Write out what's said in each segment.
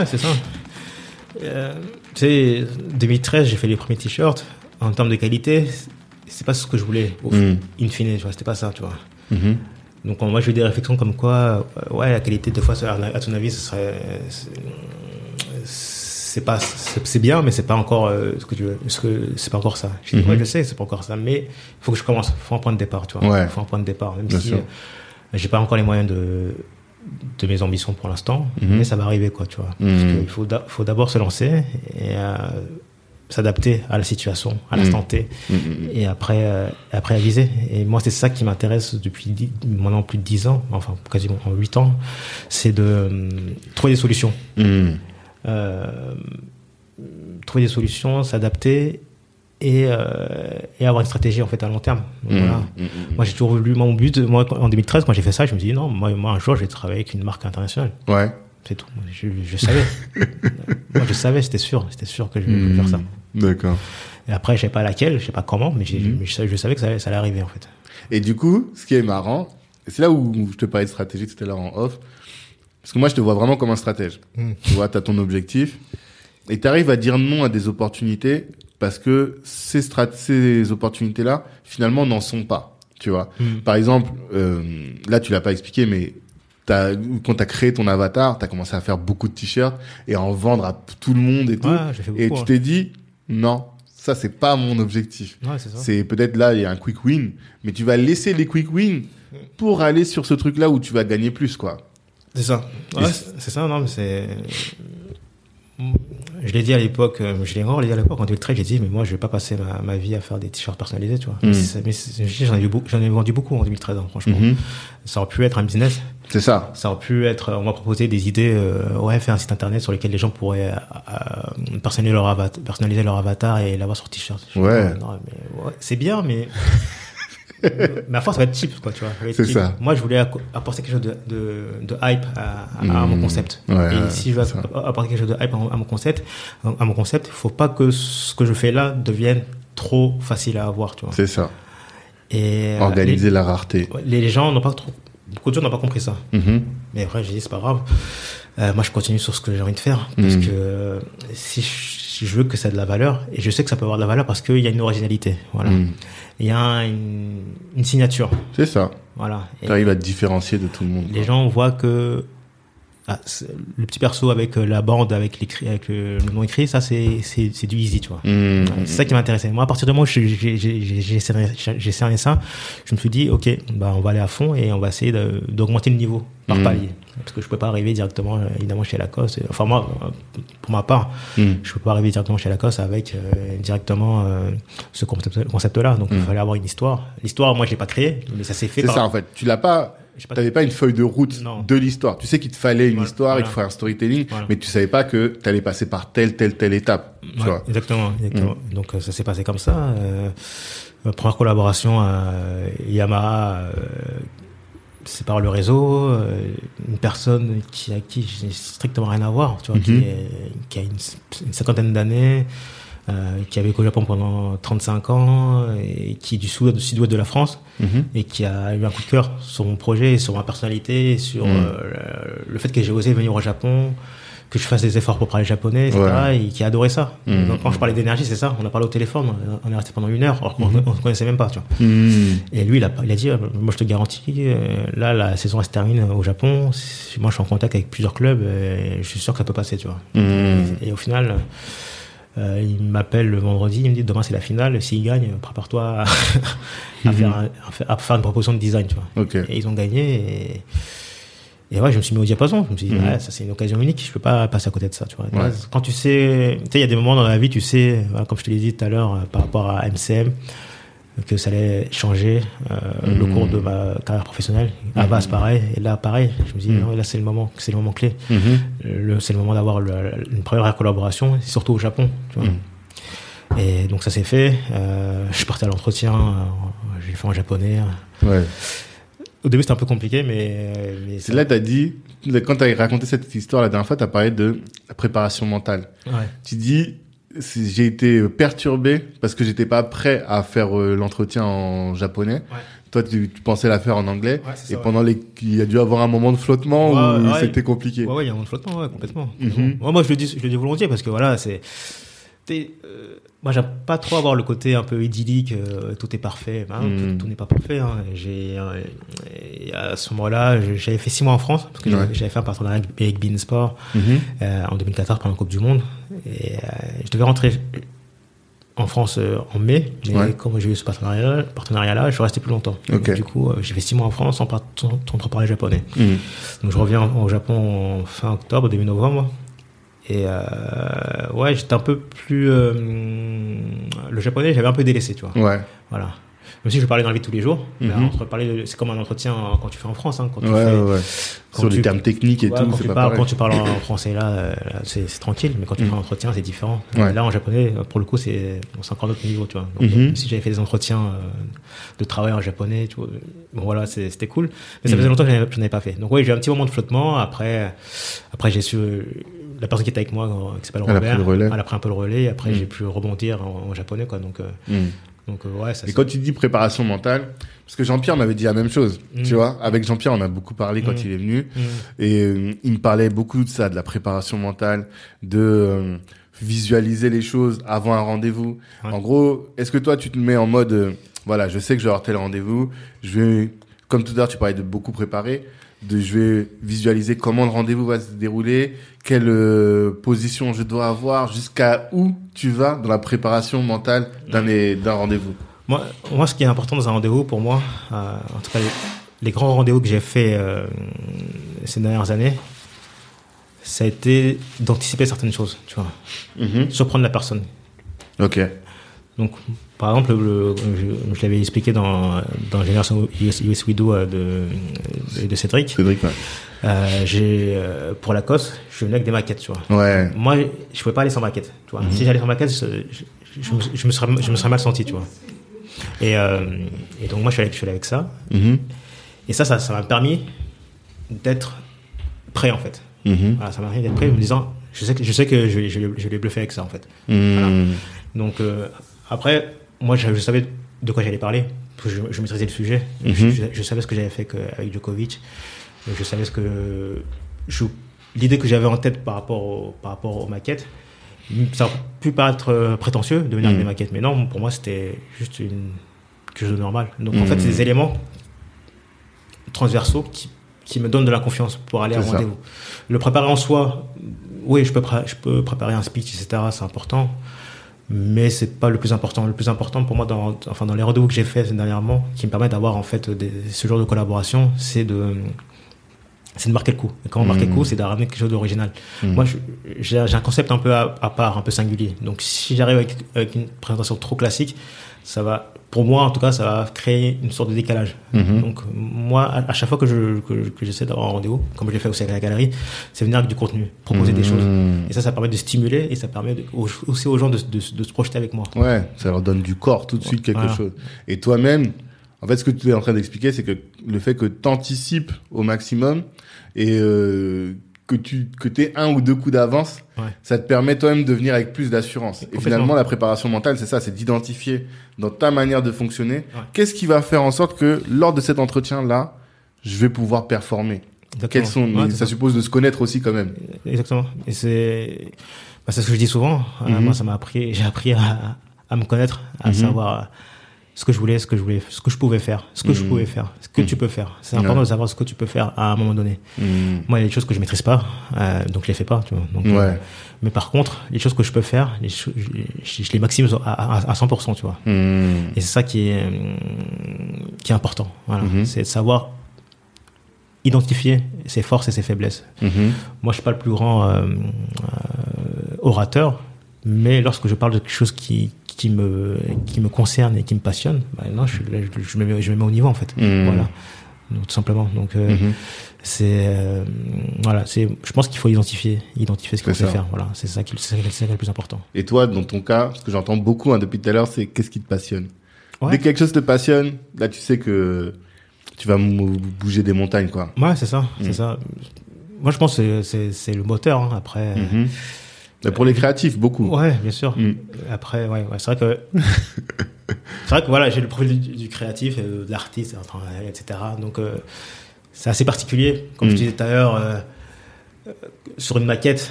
Ouais, c'est ça. Euh, tu sais, 2013, j'ai fait les premiers t-shirts. En termes de qualité, c'est pas ce que je voulais, au Mm. in fine, tu vois, c'était pas ça, tu vois. Mhm. Donc, moi, j'ai eu des réflexions comme quoi, euh, ouais, la qualité, des fois, à ton avis, ce serait. c'est- pas, c'est bien, mais c'est pas encore euh, ce que tu veux, ce que c'est pas encore ça. Je dis, ouais, je sais, c'est pas encore ça, mais il faut que je commence. Faut un point de départ, tu vois. Ouais. Faut un point de départ, même Bien si euh, j'ai pas encore les moyens de de mes ambitions pour l'instant, Mhm. mais ça va arriver, quoi, tu vois. Parce Mhm. qu'il faut, d'a- faut d'abord se lancer et euh, s'adapter à la situation, à l'instant Mhm. T Mhm. et après euh, après aviser et moi c'est ça qui m'intéresse depuis maintenant plus de 10 ans enfin quasiment en 8 ans c'est de euh, trouver des solutions Mhm. Trouver des solutions s'adapter et, euh, et avoir une stratégie en fait à long terme Donc, Mhm. voilà Mhm. moi j'ai toujours voulu mon but moi en 2013 quand j'ai fait ça je me dis non moi, moi un jour je vais travailler avec une marque internationale Ouais. c'est tout je, je savais moi je savais c'était sûr c'était sûr que je voulais faire ça. D'accord. et après je sais pas laquelle je sais pas comment mais, je, savais- je savais que ça, allait- ça allait arriver en fait Et du coup, ce qui est marrant, c'est là où je te parlais de stratégie tout à l'heure en off, parce que moi, je te vois vraiment comme un stratège. Tu vois, tu as ton objectif, et tu arrives à dire non à des opportunités parce que ces, ces opportunités-là, finalement, n'en sont pas. Tu vois. Mm. Par exemple, euh, là, tu l'as pas expliqué, mais t'as, quand tu as créé ton avatar, tu as commencé à faire beaucoup de t-shirts et à en vendre à tout le monde et tout. Ouais, j'ai fait et beaucoup, tu hein. t'es dit, non, ça, c'est pas mon objectif. Ouais, c'est ça. C'est peut-être là, il y a un quick win, mais tu vas laisser les quick wins pour aller sur ce truc-là où tu vas gagner plus, quoi. C'est ça. Ouais, c'est ça, non, mais c'est. Je l'ai dit à l'époque, euh, je l'ai encore dit à l'époque, en 2013, j'ai dit, mais moi, je vais pas passer ma, ma vie à faire des t-shirts personnalisés, tu vois. Mm. Mais j'en ai, j'en ai vendu beaucoup en 2013, hein, franchement. Mhm. Ça aurait pu être un business. C'est ça. Ça aurait pu être, on m'a proposé des idées, euh, ouais, faire un site internet sur lequel les gens pourraient euh, personnaliser, leur avatar, personnaliser leur avatar et l'avoir sur t-shirt. Je dis, Ouais. non, mais ouais, c'est bien, mais. Mais à force, ça va être cheap, quoi, tu vois. C'est ça. Moi, je voulais apporter quelque chose de, de, de hype à, à, à Mmh. mon concept. Ouais, et si je veux apporter quelque chose de hype à, à mon concept, à mon concept, faut pas que ce que je fais là devienne trop facile à avoir, tu vois. C'est ça. Et euh, Organiser la rareté. les, gens n'ont pas trop, beaucoup de gens n'ont pas compris ça. Mhm. Mais après, j'ai dit, c'est pas grave. Euh, moi, je continue sur ce que j'ai envie de faire. Parce Mhm. que euh, si je, si je veux que ça ait de la valeur, et je sais que ça peut avoir de la valeur parce qu'il y a une originalité. Voilà. Il y a une, une signature. C'est ça. Voilà. Tu arrives à te différencier de tout le monde. les quoi. gens voient que ah, le petit perso avec euh, la bande, avec, avec le, le nom écrit, ça, c'est, c'est, du easy, tu vois. Mhm. C'est ça qui m'intéressait. Moi, à partir du moment où j'ai, cerné, ça, je me suis dit, OK, bah, on va aller à fond et on va essayer d'augmenter le niveau par Mhm. palier. Parce que je peux pas arriver directement, euh, évidemment, chez Lacoste. Enfin, moi, euh, pour ma part, Mhm. je peux pas arriver directement chez Lacoste avec euh, directement euh, ce concept- concept-là. Donc, il Mhm. fallait avoir une histoire. L'histoire, moi, je l'ai pas créée, mais ça s'est fait C'est par... ça, en fait. Tu l'as pas. Pas- T'avais pas une feuille de route Non. de l'histoire. Tu sais qu'il te fallait une Voilà, histoire, il voilà. te fallait un storytelling, Voilà. mais tu savais pas que t'allais passer par telle, telle, telle étape. Tu vois. exactement. exactement. Donc euh, ça s'est passé comme ça. Euh, euh, première collaboration à Yamaha, euh, c'est par le réseau. euh, une personne qui à qui j'ai strictement rien à voir, tu vois, qui, Mhm. est- qui a une, une cinquantaine d'années, euh, qui a vécu au Japon pendant 35 ans et qui est du sud- du sud-ouest de la France Mhm. et qui a eu un coup de cœur sur mon projet, sur ma personnalité, sur Mhm. euh, le- le fait que j'ai osé venir au Japon, que je fasse des efforts pour parler japonais, etc. Ouais. Et qui a adoré ça. Mhm. Donc, quand je parlais d'énergie, c'est ça. On a parlé au téléphone, on est resté pendant une heure, alors qu'on on se connaissait même pas, tu vois. Et lui, il a, il a dit, euh, moi je te garantis, là, la saison elle se termine au Japon. Moi, je suis en contact avec plusieurs clubs, et je suis sûr que ça peut passer, tu vois. Et au final, euh, il m'appelle le vendredi, il me dit demain c'est la finale, s'il gagne, prépare-toi à, à faire un- à faire- à faire une proposition de design, tu vois. Et ils ont gagné et, et ouais, je me suis mis au diapason. Je me suis dit, Mhm. ouais, ça c'est une occasion unique, je peux pas passer à côté de ça, tu vois. Ouais. Quand tu sais, tu sais, il y a des moments dans la vie, tu sais, comme je te l'ai dit tout à l'heure, euh, par rapport à MCM, que ça allait changer euh, le Mhm. cours de ma carrière professionnelle. À Avas, pareil. Et là, pareil. Je me dis, Mhm. non, là, c'est le moment, c'est le moment clé. Le- c'est le moment d'avoir une première collaboration, surtout au Japon. Tu vois. Mhm. Et donc ça s'est fait. Euh, je suis parti à l'entretien, euh, j'ai fait en japonais. Ouais. Au début c'était un peu compliqué, mais, mais C'est là, t'as dit, quand t'as raconté cette histoire la dernière fois, t'as parlé de la préparation mentale. Ouais. Tu dis, j'ai été perturbé parce que j'étais pas prêt à faire euh, l'entretien en japonais. Toi, tu, tu pensais la faire en anglais. Ouais, et pendant les, il y a dû avoir un moment de flottement où c'était compliqué. Ouais, ouais, il y a un moment de flottement, ouais, complètement. Mhm. Moi, moi, je le dis, je le dis volontiers parce que voilà, c'est. t'es, euh, moi, j'aime pas trop avoir le côté un peu idyllique, euh, tout est parfait. Ben, Mhm. Tout, tout n'est pas parfait. Hein. J'ai, euh, à ce moment-là, j'avais fait six mois en France parce que Ouais. j'avais- fait un partenariat avec- Beansport Mhm. euh, en 2014 pendant la Coupe du Monde. Et euh, je devais rentrer en France en mai, mais Ouais. comme j'ai eu ce partenariat-là, je suis resté plus longtemps. Donc, du coup, j'ai fait six mois en France sans, sans, parler japonais. Mhm. Donc je reviens au Japon en fin octobre, début novembre. Et euh, ouais, j'étais un peu plus... euh, le japonais, j'avais un peu délaissé, tu vois. Ouais. Voilà. Même si je parlais dans la vie de tous les jours. parler de- C'est comme un entretien quand tu fais en France. Hein, quand tu Ouais, fais, ouais, quand Sur les tu- termes techniques et Ouais, tout, quand, tu pas parles, quand tu parles en français, là, euh, là, c'est tranquille, mais quand tu Mhm. fais un entretien, c'est différent. Là, en japonais, euh, pour le coup, c'est encore notre niveau, tu vois. Donc, Mhm. euh, si j'avais fait des entretiens euh, de travail en japonais, tu vois, euh, bon, voilà, c'était cool. Mais ça faisait longtemps que je je n'avais pas fait. Donc, oui, j'ai eu un petit moment de flottement. Après, après j'ai su. La personne qui était avec moi, qui s'appelle Elle a Robert, relais. elle a pris un peu le relais. Et après, Mhm. j'ai pu rebondir en, en japonais, quoi. Donc, euh, Mhm. donc euh, ouais, ça Et quand tu dis préparation mentale, parce que Jean-Pierre m'avait dit la même chose, Mhm. tu vois. Avec Jean-Pierre, on a beaucoup parlé quand il est venu. Et euh, il me parlait beaucoup de ça, de la préparation mentale, de euh, visualiser les choses avant un rendez-vous. Ouais. En gros, est-ce que toi, tu te mets en mode, euh, voilà, je sais que je vais avoir tel rendez-vous, je vais, comme tout à l'heure, tu parlais de beaucoup préparer, de je vais visualiser comment le rendez-vous va se dérouler, quelle euh, position je dois avoir, jusqu'à où tu vas dans la préparation mentale d'un d'un rendez-vous. Moi, moi, ce qui est important dans un rendez-vous, pour moi, euh, en tout cas, les, les grands rendez-vous que j'ai fait euh, ces dernières années, ça a été d'anticiper certaines choses, tu vois. Mhm. Surprendre la personne. Ok. Donc, par exemple, le, je, je l'avais expliqué dans, dans Génération US, US We Do euh, de, de, de Cédric. Cédric, ouais. Euh, j'ai, euh, pour la COS, je venais avec des maquettes, tu vois. Ouais. Moi, je pouvais pas aller sans maquette. Tu vois. Mhm. Si j'allais sans maquette, je, je, je me, je, me serais, je me serais mal senti, tu vois. Et, euh, et donc, moi, je suis allé, je suis allé avec ça. Mhm. Et ça, ça ça m'a permis d'être prêt, en fait. Mhm. Voilà, ça m'a permis d'être prêt en me disant, je sais que je, sais que je, vais- je, vais bluffer avec ça, en fait. Donc, après, moi, je, je savais de quoi j'allais parler. parce que Je, je maîtrisais le sujet. Mhm. je, je- je savais ce que j'avais fait avec Djokovic. Je savais ce que. L'idée que j'avais en tête par rapport, au, par rapport aux maquettes, ça aurait pu paraître euh, prétentieux de venir avec Mhm. des maquettes, mais non, pour moi, c'était juste une, quelque chose de normal. Donc, en Mhm. fait, c'est des éléments transversaux qui, qui me donnent de la confiance pour aller à un rendez-vous. Le préparer en soi, oui, je peux, pré- je peux préparer un speech, etc., c'est important, mais c'est pas le plus important. Le plus important pour moi, dans, enfin, dans les rendez-vous que j'ai fait dernièrement, qui me permettent d'avoir en fait des- ce genre de collaboration, c'est de, c'est de marquer le coup. Et quand on marque le Mhm. coup, c'est de ramener quelque chose d'original. Mhm. Moi, j'ai j'ai un concept un peu à, à part, un peu singulier. Donc, si j'arrive avec, avec une présentation trop classique, ça va, pour moi en tout cas, ça va créer une sorte de décalage. Mhm. Donc, moi, à, à chaque fois que je que, que j'essaie d'avoir un rendez-vous, comme je l'ai fait aussi avec la galerie, c'est venir avec du contenu, proposer des choses. Mhm. Et ça, ça permet de stimuler et ça permet de- aussi aux gens de, de, de se projeter avec moi. Ouais, ça leur donne du corps tout de suite quelque Voilà. chose. Et toi-même, en fait, ce que tu es en train d'expliquer, c'est que le fait que tu anticipes au maximum et euh, que tu que aies un ou deux coups d'avance, Ouais. ça te permet toi-même de venir avec plus d'assurance. Et finalement, la préparation mentale, c'est ça, c'est d'identifier dans ta manière de fonctionner, Ouais. qu'est-ce qui va faire en sorte que lors de cet entretien-là, je vais pouvoir performer? Quels sont, Ouais, ça suppose de se connaître aussi quand même. Exactement. Et c'est, bah, c'est ce que je dis souvent. Mhm. Moi, ça m'a appris, j'ai appris à, à me connaître, à Mhm. savoir ce que je voulais, ce que je voulais, ce que je pouvais faire, ce que je Mhm. pouvais faire, ce que tu peux faire. C'est important Ouais. de savoir ce que tu peux faire à un moment donné. Mhm. Moi, il y a des choses que je maîtrise pas, euh, donc je les fais pas, tu vois. Donc, euh, mais par contre, les choses que je peux faire, les je, je les maximise à, à, à 100%, tu vois. Et c'est ça qui est, qui est important. Voilà. Mhm. C'est de savoir identifier ses forces et ses faiblesses. Mhm. Moi, je suis pas le plus grand euh, euh, orateur, mais lorsque je parle de quelque chose qui, qui, me, qui me concerne et qui me passionne, bah, non, je, je, je me mets, je me mets au niveau, en fait. Mhm. Voilà. Donc, tout simplement. Donc, euh, Mhm. c'est, euh, voilà, c'est, je pense qu'il faut identifier, identifier ce qu'on sait faire. Voilà. C'est ça qui, c'est ça qui est le plus important. Et toi, dans ton cas, ce que j'entends beaucoup hein, depuis tout à l'heure, c'est qu'est-ce qui te passionne? Ouais. Dès que quelque chose te passionne, là, tu sais que tu vas bouger des montagnes, quoi. Ouais, c'est ça, c'est ça. Moi, je pense que c'est, c'est, le moteur, hein. Après, Mhm. Mais pour les créatifs, beaucoup. ouais, bien sûr. Mhm. Après, ouais, ouais c'est vrai que c'est vrai que voilà, j'ai le profil du, du créatif, euh, de l'artiste, etc. Donc, euh, c'est assez particulier. Comme Mm. je disais tout à l'heure, euh, euh, sur une maquette,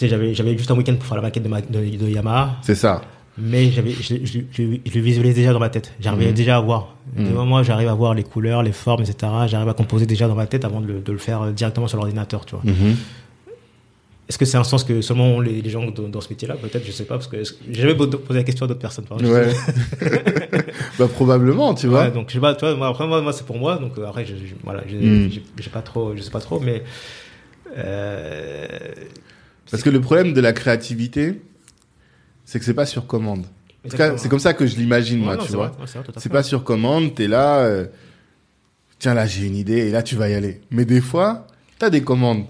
j'avais, j'avais juste un week-end pour faire la maquette de, ma- de, de Yamaha, C'est ça. mais j'avais, je, je, je, je le visualisais déjà dans ma tête. J'arrivais Mm. déjà à voir. Mm. Devant moi, j'arrive à voir les couleurs, les formes, etc. J'arrive à composer déjà dans ma tête avant de le, de le faire directement sur l'ordinateur, tu vois. Mhm. Est-ce que c'est un sens que seulement les, les gens dans, dans ce métier-là Peut-être, je sais pas, parce que j'ai jamais posé la question à d'autres personnes. par exemple. Ouais. bah, probablement, tu vois. Ouais, donc je sais pas, tu vois, moi, après moi, moi, c'est pour moi, donc euh, après je, je- voilà, j'ai Mm. j'ai- pas trop, je sais pas trop, mais euh, Parce que le problème de la créativité, c'est que c'est pas sur commande. En tout cas, c'est comme ça que je l'imagine, moi, non, tu vois. c'est pas sur commande, t'es là, euh, tiens là j'ai une idée et là tu vas y aller. Mais des fois, t'as des commandes.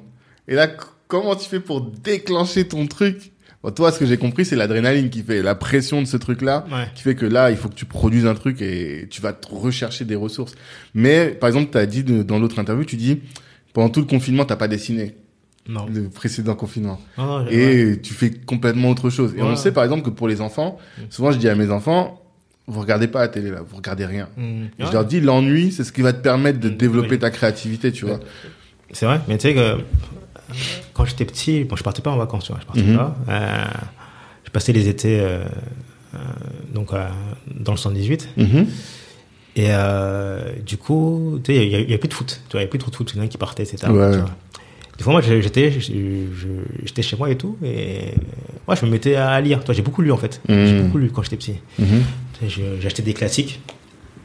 Et là, comment tu fais pour déclencher ton truc bon, Toi, ce que j'ai compris, c'est l'adrénaline qui fait la pression de ce truc-là, Ouais. qui fait que là, il faut que tu produises un truc et tu vas te rechercher des ressources. Mais par exemple, t'as dit de- dans l'autre interview, tu dis pendant tout le confinement, t'as pas dessiné Non. le précédent confinement Non, non, ouais. et tu fais complètement autre chose. Et Ouais. on sait par exemple que pour les enfants, Mm. souvent je dis à mes enfants, vous regardez pas la télé là, vous regardez rien. Mm. Et. Je leur dis l'ennui, c'est ce qui va te permettre de Mm, développer ta créativité, tu vois. C'est vrai, mais tu sais que quand j'étais petit, bon, je partais pas en vacances, tu vois, je partais Mhm. pas. Euh, je passais les étés euh, euh, donc dans le 118 Mhm. et du coup, tu sais, il y, a- il y a plus de foot, tu vois, il y a plus trop de foot, il y en a qui partaient, etc. Ouais. tu vois. Des fois, moi, j'étais, chez moi et tout, et moi, je me mettais à lire. Toi, j'ai beaucoup lu en fait. Mhm. J'ai beaucoup lu quand j'étais petit. Acheté des classiques.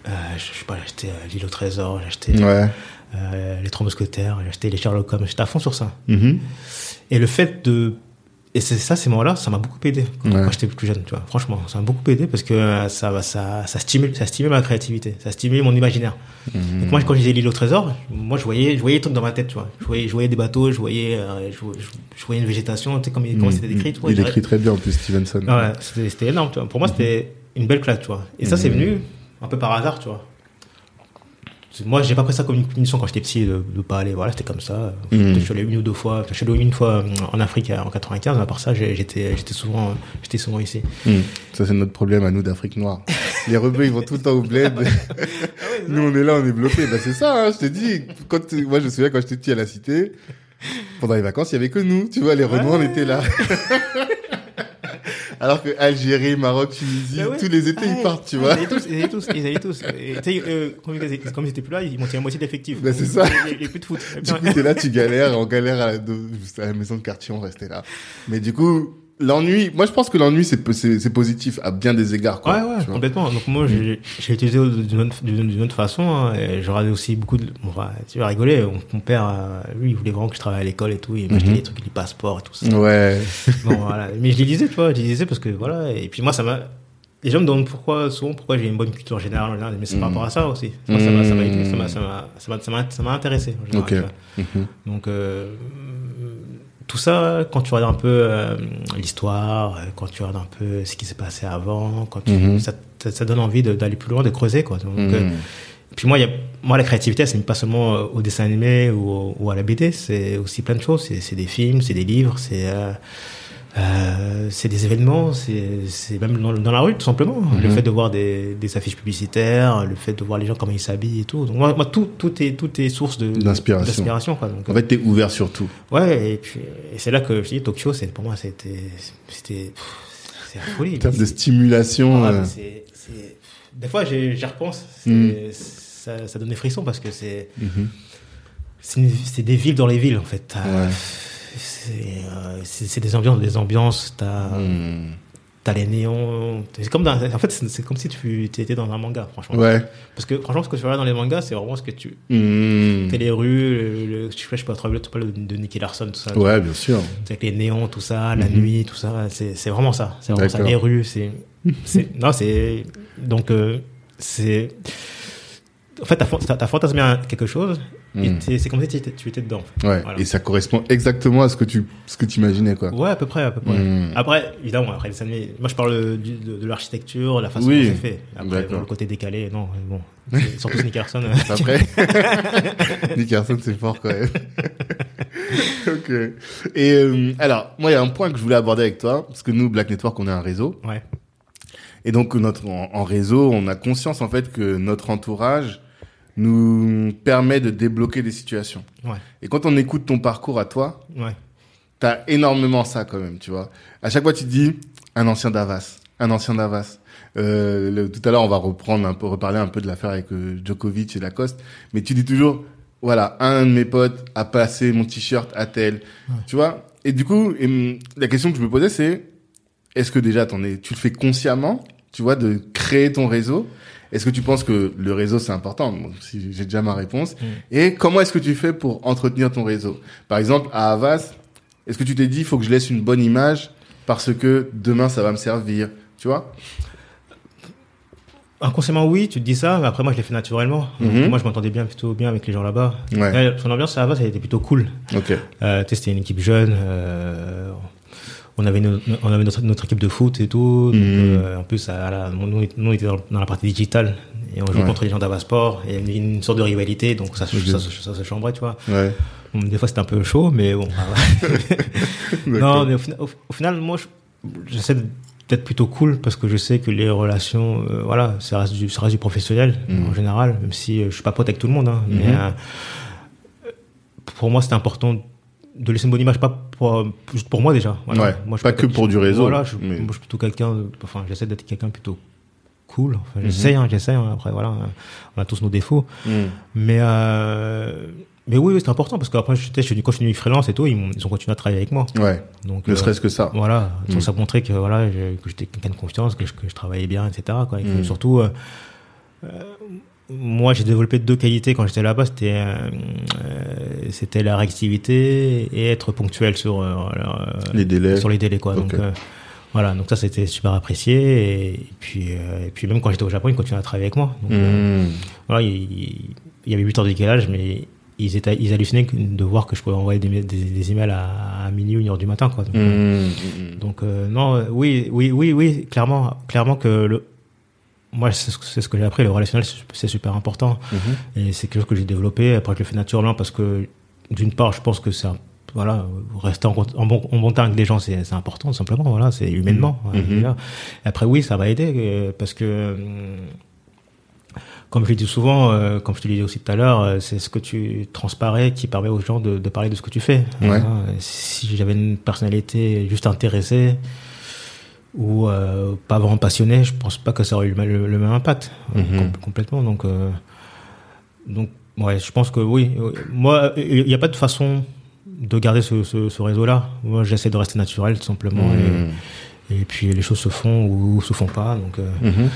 Euh, je je sais pas, euh, L'île au trésor, Ouais. Euh, Les Trois Mousquetaires, j'ai acheté Les Sherlock Holmes. J'étais à fond sur ça. Mhm. Et le fait de. Et c'est ça, ces moments-là, ça m'a beaucoup aidé quand, Ouais. quand j'étais plus jeune, tu vois. Franchement, ça m'a beaucoup aidé parce que euh, ça, ça, ça stimule, ça stimule ma créativité, ça stimule mon imaginaire. Mhm. Donc moi, quand je disais l'île au trésor, moi, je voyais, je voyais des trucs dans ma tête, tu vois. Je voyais, je voyais des bateaux, je voyais, euh, je, voyais une végétation, tu sais, comme, comment c'était décrit, tu vois. Il J'arrivais- écrit très bien en plus, Stevenson. ouais, c'était énorme, tu vois. Pour moi, c'était une belle claque, tu vois. Et ça, c'est Mhm. venu un peu par hasard, tu vois. Moi, j'ai pas pris ça comme une punition quand j'étais petit de, de pas aller. Voilà, c'était comme ça. Mhm. Je suis allé une ou deux fois. Je suis allé une fois euh, en Afrique euh, en 95. Mais à part ça, j'étais, j'étais souvent, j'étais souvent ici. Mhm. Ça, c'est notre problème à nous d'Afrique noire. Les rebeux, ils vont tout le temps au bled. nous, on est là, on est bloqués. Bah, c'est ça, hein, je te dis. Quand, moi, je me souviens quand j'étais petit à la cité, pendant les vacances, il y avait que nous. Tu vois, les Renois, on était là. Alors que Algérie, Maroc, Tunisie, Bah ouais. tous les étés, Ah, ils partent, tu ah, vois. Ils allaient tous, ils allaient tous, ils allaient tous. Et, tu sais, euh, comme, ils étaient- comme ils étaient plus là, ils montaient à moitié de l'effectif. Bah, c'est ça. Il n'y plus de foot. Du coup, t'es là, tu galères, on galère la, à la maison de quartier, on restait là. Mais du coup, l'ennui, moi, je pense que l'ennui, c'est, po- c'est, c'est positif à bien des égards, quoi. Ouais, ouais, complètement. Donc moi, j'ai j'ai utilisé d'une autre, façon. hein, et regardais aussi beaucoup de... Bon, bah, tu vas rigoler, mon, mon père, euh, lui, il voulait vraiment que je travaille à l'école et tout. Il m'achetait Mhm. des trucs, des passeports et tout ça. Ouais. Bon, voilà. Mais je les lisais, tu vois, je les lisais parce que, voilà. Et puis moi, ça m'a... Les gens me demandent pourquoi, souvent, pourquoi j'ai une bonne culture générale, en général, mais c'est par Mhm. rapport à ça aussi. Moi, ça m'a ça m'a été- ça m'a- ça m'a- ça m'a- ça m'a- ça m'a intéressé, en général, Ok. tu vois. Mhm. Donc, euh, tout ça, quand tu regardes un peu euh, l'histoire, euh, quand tu regardes un peu ce qui s'est passé avant, quand tu, Mhm. ça, ça, ça donne envie d'aller plus loin, de creuser. Quoi. Donc, Mhm. euh, puis moi, y a, moi, la créativité, c'est pas seulement euh, au dessin animé ou, à la BD, c'est aussi plein de choses. C'est c'est des films, c'est des livres, c'est euh, euh, c'est des événements, c'est même dans, dans la rue, tout simplement. Le Mhm. fait de voir des, des affiches publicitaires, le fait de voir les gens comment ils s'habillent et tout. Donc, moi, moi, tout, tout, est, tout est source de- D'inspiration. En fait, t'es ouvert sur tout. Ouais, et puis et c'est là que je dis Tokyo, c'est pour moi c'était c'était c'est la folie. En termes de stimulation, Ah, euh, c'est des fois j'y repense, Mm. ça, ça donne des frissons parce que c'est mhm. c'est des villes dans les villes en fait. T'as- Ouais. C'est euh, c'est des ambiances, des ambiances. T'as t'as les néons. C'est comme dans, en fait c'est comme si tu étais dans un manga franchement. Ouais. Parce que franchement ce que tu vois dans les mangas c'est vraiment ce que tu Mhm. t'es les rues, le, le- je sais pas, je sais pas, tu parles de, de Nicky Larson tout ça. Ouais, bien sûr. avec les néons, tout ça, la Mhm. nuit, tout ça, c'est vraiment ça. C'est vraiment ça. Les rues, c'est, non, c'est, donc, euh, c'est, en fait, t'as, fan- t'as, t'as fantasmé quelque chose, et t'es- c'est comme si tu étais, tu étais dedans. en fait. Ouais. Voilà. Et ça correspond exactement à ce que tu, ce que tu imaginais, quoi. Ouais, à peu près, à peu près. Mhm. Après, évidemment, après les années, moi je parle du- de, de l'architecture, la façon Oui. dont c'est fait. Après, bon, le côté décalé, non, bon, surtout euh, Après, Nick Carson, c'est fort quand même. ok. Et euh, alors, moi, il y a un point que je voulais aborder avec toi, parce que nous, Black Network, on est un réseau. ouais. Et donc notre en, en réseau, on a conscience en fait que notre entourage nous permet de débloquer des situations. Ouais. Et quand on écoute ton parcours à toi, Ouais. t'as énormément ça quand même, tu vois. À chaque fois, tu te dis un ancien d'Avas, un ancien d'Avas. Euh, le- tout à l'heure, on va reprendre un peu, reparler un peu de l'affaire avec euh, Djokovic et Lacoste, mais tu dis toujours, voilà, un de mes potes a passé mon t-shirt à tel, tu vois? Et du coup, et, hum, la question que je me posais, c'est, est-ce que déjà, t'en es, tu le fais consciemment, tu vois, de créer ton réseau? Est-ce que tu penses que le réseau c'est important? Bon, si J'ai déjà ma réponse. Et comment est-ce que tu fais pour entretenir ton réseau? Par exemple, à Havas, est-ce que tu t'es dit, il faut que je laisse une bonne image parce que demain ça va me servir, tu vois? Inconsciemment, oui, tu te dis ça, mais après, moi, je l'ai fait naturellement. Mhm. Moi, je m'entendais bien, plutôt bien avec les gens là-bas. Ouais, Son ambiance, ça va, ça a été plutôt cool. Ok. Euh, tu sais, c'était une équipe jeune. euh, on avait, une- on avait notre, notre équipe de foot et tout. Donc, Mhm. euh, en plus, là, nous, nous, on était dans, dans la partie digitale. Et on jouait Ouais. contre les gens d'Avasport. Et il y avait une sorte de rivalité. Donc, ça, ça, se- ça se chambrait, tu vois. Ouais. Bon, des fois, c'était un peu chaud, mais bon. ah non, mais au, fina- au- au final, moi, je- j'essaie d'être plutôt cool parce que je sais que les relations, euh, voilà, ça reste du, ça reste du professionnel Mhm. en général, même si euh, je suis pas pote avec tout le monde. Hein, mais Mhm. euh, pour moi, c'est important de laisser une bonne image, pas pour, juste pour moi déjà. Voilà. Ouais, moi, je pas que pour du réseau, Voilà, je, mais- moi, je suis plutôt quelqu'un, enfin, j'essaie d'être quelqu'un plutôt cool. Enfin, Mhm. j'essaie, hein, j'essaie. hein, après, voilà, on a tous nos défauts. Hmm. Mais, euh, mais oui, oui c'est important parce qu'après, je, je suis du- quand je suis freelance et tout, ils, ont continué à travailler avec moi. Ouais. Donc, Ne euh, serait-ce que ça. voilà, Mm. ça montrait que voilà, que j'étais quelqu'un de confiance, que je, que je travaillais bien, etc. Quoi. Et que Mm. surtout, euh, euh, moi, j'ai développé deux qualités quand j'étais là-bas. C'était, euh, euh, c'était la réactivité et être ponctuel sur euh, euh, Les délais. sur les délais, quoi. Ok. Donc euh, voilà, donc ça, c'était super apprécié. Et, puis, euh, et puis même quand j'étais au Japon, ils continuaient à travailler avec moi. Donc, euh, Hmm. voilà, il, il y avait 8 heures de décalage, mais ils, étaient, ils hallucinaient de voir que je pouvais envoyer des, des, des emails à, à minuit ou une heure du matin. Quoi. Donc, donc euh, non, oui, oui, oui, oui, clairement, clairement que le, moi, c'est ce que- j'ai appris, le relationnel, c'est- super important. Mhm. Et c'est quelque chose que j'ai développé. Après, je le fais naturellement parce que, d'une part, je pense que un- voilà, rester en, en bon, en bon temps avec des gens, c'est important, tout simplement. Voilà, c'est humainement. Mhm. voilà, Mhm. Après, oui, ça va aider euh, parce que, hum, comme je le dis souvent, euh, comme je te l'ai dit aussi tout à l'heure, euh, c'est ce que tu transparais qui permet aux gens de, de parler de ce que tu fais. Ouais. Si j'avais une personnalité juste intéressée ou euh, pas vraiment passionnée, je pense pas que ça aurait eu le, même impact euh, Mhm. com- complètement. Donc, euh, donc, ouais, je pense que oui. Moi, il n'y a pas de façon de garder ce, ce, ce réseau-là. Moi, j'essaie de rester naturel, tout simplement. Hmm. Et, et puis, les choses se font ou se font pas. Donc, euh, Mhm.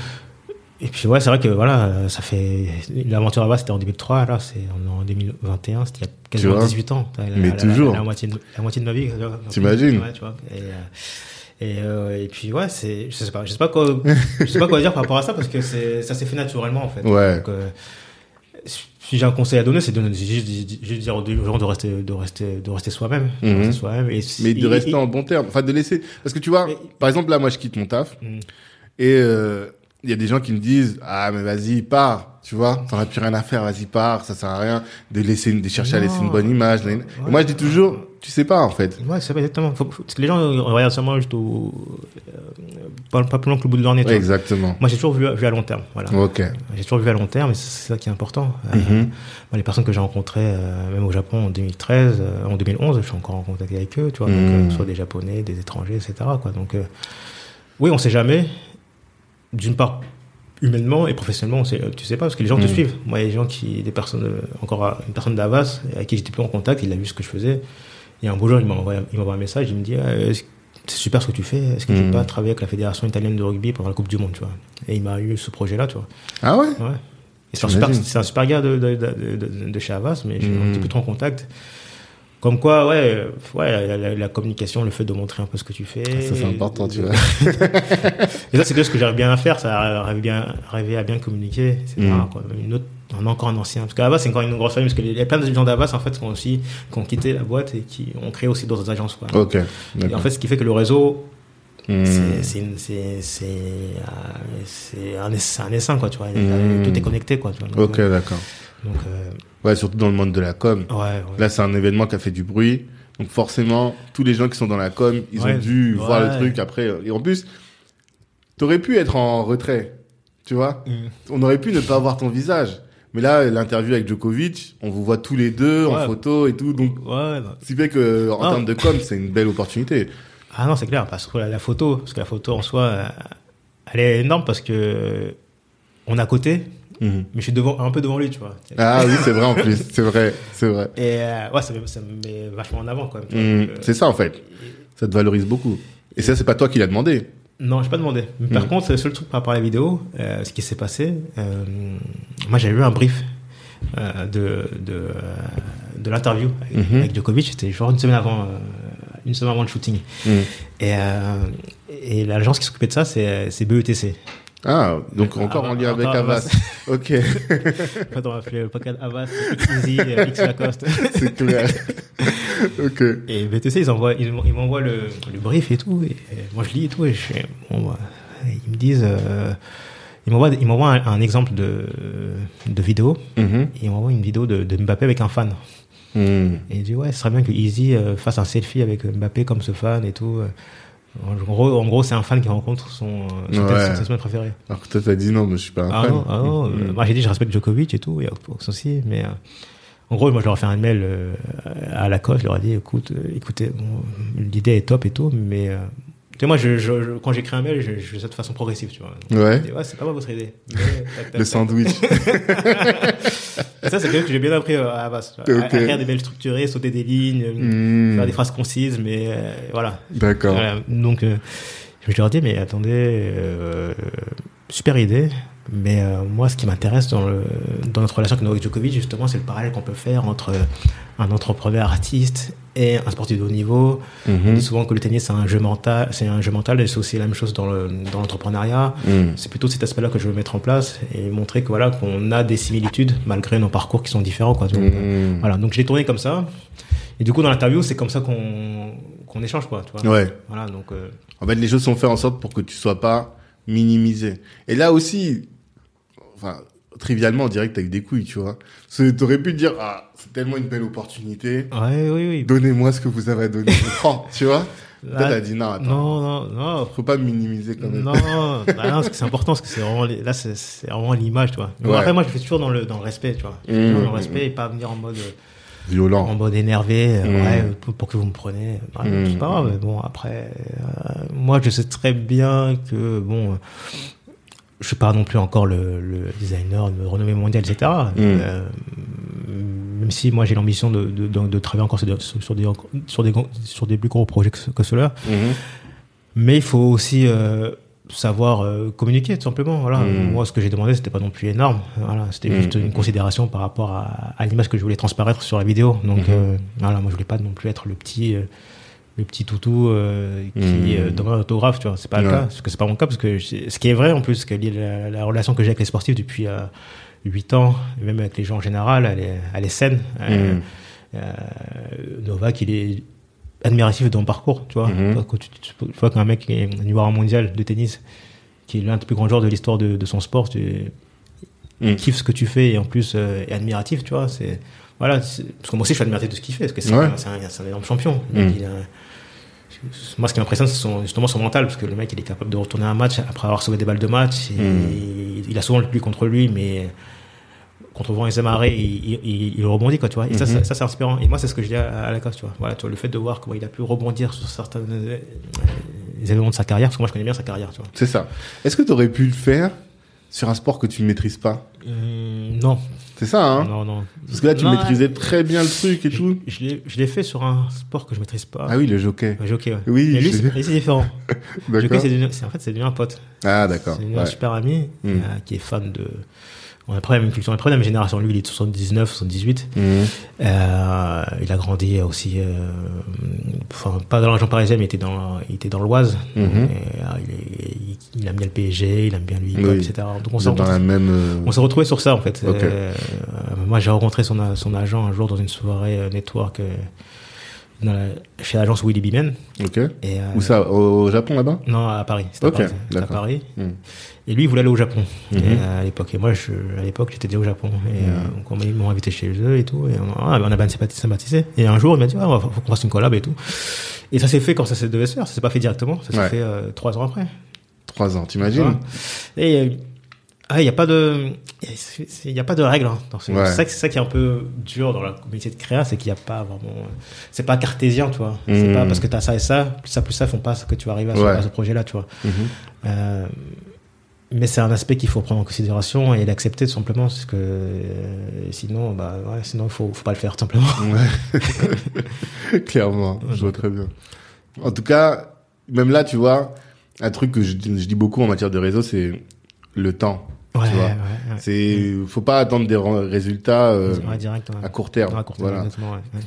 et puis, ouais, c'est vrai que voilà, euh, ça fait. L'aventure là-bas, c'était en 2003. Là, c'est en, en 2021. C'était il y a quasiment vois 18 ans. La- Mais la- toujours. La, la moitié de, la moitié de ma vie. T'imagines Ouais, tu vois. Et, euh, et, euh, et puis ouais, c'est, je sais pas, je sais pas quoi, je sais pas quoi dire par rapport à ça parce que c'est, ça s'est fait naturellement en fait. Ouais. Donc, euh, si j'ai un conseil à donner, c'est de, juste, juste dire aux gens de rester, de rester, de rester soi-même, rester soi-même. Et Mais de et- rester en bon terme. Enfin, de laisser. Parce que tu vois, Mais- par exemple, là, moi, je quitte mon taf. Mhm. Et euh, il y a des gens qui me disent ah mais vas-y pars tu vois t'en as plus rien à faire vas-y pars ça sert à rien de laisser de chercher à laisser une bonne image Et moi je dis toujours tu sais pas en fait Ouais, c'est pas exactement. Faut, les gens regardent seulement juste au, euh, pas, pas plus loin que le bout de leur nez. Ouais, exactement Moi, j'ai toujours vu, vu à long terme. Voilà. ok J'ai toujours vu à long terme, et c'est ça qui est important. Euh, Mhm. les personnes que j'ai rencontrées, euh, même au Japon en 2013, euh, en 2011, je suis encore en contact avec eux, tu vois, donc, Mhm. soit des Japonais, des étrangers, etc. Quoi. Donc, oui, on sait jamais. D'une part, humainement et professionnellement, on sait, tu sais pas, parce que les gens te Mhm. suivent. Moi, il y a des gens qui, des personnes, euh, encore euh, une personne d'Avas, avec qui j'étais plus en contact, il a vu ce que je faisais. Et un beau jour, il m'envoie il m'envoie un message, il me dit, ah, c'est super ce que tu fais, est-ce que tu Mhm. veux pas travailler avec la fédération italienne de rugby pendant la Coupe du Monde, tu vois. Et il m'a eu ce projet-là, tu vois. ah ouais? Ouais. C'est un, super, J'imagine. c'est un super gars de, de, de, de, chez Havas, mais je- on était plus trop en contact. Comme quoi, ouais, ouais la, la- la communication, le fait de montrer un peu ce que tu fais. ça c'est important tu vois Et ça, c'est quelque chose que j'arrive bien à faire, ça arrive bien, arriver à bien communiquer, etc. Mhm. quoi. Une autre, un, encore un ancien. Parce qu'Havas, c'est encore une grosse famille, parce qu'il y a plein de gens d'Havas, en fait, qui ont aussi, qui ont quitté la boîte et qui ont créé aussi d'autres agences, quoi. ok Et en fait, ce qui fait que le réseau, c'est, c'est, euh, un, un essaim, quoi, tu vois. Mhm. Tout est connecté, quoi, tu vois. Donc, ok euh, d'accord donc, euh, ouais surtout dans le monde de la com ouais, ouais. là c'est un événement qui a fait du bruit donc forcément tous les gens qui sont dans la com ils Ouais, ont dû voir le truc après et en plus T'aurais pu être en retrait, tu vois. On aurait pu ne pas voir ton visage. Mais là, l'interview avec Djokovic, on vous voit tous les deux en photo et tout. Donc, Ouais, non. ce qui fait que, en Ah. termes de com, c'est une belle opportunité. Ah non, c'est clair, parce que la, la photo, parce que la photo en soi, euh, elle est énorme parce que on est à côté, mais je suis devant, un peu devant lui, tu vois. Ah oui, c'est vrai en plus. C'est vrai, c'est vrai. Et euh, ouais, ça me, ça me met vachement en avant quand même. Mhm. C'est ça en fait. Ça te valorise beaucoup. Et ça, c'est pas toi qui l'as demandé. Non, j'ai pas demandé. Mais par Mhm. contre, le seul truc par rapport à la vidéo, euh, ce qui s'est passé, euh, moi j'avais eu un brief de, de, de l'interview avec, Mhm. avec Djokovic, c'était genre une semaine avant, une semaine avant le shooting. Mhm. Et, et l'agence qui s'occupait de ça, c'est BETC. Ah, donc encore en lien avec Avas. Ok, En fait, on va appeler le podcast Avas, Easy, euh, X Lacoste. c'est clair. ok. Et BTC, ils envoient, ils, m'en- ils m'envoient le, le brief et tout. Et, moi, je lis et tout. Et je fais, bon, bah, ils me disent, euh, ils m'envoient, ils m'envoient un, un exemple de, de vidéo. Mhm. Et ils m'envoient une vidéo de, de Mbappé avec un fan. Mhm. Et il dit, ouais, ce serait bien que Easy euh, fasse un selfie avec Mbappé comme ce fan et tout. En gros, en gros c'est un fan qui rencontre son, euh, son, Ouais. son, son semaine préféré. Alors que toi, t'as dit non, mais je suis pas un Ah fan. non, ah non, euh, Mhm. moi j'ai dit je respecte Djokovic et tout, il y a aucun souci, mais euh, en gros moi je leur ai fait un mail euh, à la coach, je leur ai dit écoute, euh, écoutez, bon, l'idée est top et tout, mais euh, tu sais moi je, je, je- quand j'écris un mail, je, fais ça de façon progressive, tu vois. Donc, Ouais. ouais, c'est pas moi votre idée. Mais, tac, tac, Le tac. sandwich. Ça c'est quelque chose que j'ai bien appris euh, à Havas, tu vois. Ok. à, à faire des mails structurés, sauter des lignes, euh, Mhm. faire des phrases concises, mais euh, voilà. D'accord. Voilà, donc, euh, je leur dis, mais attendez, super idée. Mais euh, moi, ce qui m'intéresse dans, le, dans notre relation avec Novak Djokovic, justement, c'est le parallèle qu'on peut faire entre un entrepreneur artiste et un sportif de haut niveau. On Mhm. dit souvent que le tennis, c'est un jeu mental, c'est un jeu mental, et c'est aussi la même chose dans le- dans l'entrepreneuriat. Mhm. C'est plutôt cet aspect-là que je veux mettre en place et montrer que voilà qu'on a des similitudes malgré nos parcours qui sont différents. Quoi. Donc, euh, Mhm. voilà, donc je l'ai tourné comme ça. Et du coup, dans l'interview, c'est comme ça qu'on qu'on échange, quoi. Tu vois. Ouais. Voilà, donc. euh, En fait, les choses sont faites en sorte pour que tu sois pas minimisé. Et là aussi, enfin, trivialement, on dirait que t'as eu des couilles, tu vois. T'aurais pu te dire, ah, c'est tellement une belle opportunité. Ouais, oui, oui. Donnez-moi ce que vous avez à donner. Prends, tu vois. Toi, Là- t'as dit, non, attends. non, non, non. Faut pas minimiser quand même. Non, bah non, parce que c'est important, parce que c'est vraiment, les- là, c'est vraiment l'image, tu vois. Ouais. Après, moi, je fais toujours dans le, dans le respect, tu vois. Je fais Mmh, toujours dans le mmh, respect et pas venir en mode, en Violent. mode énervé, euh, Mmh. ouais, pour, que vous me preniez. Ouais, Mmh, C'est pas grave, mmh. mais bon, après, euh, moi, je sais très bien que, bon, euh, je suis pas non plus encore le, le designer de renommée mondiale, etc. Euh, même si moi, j'ai l'ambition de, de, de, de travailler encore sur des, sur, sur des, sur des, sur des plus gros projets que, ce- que ceux-là. Mhm. Mais il faut aussi euh, savoir euh, communiquer, tout simplement. Voilà. Mm. Moi, ce que j'ai demandé, c'était pas non plus énorme. Voilà, c'était Mm. juste une considération par rapport à, à l'image que je voulais transparaître sur la vidéo. Donc, Mhm. euh, voilà, moi, je voulais pas non plus être le petit, le petit toutou euh, qui Mm. euh, demande un autographe. Tu vois, c'est pas le cas. Parce que c'est pas mon cas. Parce que ce qui est vrai, en plus, que la, la relation que j'ai avec les sportifs depuis euh, 8 ans, et même avec les gens en général, elle est, elle est saine. Euh, euh, Novak, il est admiratif de ton parcours, tu vois. Mhm. Quand tu, tu- tu vois qu'un mec qui est numéro un mondial de tennis, qui est l'un des plus grands joueurs de l'histoire de, de son sport, tu Mhm. kiffes ce que tu fais et en plus euh, est admiratif, tu vois. C'est voilà, c'est- parce que moi aussi je suis admiratif de ce qu'il fait, parce que c'est Ouais. un, c'est un, c'est un énorme champion. Il a- moi, ce qui m'impressionne, c'est son- justement son mental, parce que le mec, il est capable de retourner un match après avoir sauvé des balles de match. et Mhm. Il a souvent lui contre lui, mais contre vent et ses marées, il, il, rebondit, quoi, tu vois. Et ça, Mhm. ça, ça, c'est inspirant. Et moi, c'est ce que je dis à, à la cause, tu vois. Voilà, tu vois, le fait de voir comment il a pu rebondir sur certains euh, événements de sa carrière, parce que moi, je connais bien sa carrière, tu vois. C'est ça. Est-ce que t'aurais pu le faire sur un sport que tu ne maîtrises pas? Hum, non, C'est ça, hein non, non. Parce que là, tu Non, maîtrisais très bien le truc et je, tout. je l'ai- je l'ai fait sur un sport que je maîtrise pas. Ah oui, le jockey. Le jockey, ouais. Oui, Mais lui, c'est différent. Le jockey, c'est en fait, c'est devenu un pote. Ah, d'accord. C'est devenu un super ami Mm. euh, qui est fan de. On a pas la même culture, on a pas la même génération. Lui, il est de 79, 78. Mhm. Euh, il a grandi aussi, euh, enfin pas dans la région parisienne, mais il était dans, il était dans l'Oise. Mhm. Euh, il, aime bien le PSG, il aime bien lui, Oui. etc. Donc on s'est la retrouvé, même. euh, sur ça en fait. Euh, moi, j'ai rencontré son, son agent un jour dans une soirée euh, network euh, dans la- chez l'agence Willy Bimen. Ok. Et, euh, Où ça Au Japon là-bas? Non, à Paris. C'était Ok, à Paris. À. Mhm. Et lui, il voulait aller au Japon Mhm. et, euh, à l'époque. Et moi, je, à l'époque, j'étais déjà au Japon. Et Mhm. euh, donc, on ils m'ont invité chez eux et tout. Et on, ah, on a bien sympathisé. Et un jour, il m'a dit, ah, faut qu'on fasse une collab et tout. Et ça s'est fait quand ça devait se faire. Ça s'est pas fait directement. Ça s'est Ouais. fait euh, trois ans après. Trois ans, t'imagines Et ah, il n'y a pas de, il y a pas de règles. Hein, Ouais. C'est ça, c'est qui est un peu dur dans la communauté de créa, c'est qu'il n'y a pas vraiment, c'est pas cartésien, tu vois. C'est Mhm. pas parce que t'as ça et ça, plus ça plus ça font pas ce que tu vas arriver à ce, Ouais. à ce projet-là, tu vois. Mhm. Euh, mais c'est un aspect qu'il faut prendre en considération et l'accepter tout simplement, parce que euh, sinon, bah ouais, sinon faut, faut pas le faire tout simplement. Ouais. Clairement, je vois très bien. En tout cas, même là, tu vois, un truc que je, je dis beaucoup en matière de réseau, c'est le temps. Ouais, tu vois. ouais, ouais. C'est, faut pas attendre des résultats euh, direct, à court terme. À court terme, voilà.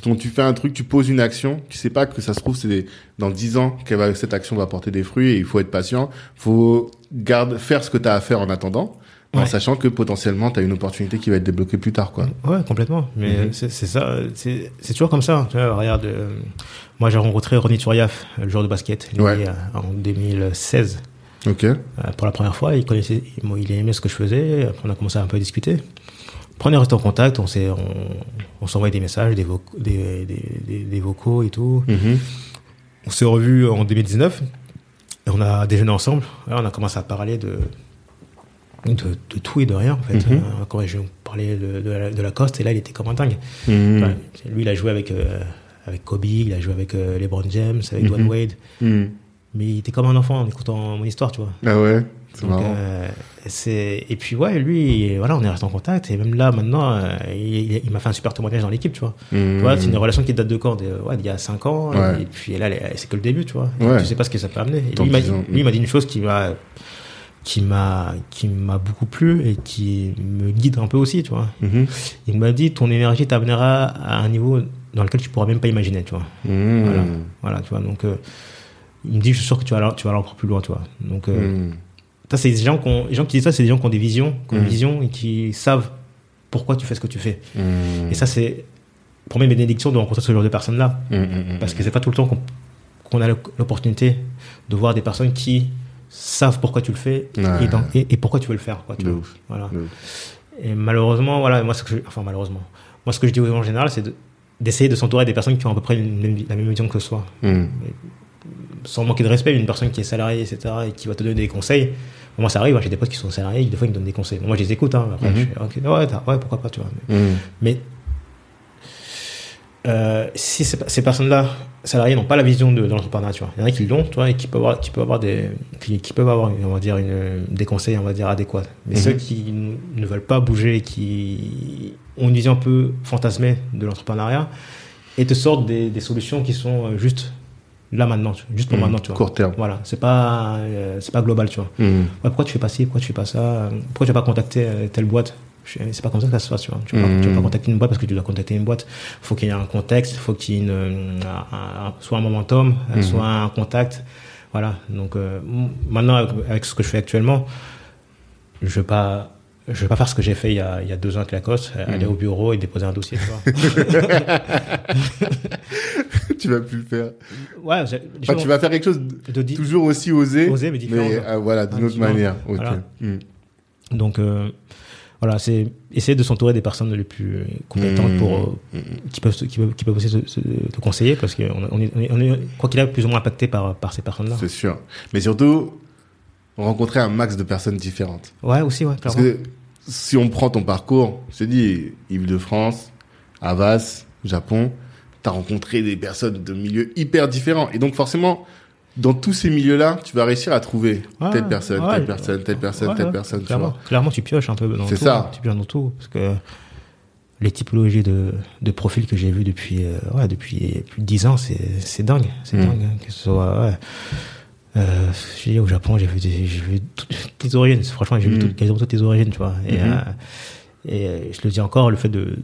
Donc tu fais un truc, tu poses une action, tu sais pas que ça se trouve c'est des- dans 10 ans que cette action va porter des fruits et il faut être patient. Faut garde faire ce que tu as à faire en attendant, en sachant que potentiellement tu as une opportunité qui va être débloquée plus tard quoi. Ouais, complètement. Mais Mhm. c'est c'est ça, c'est c'est toujours comme ça. Tu vois, regarde, euh, moi j'ai rencontré Ronny Turiaf, le joueur de basket, lui, Ouais. euh, en 2016. OK. Euh, pour la première fois, il connaissait, il, bon, il aimait ce que je faisais. Après, on a commencé à un peu discuter. Après, on est resté en contact. On s'est, on, on s'envoyait des messages, des, vocaux, des, des, des, des vocaux et tout. Mhm. On s'est revus en 2019 et on a déjeuné ensemble. On a commencé à parler de, de, de tout et de rien, en fait. Mhm. Euh, quand je parlais de, de, la, de et là, il était comme un dingue. Mhm. Enfin, lui, il a joué avec, euh, avec Kobe, il a joué avec euh, LeBron James, avec Mhm. Dwayne Wade. Mais il était comme un enfant en écoutant mon histoire, tu vois. Ah ouais, c'est marrant. euh, c'est et puis ouais lui voilà on est resté en contact et même là maintenant euh, il, il m'a fait un super témoignage dans l'équipe tu vois Mhm. tu vois c'est une relation qui date de quand? De, ouais, il y a 5 ans Ouais. et puis là c'est que le début tu vois Ouais. tu sais pas ce que ça peut amener et lui il m'a 10 dit, lui, il m'a dit une chose qui m'a qui m'a qui m'a beaucoup plu et qui me guide un peu aussi tu vois Mhm. il m'a dit ton énergie t'amènera à un niveau dans lequel tu pourras même pas imaginer tu vois Mhm. voilà voilà tu vois donc euh, il me dit je suis sûr que tu vas aller- tu vas plus loin tu vois donc euh, Mhm. ça, c'est des gens, qui ont- les gens qui disent ça, c'est des gens qui ont des visions, qui ont une vision et qui savent pourquoi tu fais ce que tu fais. Mhm. Et ça, c'est pour moi une bénédiction de rencontrer ce genre de personnes-là. Parce que c'est pas tout le temps qu'on a l'opportunité de voir des personnes qui savent pourquoi tu le fais Ouais. et, dans- et- et pourquoi tu veux le faire. Quoi, tu De vois. ouf. Voilà. Ouf. Et malheureusement, voilà, moi, ce que je- enfin, malheureusement, moi, ce que je dis aux gens en général, c'est de- d'essayer de s'entourer des personnes qui ont à peu près une la même vision que soi. Sans manquer de respect, une personne qui est salariée, etc., et qui va te donner des conseils. Moi, ça arrive, hein, j'ai des potes qui sont salariés, des fois, ils me donnent des conseils. Moi, je les écoute, hein, après, Mhm. je fais, ok, ouais, ouais, pourquoi pas, tu vois. Mais, Mhm. mais, euh, si ces, ces personnes-là, salariées, n'ont pas la vision de, de l'entrepreneuriat, tu vois. Il y en a qui l'ont, tu vois, et qui peuvent avoir, qui peuvent avoir des, qui, qui peuvent avoir, on va dire, une, des conseils, on va dire, adéquats. Mais Mhm. ceux qui ne veulent pas bouger, qui ont une vision un peu fantasmée de l'entrepreneuriat, et te sortent des, des solutions qui sont euh, juste là maintenant, juste pour Mhm. maintenant, tu vois. Court terme. Voilà, c'est pas, euh, c'est pas global, tu vois. Ouais, pourquoi tu fais pas ci, pourquoi tu fais pas ça, pourquoi tu vas pas contacter euh, telle boîte? Je- C'est pas comme ça que ça se passe, tu vois. Tu vas, pas, tu vas pas contacter une boîte parce que tu dois contacter une boîte. Faut qu'il y ait un contexte, faut qu'il y ait une, euh, un- un- soit un momentum, soit un contact. Voilà. Donc euh, maintenant, avec, avec ce que je fais actuellement, je vais pas. Je vais pas faire ce que j'ai fait il y a, il y a deux ans avec Lacoste, euh, aller Mhm. au bureau et déposer un dossier, tu tu vas plus le faire. ouais, Enfin, tu vas faire quelque chose de- toujours aussi osé, oser, mais différent. mais euh, voilà, d'une autre manière. Ok. Voilà. Mhm. Donc euh, voilà, c'est essayer de s'entourer des personnes les plus compétentes pour euh, qui peuvent qui peuvent, qui peuvent aussi te conseiller parce qu'on on est, on est, on est quoi qu'il a plus ou moins impacté par par ces personnes-là. C'est sûr. Mais surtout, rencontrer un max de personnes différentes. Ouais, aussi ouais, Parce clairement. que si on prend ton parcours, je te dis, Île-de-France, Havas, Japon, t'as rencontré des personnes de milieux hyper différents. Et donc forcément, dans tous ces milieux-là, tu vas réussir à trouver Ouais, telle personne, ouais, telle personne, telle personne, ouais, telle personne. tu Clairement, vois. clairement, tu pioches un peu dans C'est tout. ça. Tu pioches dans tout parce que les typologies de, de profils que j'ai vus depuis euh, ouais, depuis plus de 10 ans, c'est c'est dingue, c'est Mm. dingue hein, que ce soit. Euh, je dis, au Japon, j'ai vu, des- j'ai vu toutes les origines. Franchement, j'ai vu Mm. quasiment toutes les origines, tu vois. Et, Mhm. euh, et euh, je le dis encore, le fait de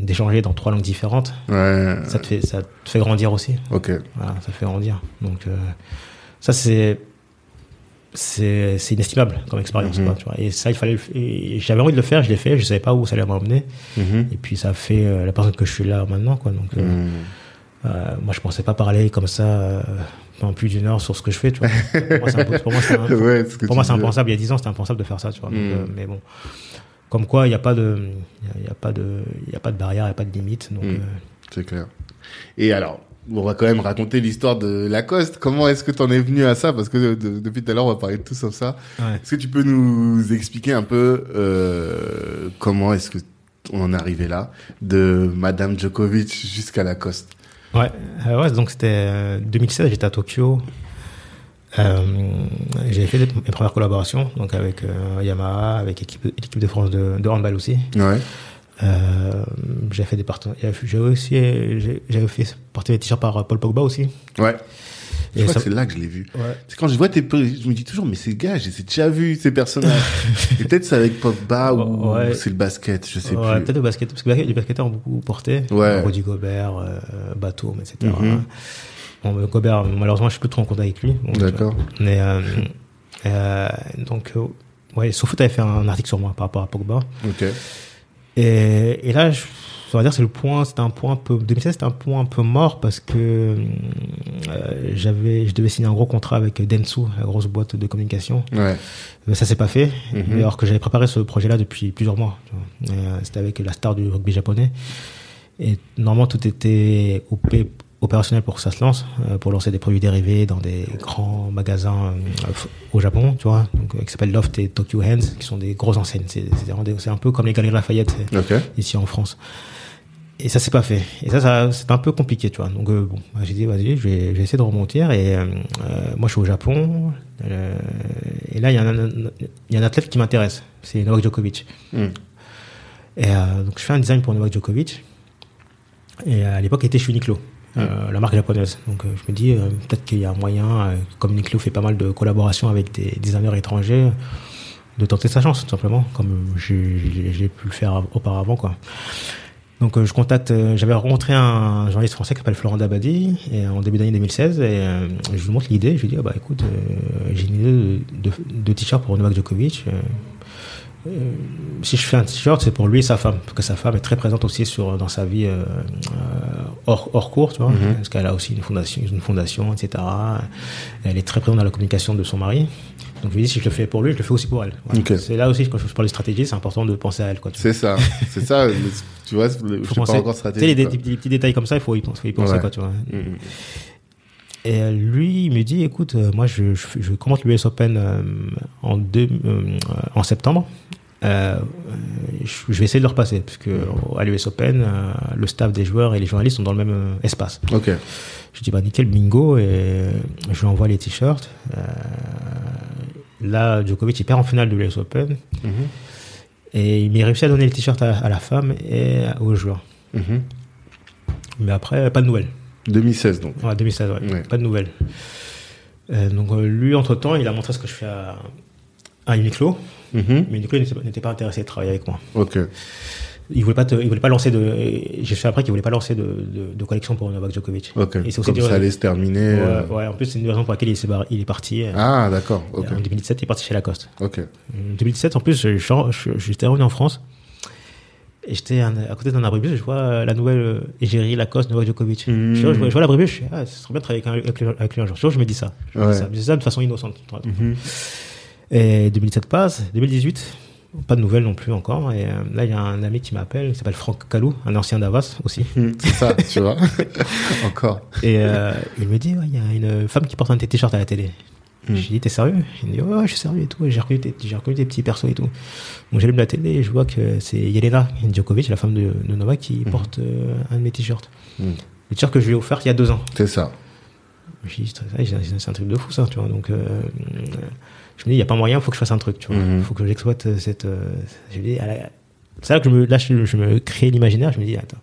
d'échanger dans trois langues différentes, Ouais. ça te fait ça te fait grandir aussi. Ok. Voilà, ça fait grandir. Donc euh, ça c'est c'est c'est inestimable comme expérience Mhm. quoi, tu vois. Et ça il fallait et j'avais envie de le faire, je l'ai fait, je savais pas où ça allait m'emmener Mhm. et puis ça fait euh, la personne que je suis là maintenant quoi. Donc euh, Mhm. Euh, moi je pensais pas parler comme ça euh, pendant plus d'une heure sur ce que je fais, tu vois. pour moi c'est Ouais, ce impensable. Il y a 10 ans, c'était impensable de faire ça, tu vois. Donc, Mm. euh, mais bon, comme quoi, il n'y a pas de, il a, a pas de, il y a pas de barrière, il n'y a pas de limite. Donc, Mm. euh, C'est clair. Et alors, on va quand même raconter l'histoire de Lacoste. Comment est-ce que tu en es venu à ça? Parce que depuis tout à l'heure, on va parler de tout sauf ça. Est-ce que tu peux nous expliquer un peu comment est-ce que on en est arrivé là, de Madame Djokovic jusqu'à Lacoste Ouais, euh, ouais donc c'était 2016, j'étais à Tokyo. Euh, j'ai fait mes premières collaborations donc avec Yamaha, avec l'équipe de France de, de handball aussi. Ouais. Euh, j'ai fait des partenariats. J'ai aussi, j'avais fait porter des t-shirts par Paul Pogba aussi. Ouais. Je crois que c'est là que je l'ai vu. Ouais. C'est quand je vois tes, je me dis toujours, mais ces gars, j'ai déjà vu ces personnages. peut-être c'est avec Pogba ou Ouais. c'est le basket, je sais Ouais, plus. peut-être le basket, parce que les basketteurs ont beaucoup porté. Ouais. Rudy Gobert, euh, Batum, etc. Mhm. Bon, Gobert, malheureusement, je suis plus trop en contact avec lui. donc, D'accord. euh, Mais, euh, euh, donc, euh, ouais, SoFoot avait fait un article sur moi par rapport à Pogba. Ok. Et, et là, je, on va dire, c'est le point, c'était un point un peu, 2016, c'était un point un peu mort parce que euh, j'avais, je devais signer un gros contrat avec Dentsu, la grosse boîte de communication. Ouais. Mais ça s'est pas fait, Mhm. alors que j'avais préparé ce projet-là depuis plusieurs mois. euh, C'était avec la star du rugby japonais. Et normalement, tout était OP opérationnel pour que ça se lance, euh, pour lancer des produits dérivés dans des grands magasins euh, au Japon, tu vois, donc, euh, qui s'appellent Loft et Tokyo Hands, qui sont des grosses enseignes. C'est un peu comme les Galeries Lafayette ici en France. Et ça s'est pas fait. Et ça, ça c'est un peu compliqué, tu vois. Donc euh, bon, bah, j'ai dit vas-y, je vais, je vais essayer de remonter. Et euh, euh, moi, je suis au Japon. euh, et là, il y, a un- il y a un athlète qui m'intéresse. C'est Novak Djokovic. Hmm. Et euh, donc, je fais un design pour Novak Djokovic. Et à l'époque, il était chez Uniqlo, euh, la marque japonaise. Donc, je me dis, peut-être qu'il y a un moyen, comme Uniqlo fait pas mal de collaborations avec des designers étrangers, de tenter sa chance, tout simplement, comme j'ai pu le faire auparavant, quoi. Donc, euh, je contacte, euh, j'avais rencontré un journaliste français qui s'appelle Florent Dabadi, et, en début d'année 2016, et euh, je lui montre l'idée. Je lui dis, ah bah écoute, j'ai une idée de, de, de t-shirt pour Novak Djokovic. euh, si je fais un t-shirt, c'est pour lui et sa femme, parce que sa femme est très présente aussi sur, dans sa vie euh, hors, hors cours, tu vois, Mhm. parce qu'elle a aussi une fondation, une fondation, etc. Elle est très présente dans la communication de son mari. Donc je lui dis, si je le fais pour lui, je le fais aussi pour elle. Voilà. C'est là aussi, quand je parle de stratégie, c'est important de penser à elle. C'est ça. C'est ça. tu vois, je Faut sais penser- pas encore tu sais, les, petits détails comme ça, il faut y penser, faut y penser Ouais. quoi, tu vois. Hmm. Et euh, lui, il me dit, écoute, euh, moi, je, je, je commente l'US Open euh, en, deux, euh, en septembre. Euh, je, je vais essayer de le repasser, parce que à l'US Open, euh, le staff des joueurs et les journalistes sont dans le même euh, espace. Ok. Je dis, bah nickel, bingo, et je lui envoie les t-shirts. Euh, là, Djokovic, il perd en finale de l'US Open, Mhm. Et il m'est réussi à donner les t-shirts à, à la femme et aux joueurs. Mhm. Mais après, pas de nouvelles. 2016 donc. Ouais, 2016, ouais. Ouais. Pas de nouvelles. Euh, donc euh, lui, entre-temps, il a montré ce que je fais à, à Uniqlo, Mhm. mais Uniqlo n'était pas- n'était pas intéressé de travailler avec moi. Ok. Il voulait pas, te- il voulait pas lancer de. J'ai fait après qu'il voulait pas lancer de, de, de collection pour Novak Djokovic. Ok. Et c'est aussi Comme ça allait se terminer. euh, Ouais, en plus, c'est une raison pour laquelle il, est parti. euh, Ah, d'accord. En 2017, il est parti chez Lacoste. Ok. En 2017, en plus, j'étais revenu en France. Et j'étais à côté d'un abribus, je vois la nouvelle euh, égérie Lacoste Novak Djokovic. Mmh. Je, vois, je vois- l'abribus, je suis ah, ce serait bien de travailler avec, un- avec lui- un jour. Je me dis ça. Je me dis ça, je me dis ça de façon innocente. Mhm. Et 2017 passe, 2018, pas de nouvelles non plus encore. Et euh, là, il y a un ami qui m'appelle, il s'appelle Franck Calou, un ancien d'Avas aussi. Mhm. C'est ça, tu vois. Encore. Et euh, il me dit, ouais, il y a une femme qui porte un t-shirts à la télé. Mm. J'ai dit, t'es sérieux? Il me dit, ouais, je suis sérieux et tout. J'ai reconnu, reconnu tes petits persos et tout. Donc j'allume la télé et je vois que c'est Yelena Djokovic, la femme de, de Novak, qui porte euh, un de mes t-shirts. Mm. Le t-shirt que je lui ai offert il y a deux ans. C'est ça. J'ai dit, c'est un truc de fou ça, tu vois. Donc, euh, je me dis, il n'y a pas moyen, il faut que je fasse un truc, tu vois. Il Mhm. faut que j'exploite euh, cette. euh, je dis, c'est là que je me, là, je, je me crée l'imaginaire, je me dis, attends,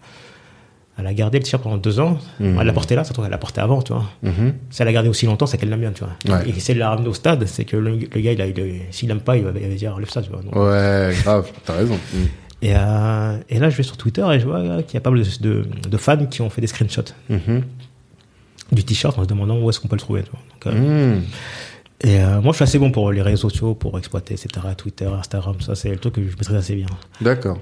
elle a gardé le t-shirt pendant deux ans, Mhm. elle l'a porté là, ça trouve, elle l'a porté avant, tu vois. Mhm. Si elle l'a gardé aussi longtemps, c'est qu'elle l'aime bien, tu vois. Ouais. Et si elle l'a ramené au stade, c'est que le, le gars, il a, il a- s'il l'aime pas, il va, il va dire, lève ça, tu vois. Donc, Ouais, grave. T'as raison. Mhm. et, euh, et là, je vais sur Twitter et je vois qu'il y a pas mal de, de, de fans qui ont fait des screenshots Mhm. du t-shirt en se demandant où est-ce qu'on peut le trouver, tu vois. Donc, euh, Mhm. Et euh, moi, je suis assez bon pour les réseaux sociaux, pour exploiter, etc. Twitter, Instagram, ça, c'est le truc que je maîtrise assez bien. D'accord.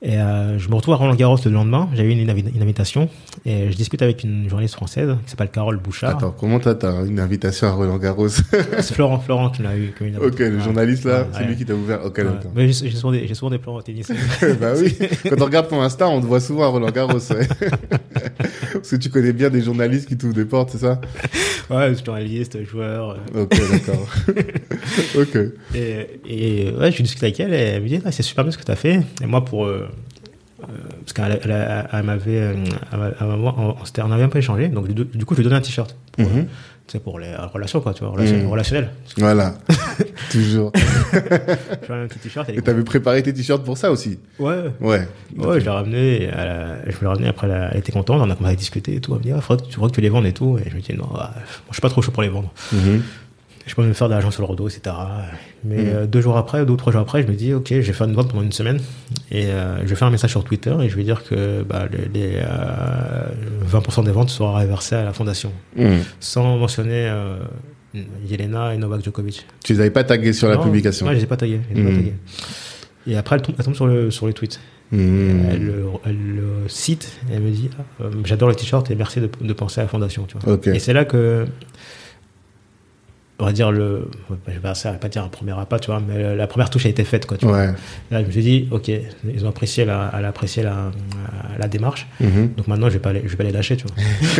Et euh, je me retrouve à Roland Garros le lendemain. J'avais une, une, une invitation et je discute avec une journaliste française qui s'appelle Carole Bouchard. Attends, comment t'as une invitation à Roland Garros? C'est Florent, Florent qui l'a eu. m'a eu Ok, le journaliste là, Ouais, c'est ouais. lui qui t'a ouvert. Ok, Ouais. d'accord. Mais j'ai souvent des, souvent des plans au tennis. bah oui, quand on regarde ton Insta, on te voit souvent à Roland Garros. Parce que tu connais bien des journalistes qui t'ouvrent des portes, c'est ça? Ouais, journaliste, joueur. euh. Ok, d'accord. ok. Et, et ouais, je discute avec elle et elle me dit ah, c'est super bien ce que tu as fait. Et moi, pour. euh, euh, parce qu'elle elle, elle- elle m'avait. euh, on, avait un peu échangé. Donc, du, du coup, je lui ai donné un t-shirt. Mhm. tu sais, pour les relations, quoi, tu vois, relation, Mhm. relationnel. Voilà, toujours. Un petit t-shirt. Et t'avais préparé tes t-shirts pour ça aussi? Ouais. Ouais. Ouais, je l'ai ramené, et elle a- je me l'ai ramené après, elle, a- elle était contente, on a commencé à discuter et tout. Elle me dit, ah, que tu crois que tu les vendes et tout. Et je me dis, non, ouais, moi, je suis pas trop chaud pour les vendre. Mhm. Je peux me faire de l'argent sur le rodo, etc. Mais Mhm. euh, deux jours après, deux ou trois jours après, je me dis, ok, je vais faire une vente pendant une semaine. Et euh, je vais faire un message sur Twitter et je vais dire que bah, les, les, euh, 20% des ventes seront reversées à la fondation. Mhm. Sans mentionner euh, Yelena et Novak Djokovic. Tu les avais pas tagués sur la Non, publication Ouais, je les ai pas tagués. pas tagués. Et après, elle tombe, elle tombe sur, le, sur les tweets. Mhm. Elle, le- elle le cite et elle me dit ah, euh, J'adore le t-shirt et merci de, de penser à la fondation. Tu vois. Ok. Et c'est là que, on va dire, le, je vais pas, dire un premier appât, tu vois, mais la première touche a été faite. Quoi, tu vois. Là, je me suis dit Ok, ils ont apprécié la, a apprécié la, la démarche. Mhm. Donc maintenant, je vais pas les, je vais pas les lâcher. Tu vois.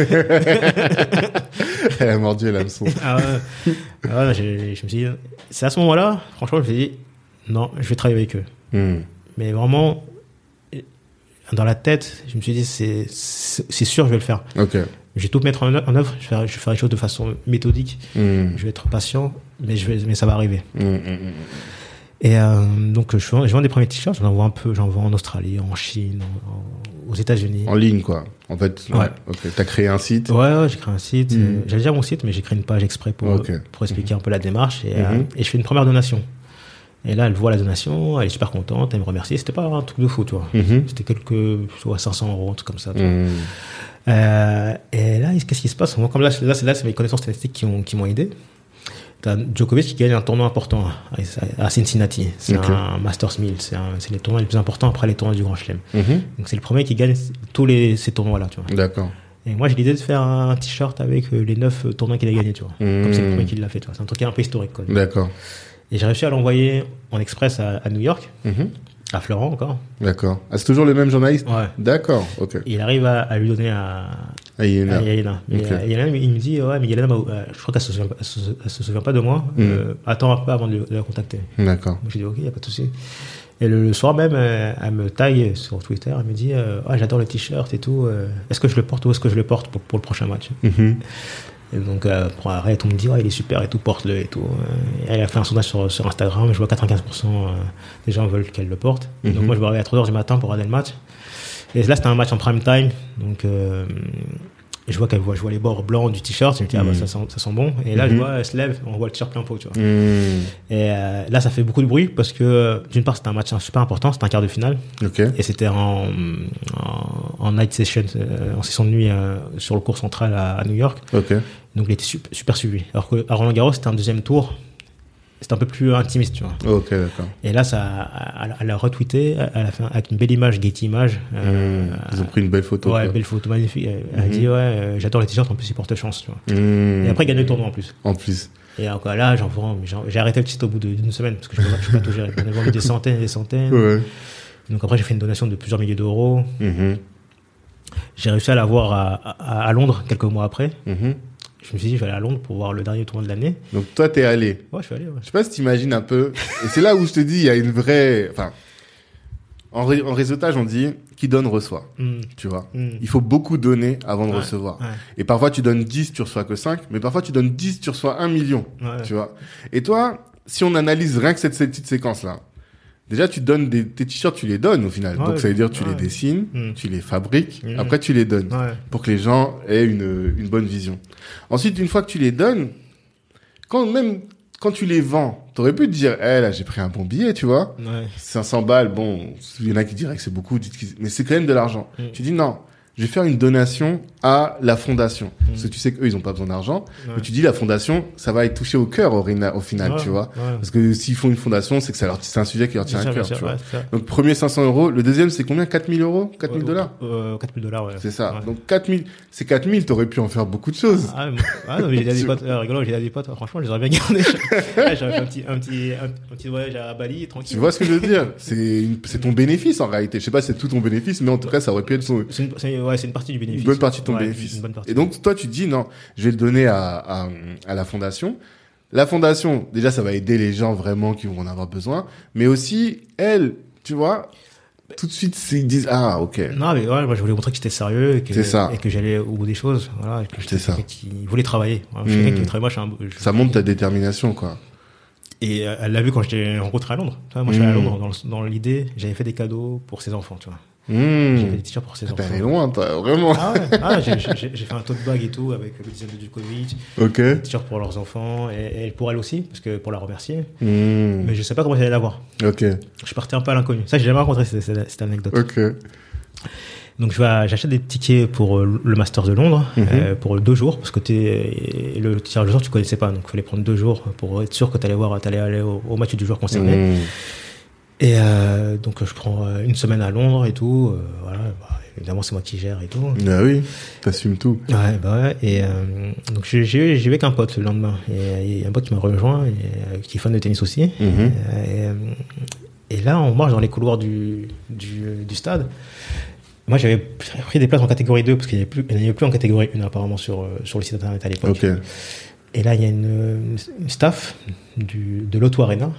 Elle a mordu l'hameçon. ah ouais. Ah ouais, je me suis dit C'est à ce moment-là, franchement, je me suis dit Non, je vais travailler avec eux. Mhm. Mais vraiment, dans la tête, je me suis dit C'est c'est c'est sûr, je vais le faire. Ok. Je vais tout mettre en œuvre, je vais, faire, je vais faire les choses de façon méthodique, Mhm. je vais être patient, mais, je vais, mais ça va arriver. Mhm, mhm. Et euh, donc, je vends, je vends des premiers t-shirts, j'en vends un peu, j'en vends en Australie, en Chine, en- en- aux États-Unis. En ligne, quoi. En fait, ouais. Ouais. T'as créé un site. Ouais, ouais, j'ai créé un site. Euh, J'avais déjà mon site, mais j'ai créé une page exprès pour, expliquer un peu la démarche. Et, euh, et je fais une première donation. Et là, elle voit la donation, elle est super contente, elle me remercie. C'était pas un truc de fou, tu vois. Mhm. C'était quelques, soit 500 euros, un truc comme ça. tu vois. Euh, et là, qu'est-ce qui se passe? Moi, comme là, c'est- là, c'est là, c'est mes connaissances statistiques qui m'ont qui m'ont aidé. T'as Djokovic qui gagne un tournoi important à, Cincinnati. C'est un Masters 1000. C'est les tournois les plus importants après les tournois du Grand Chelem. Mhm. Donc c'est le premier qui gagne tous les, ces tournois-là, tu vois. D'accord. Et moi, j'ai l'idée de faire un t-shirt avec euh, les neuf euh, tournois qu'il a gagnés, tu vois. Comme c'est le Mhm. premier qui l'a fait, tu vois. C'est un truc un peu historique, quoi. D'accord. Et j'ai réussi à l'envoyer en express à, à New York, Mhm. À Florent encore. D'accord. Ah, c'est toujours le même journaliste Ouais. D'accord. Ok. Il arrive à, à lui donner à, Ah, il est là. à Yelena. Mais Ok. euh, Yelena, il me dit, ouais, mais Yelena, m'a- euh, je crois qu'elle se, souvient- elle se, elle se souvient pas de moi. Mhm. Euh, attends un peu avant de, le- de la contacter. D'accord. Donc j'ai dit, ok, il n'y a pas de souci. Et le, le soir même, euh, elle me taille sur Twitter, elle me dit, euh, ah, j'adore le t-shirt et tout. euh, est-ce que je le porte ou est-ce que je le porte pour, pour le prochain match? Mhm. Et donc, euh, pour arrêter, on me dit, ouais, il est super et tout, porte-le et tout. Euh, elle a fait un sondage sur, sur Instagram, je vois 95% euh, des gens veulent qu'elle le porte. Donc, Mhm. moi, je me réveille à 3h du matin pour regarder le match. Et là, c'était un match en prime time. Donc, euh, je vois qu'elle voit, je vois les bords blancs du t-shirt. Je me dis, ah bah, Mhm. ça sent, ça sent bon. Et là, je Mhm. vois, elle se lève, on voit le t-shirt plein pot, tu vois. Et euh, là, ça fait beaucoup de bruit parce que, d'une part, c'était un match super important, c'était un quart de finale. Et c'était en, en, en night session, euh, en session de nuit euh, sur le cours central à, à New York. Donc il était super, super suivi. Alors qu'à Roland Garros, c'était un deuxième tour. C'était un peu plus intimiste, tu vois. Et là, ça, elle, a retweeté, elle a fait avec une belle image, Getty Image. euh, Mhm. Ils ont pris une belle photo. ouais, quoi. belle photo magnifique. Elle, a Mhm. dit, ouais, euh, j'adore les t-shirts, en plus, ils portent chance, tu vois. Mhm. Et après, il gagne le tournoi en plus. En plus. Et encore là, j'en j'ai arrêté le site au bout d'une semaine parce que je ne peux pas tout gérer. J'en ai vendu des centaines et des centaines. Ouais. Donc après, j'ai fait une donation de plusieurs milliers d'euros. J'ai réussi à l'avoir à, à, à Londres quelques mois après. Mhm. Je me suis dit, je vais aller à Londres pour voir le dernier tournoi de l'année. Donc toi, t'es allé. Ouais, je suis allé, ouais. Je sais pas si t'imagines un peu. Et c'est là où je te dis, il y a une vraie. Enfin, en, ré- en réseautage, on dit qui donne reçoit. Hmm, Tu vois? hmm. Il faut beaucoup donner avant de Ouais, recevoir. ouais, Et parfois, tu donnes 10, tu reçois que 5. Mais parfois, tu donnes 10, tu reçois 1 million. Tu vois? Et toi, si on analyse rien que cette, cette petite séquence-là, déjà, tu donnes des, tes t-shirts, tu les donnes au final. Ouais, Donc, ça veut dire, tu ouais. les dessines, Mm. tu les fabriques, Mm. après, tu les donnes. Ouais. Pour que les gens aient une, une bonne vision. Ensuite, une fois que tu les donnes, quand même, quand tu les vends, t'aurais pu te dire, eh, là, j'ai pris un bon billet, tu vois. Ouais. 500 balles, bon, il y en a qui diraient que c'est beaucoup, mais c'est quand même de l'argent. Mm. Tu dis non, je vais faire une donation à la fondation. Mhm. Parce que tu sais qu'eux, ils ont pas besoin d'argent. Ouais. Mais tu dis, la fondation, ça va être touché au cœur au, final, Ouais, tu vois. ouais. Parce que s'ils font une fondation, c'est que ça leur, c'est un sujet qui leur tient à cœur, tu vois. Donc, premier 500 euros. Le deuxième, c'est combien? 4000 euros? 4000 dollars? Euh, 4000 dollars, ouais. C'est ça. Donc, 4000, c'est 4000, t'aurais pu en faire beaucoup de choses. Ah, mais- ah non, mais j'ai des potes, euh, rigolo, j'ai des potes, franchement, je les aurais bien gardés. J'aurais fait un petit, un petit, un, un petit voyage à Bali, tranquille. Tu vois ce que je veux dire? C'est ton bénéfice en réalité. Je sais pas si c'est tout ton bénéfice, mais en tout cas, ça aurait pu être son, C'est une, ouais, c'est une partie du bénéfice. une bonne partie de ton Ouais, bénéfice. Et donc, toi, tu te dis, non, je vais le donner à, à, à la fondation. La fondation, déjà, ça va aider les gens vraiment qui vont en avoir besoin. Mais aussi, elle, tu vois, tout de suite, ils disent, ah, ok. Non, mais ouais, moi, je voulais montrer que j'étais sérieux et que, et que j'allais au bout des choses. Voilà, et que j'étais quelqu'un qui voulait travailler. Voilà, Hmm. quelqu'un qui veut travailler. Moi, je suis un, je- Ça montre ta détermination, quoi. Et euh, elle l'a vu quand j'étais rencontré à Londres. Moi, je suis allé à Hmm. Londres dans l'idée, j'avais fait des cadeaux pour ses enfants, tu vois. Mmh. J'avais des t-shirts pour ses T'es enfants. allé loin, toi, vraiment. Ah ouais, ah, j'ai- j'ai j'ai fait un tote bag et tout avec le design de Djokovic, Ok. des t-shirts pour leurs enfants et, et pour elle aussi, parce que pour la remercier. Mmh. Mais je sais pas comment j'allais la voir. Ok. Je parti un peu à l'inconnu. Ça, j'ai jamais rencontré cette, anecdote. Ok. Donc, je vais, j'achète des tickets pour euh, le Master de Londres Mhm. euh, pour deux jours, parce que t'es, le tirage au sort, tu connaissais pas, donc il fallait prendre deux jours pour être sûr que t'allais voir, t'allais aller au, au match du joueur concerné. Et euh, donc, je prends euh, une semaine à Londres et tout. euh, voilà, bah, évidemment, c'est moi qui gère et tout. Ah oui, t'assumes tout. Ouais, bah ouais. Et euh, donc, j'ai- j'ai j'y vais avec un pote le lendemain. Et il y a un pote qui m'a rejoint, et, euh, qui est fan de tennis aussi. Mhm. Et, euh, et là, on marche dans les couloirs du, du, du stade. Moi, j'avais pris des places en catégorie 2 parce qu'il n'y avait, plus- il n'y avait plus en catégorie 1 apparemment sur, euh, sur le site internet à l'époque. Et là, il y a une, une staff du, de l'Auto Arena.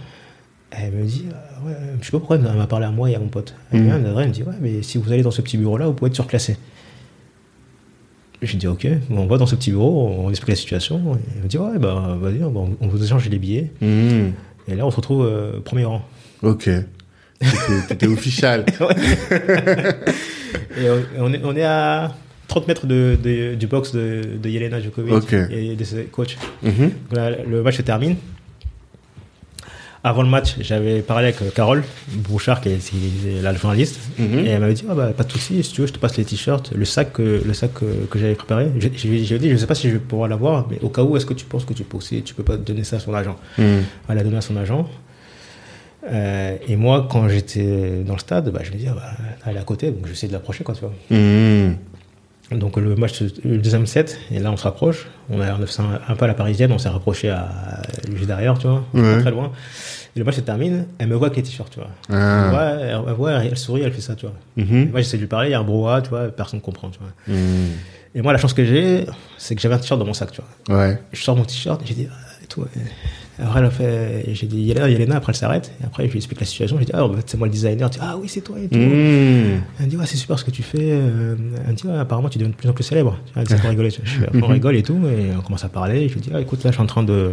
Elle me dit, euh, ouais, je sais pas pourquoi elle m'a parlé à moi et à mon pote. Elle, vient, elle me dit, ouais, mais si vous allez dans ce petit bureau-là, vous pouvez être surclassé. Je dis, ok, on va dans ce petit bureau, on explique la situation. Elle me dit, ouais, bah, vas-y, on vous échange les billets. Mmh. Et là, on se retrouve euh, premier rang. Ok. T'étais- official. Et on, on est, à 30 mètres de, de- du box de, de Yelena Djokovic Ok. et de ses coachs. Mhm. Voilà, le match se termine. Avant le match, j'avais parlé avec euh, Carole Bouchard, qui est, la journaliste, Mhm. et elle m'avait dit ah bah, pas de souci, si tu veux, je te passe les t-shirts, le sac, que- le sac que, que j'avais préparé. Je- je lui ai- je dit je sais pas si je vais pouvoir l'avoir, mais au cas où, est-ce que tu penses que tu peux aussi, tu peux pas donner ça à son agent Mmh. Elle a donné à son agent. Euh, et moi, quand j'étais dans le stade, bah, je lui ai dit, ah bah, elle est à côté, donc j'essaie de l'approcher, quoi, tu vois. Mmh. Donc le match, le deuxième set, et là on se rapproche. On a fait un, un peu à la parisienne, on s'est rapproché à, juste derrière, tu vois, Ouais. pas très loin. Et le match se termine, elle me voit avec les t-shirts, tu vois. Ah. Elle, voit, elle, elle voit, elle sourit, elle fait ça, tu vois. Et Mhm. moi j'essaie de lui parler, il y a un brouhaha, tu vois, personne ne comprend, tu vois. Mmh. Et moi la chance que j'ai, c'est que j'avais un t-shirt dans mon sac, tu vois. Ouais. Je sors mon t-shirt, et j'ai dit, ah, et tout. et- Après, elle a fait, j'ai dit, Yelena, Yelena, après elle s'arrête. Et après, je lui explique la situation. J'ai dit, ah, en fait, c'est moi le designer. Dit, ah oui, c'est toi et tout. Mmh. Elle me dit, ouais, c'est super ce que tu fais. Euh, Elle me dit, ouais, apparemment, tu deviens de plus en plus célèbre. Elle dit, on rigole, je fais, on rigole et tout. Et on commence à parler. Je lui dis, ah, écoute, là, je suis en train de,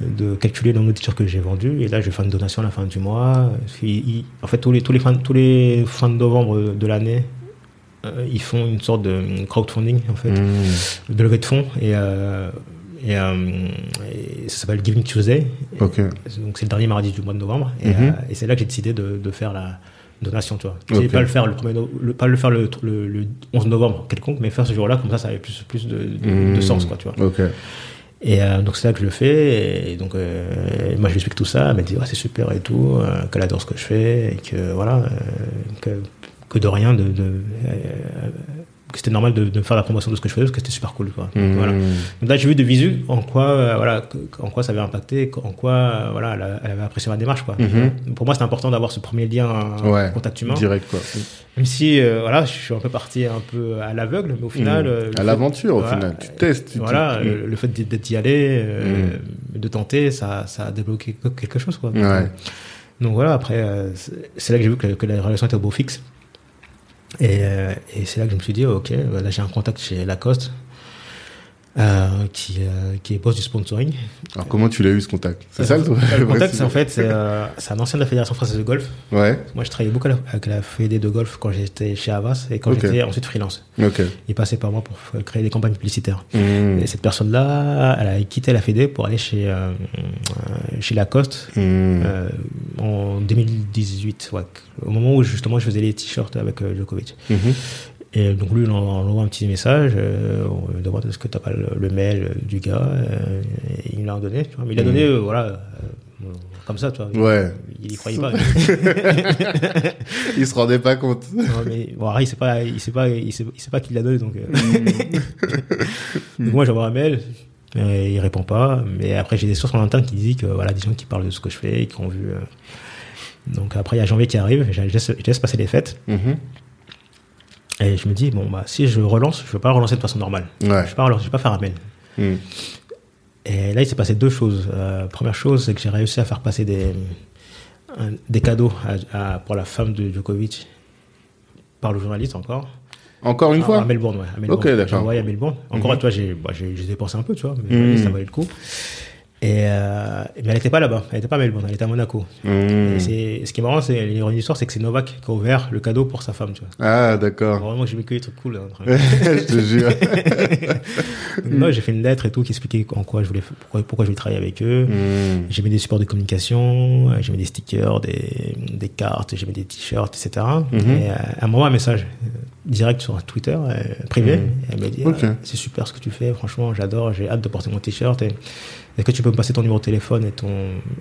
de calculer le nombre de t-shirts que j'ai vendus. Et là, je vais faire une donation à la fin du mois. Il- il- en fait, tous les, tous les fins, tous les fins de novembre de l'année, euh, ils font une sorte de crowdfunding, en fait, Mmh. de levée de fonds. Et, euh, et, euh, et ça s'appelle Giving Tuesday. Donc c'est le dernier mardi du mois de novembre. Et, Mhm. et c'est là que j'ai décidé de, de faire la donation, tu vois. Tu sais, Ok. pas le faire le, premier no- le- pas le faire le, le, le 11 novembre quelconque, mais faire ce jour-là, comme ça, ça avait plus, plus de, de, Mmh. de sens, quoi, tu vois. Et euh, donc c'est là que je le fais. Et donc euh, moi je lui explique tout ça. Elle m'a dit ouais, c'est super et tout, euh, qu'elle adore ce que je fais et que voilà, euh, que, que de rien, de, de euh, que c'était normal de, de faire la promotion de ce que je faisais parce que c'était super cool, quoi. Donc, Mmh. voilà. Donc là, j'ai vu de visu en quoi, euh, voilà, en quoi ça avait impacté, en quoi, euh, voilà, elle, a- elle avait apprécié ma démarche, quoi. Mhm. Pour moi, c'était important d'avoir ce premier lien, euh, Ouais. contact humain. Direct, quoi. Même si, euh, voilà, je suis un peu parti un peu à l'aveugle, mais au final, Mmh. le À l'aventure, au voilà, final. Tu testes. tu- voilà, tu- le, le fait d'y- aller, de tenter, ça, ça a débloqué que- quelque chose, quoi. Donc, Ouais. Donc voilà, après, c'est c'est là que j'ai vu que, que la relation était au beau fixe. Et, euh, et c'est là que je me suis dit, ok, là j'ai un contact chez Lacoste, euh, qui, euh, qui est boss du sponsoring. Alors, comment tu l'as eu, ce contact? C'est ça, le le le contact, c'est en fait, c'est euh, un ancien de la Fédération française de golf. Ouais. Moi, je travaillais beaucoup avec la Fédé de golf quand j'étais chez Havas et quand j'étais ensuite freelance. Ok. Il passait par moi pour créer des campagnes publicitaires. Mmh. Et cette personne-là, elle a quitté la Fédé pour aller chez, chez Lacoste Mmh. euh, en 2018, ouais, au moment où justement je faisais les t-shirts avec euh, Djokovic. Mhm. Et donc lui, on envoie un petit message, euh, on lui demande est-ce que tu n'as pas le, le mail du gars, euh, et il me l'a donné, tu vois. Mais il l'a Mhm. donné, euh, voilà, comme ça, tu vois. Ouais. Il, y croyait pas. Il se rendait pas compte. Non, mais bon, il sait pas, il sait pas, il sait, il sait pas qui l'a donné, donc. euh. donc moi, j'envoie un mail, mais il répond pas. Mais après, j'ai des sources en interne qui disent que voilà, des gens qui parlent de ce que je fais, et qui ont vu. euh. Donc après, il y a janvier qui arrive, je laisse, je laisse passer les fêtes, Mhm. et je me dis bon bah si je relance, je vais pas relancer de façon normale. Ouais. Je vais pas relancer, je vais pas faire un mail. Mhm. Et là, il s'est passé deux choses. Euh, première chose, c'est que j'ai réussi à faire passer des, un- des cadeaux à- à- pour la femme de Djokovic par le journaliste encore. Encore une à, fois à Melbourne, ouais. À Melbourne. Ok, d'accord. Envoyé à Melbourne. Encore Mhm. une fois, j'ai bah, dépensé un peu, tu vois, mais Mhm. ça valait le coup. Et, euh, mais elle n'était pas là-bas, elle n'était pas à Melbourne, elle était à Monaco. Et c'est- ce qui est marrant, c'est l'ironie c'est que c'est Novak qui a ouvert le cadeau pour sa femme, tu vois. Ah, d'accord. Vraiment, j'ai mis que des trucs cool. hein. je te jure. Moi, j'ai fait une lettre et tout qui expliquait en quoi je voulais, pourquoi, pourquoi je voulais travailler avec eux. Mhm. J'ai mis des supports de communication, j'ai mis des stickers, des, des cartes, j'ai mis des t-shirts, etc. Et à un moment, un message euh, direct sur Twitter, euh, privé. Et elle m'a dit ah, C'est super ce que tu fais, franchement, j'adore, j'ai hâte de porter mon t-shirt. Et Est-ce que tu peux me passer ton numéro de téléphone et ton,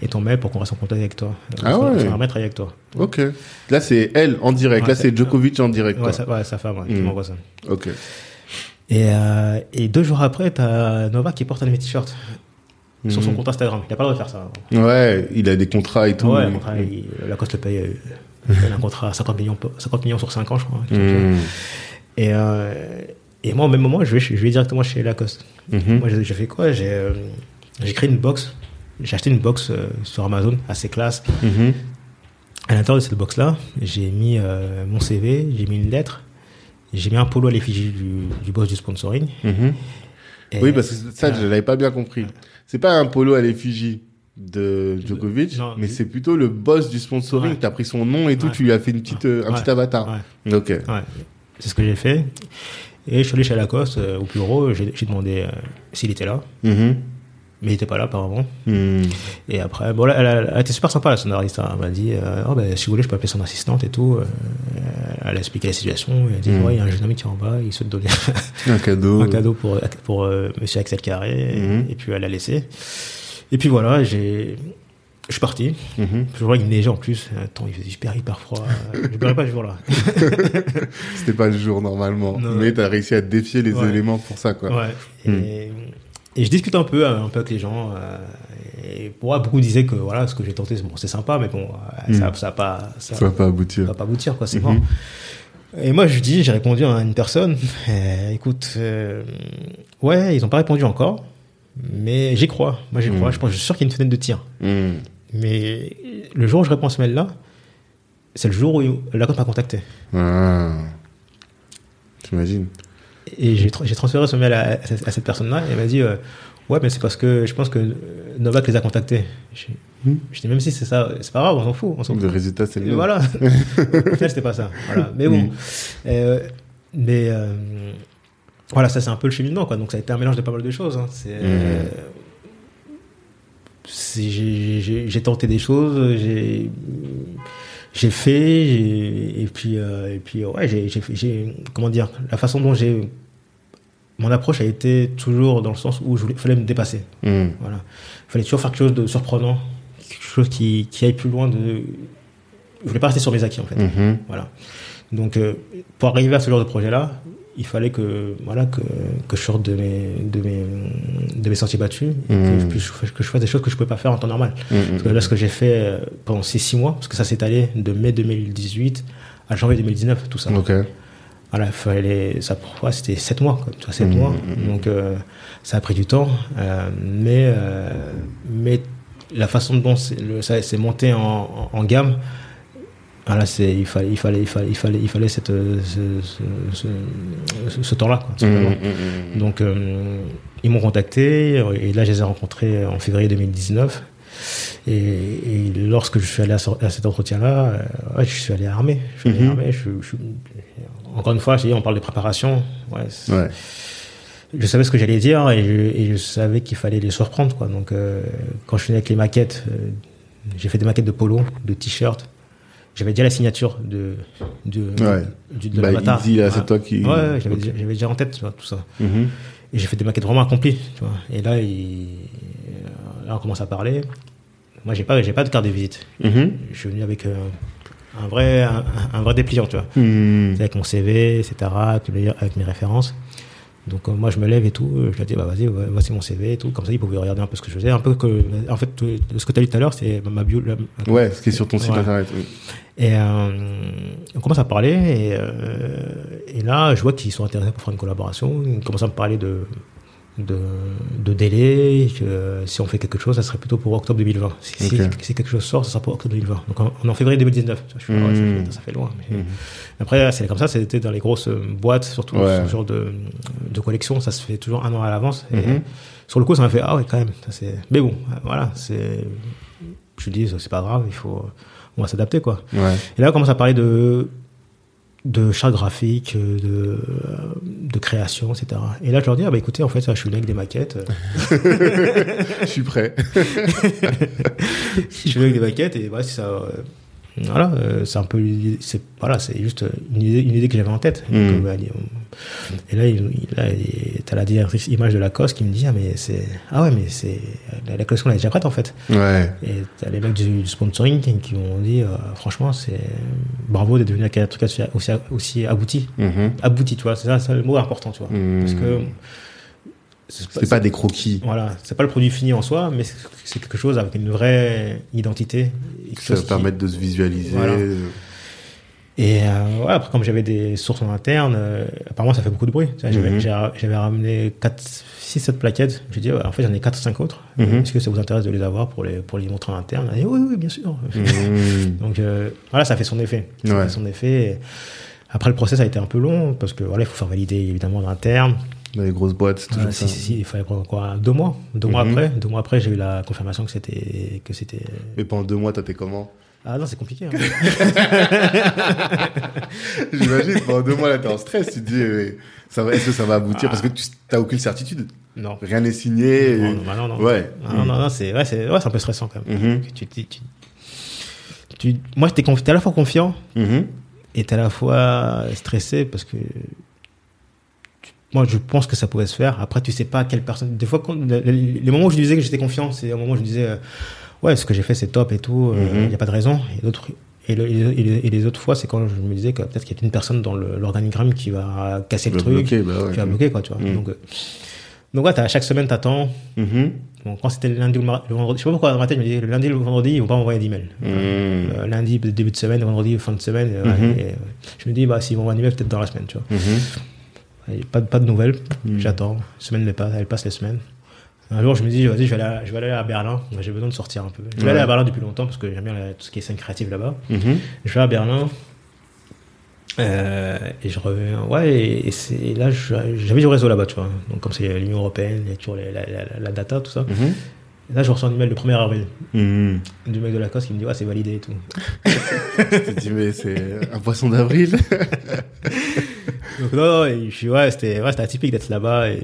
et ton mail pour qu'on reste en contact avec toi? Ah ouais. J'aimerais travailler avec toi. Ok. Là, c'est elle en direct. Ouais, Là, c'est- Djokovic en direct. Ouais, quoi. sa, ouais, sa femme ouais, qui Mhm. m'envoie ça. Ok. Et, euh, et deux jours après, t'as Novak qui porte un de mes t-shirts sur son Mhm. compte Instagram. Il a pas le droit de faire ça. Ouais, il a des contrats et tout. Ouais, contrat, il- Lacoste le paye. il paye un contrat à 50 millions, 50 millions sur 5 ans, je crois. ça. Mhm. Et, euh, et moi, au même moment, je vais, je vais directement chez Lacoste. Moi, j'ai j'ai fait quoi? J'ai euh, j'ai créé une box. J'ai acheté une box euh, sur Amazon, assez classe. Mhm. À l'intérieur de cette box-là, j'ai mis euh, mon CV, j'ai mis une lettre, j'ai mis un polo à l'effigie du, du boss du sponsoring. Mhm. Et- Oui, parce que ça, Ah. je l'avais pas bien compris. C'est pas un polo à l'effigie de Djokovic, Non, mais c'est plutôt le boss du sponsoring. Ouais. T'as pris son nom et tout, Ouais. tu lui as fait une petite, euh, un petit avatar. Ok. C'est ce que j'ai fait. Et je suis allé chez Lacoste, euh, au bureau, j'ai demandé euh, s'il était là. Mhm. Mais il était pas là, apparemment. Mhm. Et après, bon, là, elle, elle été super sympa, la sonariste. hein. Elle m'a dit, euh, Oh, ben, si vous voulez, je peux appeler son assistante et tout. Euh, elle a expliqué la situation. Elle a dit, Mhm. ouais, il y a un jeune homme qui est en bas, il souhaite donner Un cadeau. un cadeau pour, pour euh, monsieur Axel Carré. Mhm. Et puis, elle l'a laissé. Et puis voilà, j'ai, je suis parti. Je vois qu'il neigeait en plus. Attends, il faisait super, hyper froid. Je ne pleurais pas ce jour-là. C'était pas le jour normalement, Non. mais t'as réussi à défier les Ouais. éléments pour ça, quoi. Ouais. Hmm. Et, et je discute un peu, un peu avec les gens. euh, et pour moi, beaucoup disaient que voilà, ce que j'ai tenté, c'est bon, c'est sympa, mais bon, euh, ça, Hmm. ça, pas, ça, Ça va pas aboutir. va pas aboutir, quoi, c'est Mhm. mort. Et moi, je dis, j'ai répondu à une personne, euh, écoute, euh, ouais, ils ont pas répondu encore, mais j'y crois. Moi, j'y crois. Je pense, je suis sûr qu'il y a une fenêtre de tir. Mhm. Mais le jour où je réponds à ce mail-là, c'est le jour où la m'a contacté. Ah. T'imagines Et j'ai tra- j'ai transféré ce mail à, à cette- à cette personne-là et elle m'a dit euh, Ouais, mais c'est parce que je pense que euh, Novak les a contactés. Je, Hmm. je dis Même si c'est ça, c'est pas grave, on s'en fout. On s'en Le résultat, c'est le même. voilà. Au final, c'était pas ça. Voilà. Mais bon. Hmm. Euh, mais euh, voilà, ça c'est un peu le cheminement. Quoi. Donc ça a été un mélange de pas mal de choses. hein. C'est. j'ai j'ai tenté des choses, j'ai j'ai fait, et puis euh, et puis ouais, j'ai comment dire, la façon dont j'ai mon approche a été toujours dans le sens où je voulais, fallait me dépasser. Mhm. Voilà, il fallait toujours faire quelque chose de surprenant, quelque chose qui qui aille plus loin de. Je voulais pas rester sur mes acquis en fait. Mhm. Voilà. Donc, euh, pour arriver à ce genre de projet-là, il fallait que, voilà, que, que je sorte de mes, de mes, de mes sentiers battus, et que, je, puisse- que je fasse des choses que je ne pouvais pas faire en temps normal. Parce que là, ce que j'ai fait euh, pendant ces six mois, parce que ça s'est allé de mai 2018 à janvier 2019, tout ça. Ok. Voilà, il fallait, ça, ouais, c'était sept mois, quoi, tu vois, sept mois. Donc, euh, ça a pris du temps, euh, mais, euh, mais la façon dont le- ça s'est monté en, en, en gamme, voilà, c'est, il fallait, il fallait, il fallait, il fallait, il fallait cette, ce, ce, ce- ce temps-là, quoi, simplement. Mhm, mhm. Donc, euh, ils m'ont contacté et là, je les ai rencontrés en février 2019. Et, et lorsque je suis allé à, ce- à cet entretien-là, euh, ouais, je suis allé armé. Je suis allé armé. Je, je- encore une fois, je dis, on parle de préparation. Ouais. Je savais ce que j'allais dire et je, et je savais qu'il fallait les surprendre. Quoi. Donc, euh, quand je suis avec les maquettes, j'ai fait des maquettes de polo, de t-shirts. J'avais déjà la signature de, de, Ouais. de Bah, l'avatar. Easy, là, Ouais. c'est toi qui- Ouais, ouais, j'avais déjà- en tête, tu vois, tout ça. Mhm. Et j'ai fait des maquettes vraiment accomplies, tu vois. Et là, il, là on commence à parler. Moi, j'ai pas, j'ai pas de carte de visite. Mhm. Je suis venu avec euh, un vrai, un, un vrai dépliant, tu vois. Mhm. avec mon CV, etc., avec mes références. Donc euh, moi je me lève et tout, je lui ai dit bah vas-y, ouais, voici mon CV et tout, comme ça il pouvait regarder un peu ce que je faisais, un peu que, en fait ce que tu as lu tout à l'heure c'est ma bio. la- Ouais, ce qui est sur ton site Ouais. internet. oui. Et euh, on commence à parler et, euh, et là je vois qu'ils sont intéressés pour faire une collaboration, ils commencent à me parler de de, de délai, que si on fait quelque chose, ça serait plutôt pour octobre 2020. Si, si- Ok. si quelque chose sort, ça sera pour octobre 2020. Donc on est en février 2019. Je fais, ah ouais, ça, fait, ça fait loin. mais- Mhm. après, c'est comme ça, c'était dans les grosses euh, boîtes, surtout Ouais. ce genre de, de collection, ça se fait toujours un an à l'avance. Et Mhm. sur le coup, ça m'a fait, ah ouais, quand même. Ça, c'est... Mais bon, euh, voilà, c'est. Je dis, c'est pas grave, il faut. On va s'adapter, quoi. Ouais. Et là, on commence à parler de de charte graphique, euh, de, euh, de création, etc. Et là, je leur dis, ah bah écoutez, en fait, je suis venu avec des maquettes. Je suis prêt. je suis venu avec des maquettes et voilà, c'est ça. euh, voilà, euh, c'est un peu, voilà, c'est juste une idée, une idée que j'avais en tête. Mm. Donc, euh, Et là, il, là, t'as la directrice image de Lacoste qui me dit ah mais c'est ah ouais mais c'est la, la collection elle est déjà prête en fait. Ouais. Et t'as les mecs du, du sponsoring qui, qui m'ont dit euh, franchement c'est bravo d'être devenu un truc aussi, aussi, abouti, Mhm. abouti tu vois, c'est ça, c'est le mot important tu vois, Mm. parce que C'est pas des croquis. voilà, c'est pas le produit fini en soi, mais c'est quelque chose avec une vraie identité. Ça va permettre de se visualiser. Voilà. Et euh, ouais, après, comme j'avais des sources en interne, euh, apparemment ça fait beaucoup de bruit. J'avais Mhm. j'avais ramené 4, 6, 7 plaquettes. J'ai dit, ouais, en fait, j'en ai 4 ou 5 autres. Mhm. Est-ce que ça vous intéresse de les avoir pour les, pour les montrer en interne? Elle dit, oui, oui, bien sûr. Mhm. Donc euh, voilà, ça fait son effet. Ça Ouais. fait son effet. Et après, le process a été un peu long parce que voilà, il faut faire valider évidemment en interne. Dans les grosses boîtes, toujours Euh, ça. si, si, si, il fallait prendre quoi Deux mois. Deux mois après, deux mois après, j'ai eu la confirmation que c'était que c'était. Mais pendant deux mois, t'as fait comment? Ah non, c'est compliqué. hein. J'imagine, pendant deux mois, là, t'es en stress. Tu te dis, euh, ça va, est-ce que ça va aboutir? Parce que tu t'as aucune certitude. non. Rien n'est signé. Non, non, bah non, non. Ouais. Ah, non, non, non, c'est ouais, c'est ouais, un peu stressant quand même. Mhm. Tu, tu, tu, tu- moi, t'es à la fois confiant Mhm. et t'es à la fois stressé parce que moi, je pense que ça pouvait se faire. Après, tu sais pas quelle personne. Des fois, quand, les, les moments où je disais que j'étais confiant, c'est au moment où je disais euh, ouais, ce que j'ai fait, c'est top et tout. Il Mhm. n'y a pas de raison. Et d'autres. Et, le- et les- et les autres fois, c'est quand je me disais que peut-être qu'il y a une personne dans l'organigramme qui va casser le truc, bloquer, bah ouais. qui va bloquer, quoi, tu vois. Mhm. Donc, euh, donc ouais, chaque semaine, t'attends. Mhm. Bon, quand c'était le lundi ou le, vendredi, je sais pas pourquoi dans ma tête, je me disais le lundi ou le vendredi, ils vont pas m'envoyer d'email. Mhm. Euh, lundi, début de semaine, vendredi, fin de semaine. euh, Mhm. et, euh, je me dis, bah, s'ils m'envoient un email, peut-être dans la semaine, tu vois. Mhm. Pas, de- pas de nouvelles, Mhm. j'attends. Semaine me passe, elle passe les semaines. Un jour, je me dis, vas-y, je vais aller, à- je vais aller à Berlin. J'ai besoin de sortir un peu. Je vais Ouais. aller à Berlin depuis longtemps parce que j'aime bien la- tout ce qui est scène créative là-bas. Mhm. Je vais à Berlin. euh, et je reviens. Ouais, et, là, j'avais du réseau là-bas, tu vois. Donc, comme c'est l'Union Européenne, il y a toujours les- la, la- la data, tout ça. Mhm. Et là, je reçois un email le 1er avril Mhm. du mec de Lacoste qui me dit, ouais, c'est validé et tout. Tu te dis, mais c'est un poisson d'avril. Donc, non, non, et je suis, ouais, c'était ouais, atypique d'être là-bas et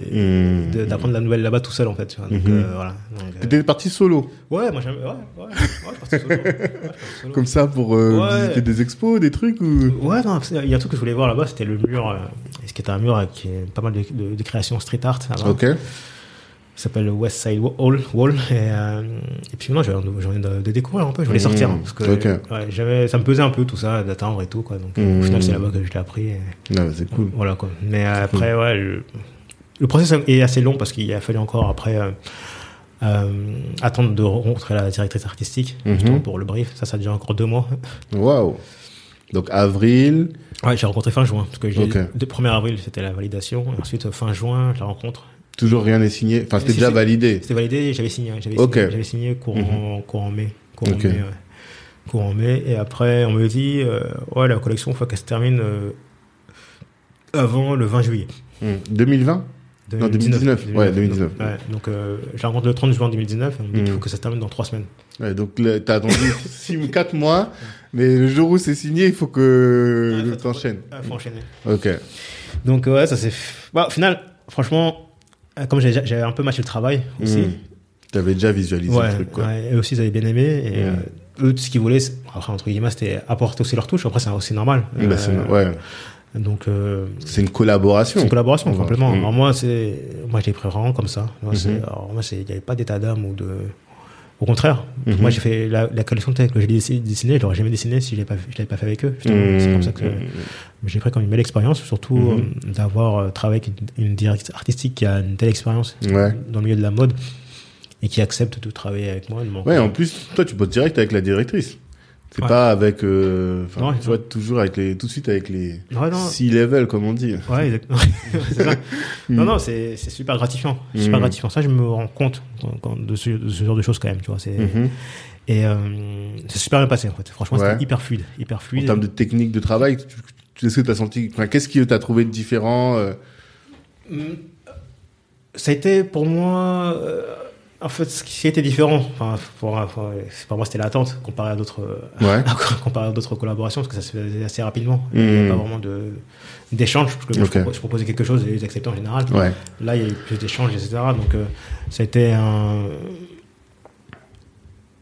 de- d'apprendre la nouvelle là-bas tout seul, en fait. Tu vois. Donc, Mhm. euh, voilà. Euh, T'étais parti solo, ouais, moi, j'aime. Ouais, ouais, ouais, je parti solo. Ouais, je comme ça, pour euh, visiter des expos, des trucs ou... Ouais, non, il y a un truc que je voulais voir là-bas, c'était le mur, ce qui était un mur avec pas mal de, de, de créations street art. Ok. Ça s'appelle le West Side Wall. Wall et, euh, et puis non, j'ai envie de, de découvrir un peu, je voulais Mmh, sortir. hein, parce que ouais, ça me pesait un peu tout ça, d'attendre et tout. Quoi, donc Mmh. au final, c'est là-bas que je l'ai appris. et- Ah, c'est cool. Voilà quoi. Mais après, ouais, le, le process est assez long parce qu'il a fallu encore après euh, euh, attendre de rencontrer la directrice artistique justement, pour le brief. Ça, ça déjà encore deux mois. Waouh. Donc avril. Ouais, j'ai rencontré fin juin parce que j'ai Ok. le 1er avril c'était la validation. Et ensuite fin juin, je la rencontre. Toujours rien n'est signé. Enfin, c'était déjà validé. C'était validé, j'avais signé. J'avais signé, j'avais signé courant, courant mai. Courant mai, ouais. Courant mai. Et après, on me dit, euh, ouais, la collection, il faut qu'elle se termine euh, avant le 20 juillet. Hmm. 2020 Non, 2019. Ouais, 2019. Donc, ouais, donc euh, rencontre le 30 juin 2019 et on me dit qu'il Mm. faut que ça se termine dans trois semaines. ouais, Donc t'as attendu 6 ou 4 mois, mais le jour où c'est signé, il faut que faut- t'enchaînes. Il faut enchaîner. Ok. Donc ouais, ça c'est... Bah, au final, franchement, comme j'ai- j'avais un peu matché le travail aussi, Hmm. T'avais déjà visualisé ouais, le truc, quoi. ouais, et aussi ils avaient bien aimé. Et, euh, eux, ce qu'ils voulaient, après, entre guillemets, c'était apporter aussi leur touche. Après, c'est aussi normal. Bah, c'est- Euh, ouais. Donc, euh, C'est une collaboration. c'est une collaboration, Ouais. complètement. Mm. Alors moi, c'est, moi, je l'ai pris vraiment comme ça. Moi, Mhm. alors, moi, il n'y avait pas d'état d'âme ou de, au contraire. Mhm. Moi, j'ai fait la, la collection de têtes que j'ai dessiné, dessiné, je l'aurais jamais dessiné si je l'avais pas, je l'avais pas fait avec eux. justement. C'est comme ça que Mm. j'ai pris comme une belle expérience, surtout Mhm. euh, d'avoir euh, travaillé avec une, une directrice artistique qui a une telle expérience Ouais. dans le milieu de la mode et qui accepte de travailler avec moi. Ouais, en plus, toi, tu bosses direct avec la directrice. C'est Ouais. pas avec, euh, Non, tu vois, toujours avec les, tout de suite avec les non. C-level, comme on dit. Ouais, exactement. Ça. Non, non, c'est c'est super gratifiant. Super Mhm. gratifiant. Ça, je me rends compte de, ce, de ce genre de choses quand même. Tu vois, c'est Mhm. et euh, c'est super bien passé en fait. Franchement, Ouais. c'était hyper fluide, hyper En fluide. termes de technique de travail, tu, tu est-ce que t'as senti, enfin, qu'est-ce qui t'a trouvé de différent euh, Mm. Ça a été pour moi, euh, en fait, ce qui était différent. Enfin, pour, enfin, pour moi, c'était l'attente comparé à d'autres, euh, Ouais. comparé à d'autres collaborations, parce que ça se faisait assez rapidement. Il n'y avait Mhm. pas vraiment de d'échange, parce que moi, Ok. je, proposais, je proposais quelque chose et ils acceptaient en général. Ouais. Là, il y a eu plus d'échanges, etc. Donc, euh, ça a été un.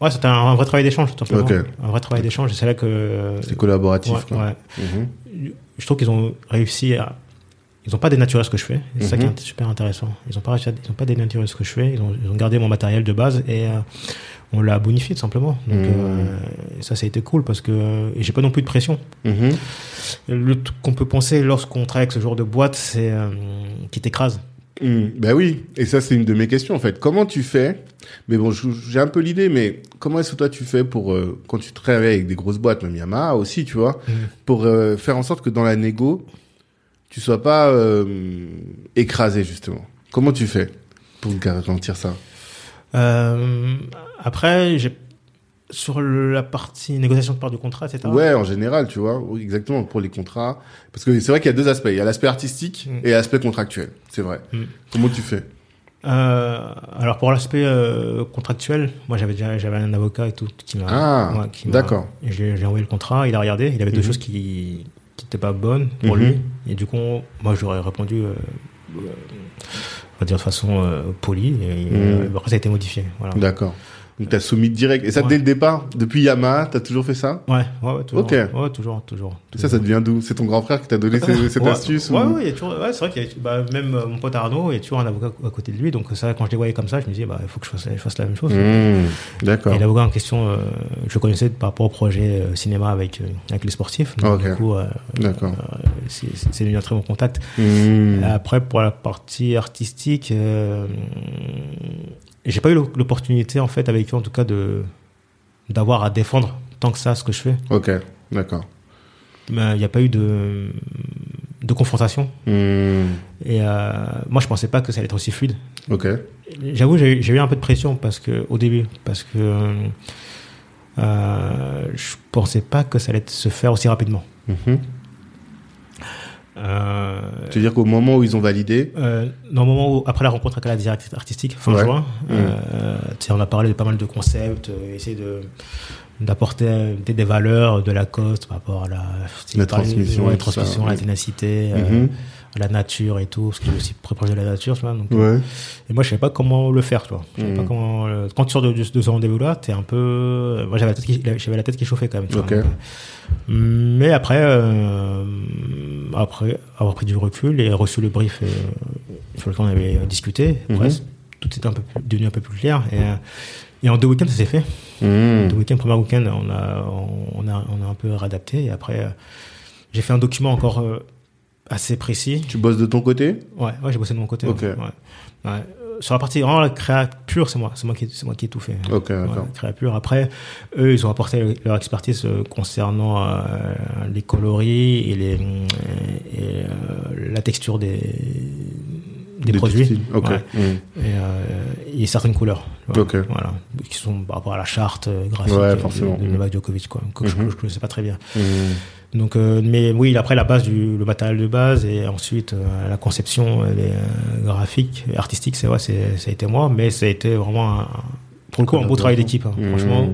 Ouais, c'était un, vrai travail d'échange, tout simplement. Un vrai travail d'échange. C'est là que. C'est collaboratif, Ouais, quoi. ouais. Mhm. Je trouve qu'ils ont réussi à. Ils n'ont pas dénaturé ce que je fais. C'est ça qui Mhm. est super intéressant. Ils n'ont pas, ils ont pas dénaturé ce que je fais. Ils ont, ils ont gardé mon matériel de base et euh, on l'a bonifié, tout simplement. Donc, Mhm. euh, ça, ça a été cool parce que. Et j'ai pas non plus de pression. Mhm. Le qu'on peut penser lorsqu'on travaille avec ce genre de boîte, c'est. euh, qui t'écrase. Ben oui, et ça c'est une de mes questions en fait. Comment tu fais? Mais bon, j'ai un peu l'idée, mais comment est-ce que toi tu fais pour euh, quand tu travailles avec des grosses boîtes, même Yamaha aussi, tu vois, pour euh, faire en sorte que dans la négo, tu sois pas euh, écrasé justement. Comment tu fais pour garantir ça? Euh, après, j'ai sur le- la partie négociation de part du contrat, etc. Ouais, en général, tu vois, exactement pour les contrats, parce que c'est vrai qu'il y a deux aspects. Il y a l'aspect artistique Mm. et l'aspect contractuel. C'est vrai. Mm. Comment tu fais? Euh, alors pour l'aspect euh, contractuel, moi j'avais déjà j'avais un avocat et tout qui m'a. Ah, ouais, d'accord. j'ai envoyé le contrat, il a regardé, il avait deux Mhm. choses qui qui étaient pas bonnes pour Mhm. lui et du coup moi j'aurais répondu. euh, euh, on va dire de façon euh, polie et Mhm. après ça a été modifié voilà D'accord. Donc t'as soumis direct. Et ça Ouais. dès le départ, depuis Yamaha, t'as toujours fait ça? Ouais ouais, ouais toujours Ok. ouais toujours toujours, Ça, ça devient d'où? C'est ton grand frère qui t'a donné ce- cette Ouais, astuce Ouais, ou... ouais, c'est vrai qu'il y a, bah, même euh, mon pote Arnaud, il y a toujours un avocat à côté de lui. Donc, ça, quand je les voyais comme ça, je me disais, bah, il faut que je fasse, je fasse la même chose. Mmh, D'accord. Et l'avocat en question, euh, je le connaissais par rapport au projet euh, cinéma avec, avec les sportifs. Donc, du coup, D'accord. c'est c'est devenu un très bon contact. Mmh. Après, pour la partie artistique, euh, j'ai pas eu l'opportunité, en fait, avec eux, en tout cas, de d'avoir à défendre tant que ça ce que je fais. Ok, d'accord. Mais il n'y a pas eu de, de confrontation. Mmh. Et euh, moi, je pensais pas que ça allait être aussi fluide. Ok. J'avoue, j'ai eu un peu de pression parce que au début, parce que euh, je pensais pas que ça allait se faire aussi rapidement. Mhm. Euh, Tu veux dire qu'au moment où ils ont validé, euh, dans le moment où, après la rencontre avec la directrice artistique, fin Ouais. juin, Mm. euh, tu sais, on a parlé de pas mal de concepts, euh, essayer de d'apporter des, des valeurs de la côte par rapport à la, La transmission ouais, tout ça, transmission, la ténacité, euh, Mhm. La nature et tout, parce que je suis aussi très proche de la nature, tu vois. Donc, ouais. Et moi, je savais pas comment le faire, tu vois. Je savais pas comment. le- Quand tu sors de, de ce rendez-vous-là, t'es un peu. Moi, j'avais la tête qui, j'avais la tête qui chauffait quand même. tu vois. Mais après, euh, après avoir pris du recul et reçu le brief euh, sur lequel on avait discuté, Mhm. tout était un peu plus- devenu un peu plus clair. Et, euh, et en deux week-ends, ça s'est fait. Mmh. Deux week-ends, premier week-end, on a, on a, on a un peu réadapté. Et après, euh, j'ai fait un document encore euh, assez précis. Tu bosses de ton côté? Ouais, ouais, j'ai bossé de mon côté. Ouais. Ouais. Euh, Sur la partie vraiment la créa pure, c'est moi, c'est moi qui, c'est moi qui ai tout fait. Ok, d'accord. créa pure. Après, eux, ils ont apporté leur expertise euh, concernant euh, les coloris et les et, euh, la texture des des, produits. textiles. Ok. Ouais. Mmh. Et, euh, et certaines couleurs. Voilà. Ok. Voilà. Qui sont par rapport à la charte graphique de, de Novak Djokovic, quoi, que, je, Mhm. que je connaissais pas très bien. Mmh. Donc, euh, mais oui, après la base du le matériel de base et ensuite euh, la conception les, euh, graphique et artistique, c'est ouais, c'est ça a été moi, mais ça a été vraiment un, pour le coup un beau travail d'équipe. hein. Mmh. Franchement,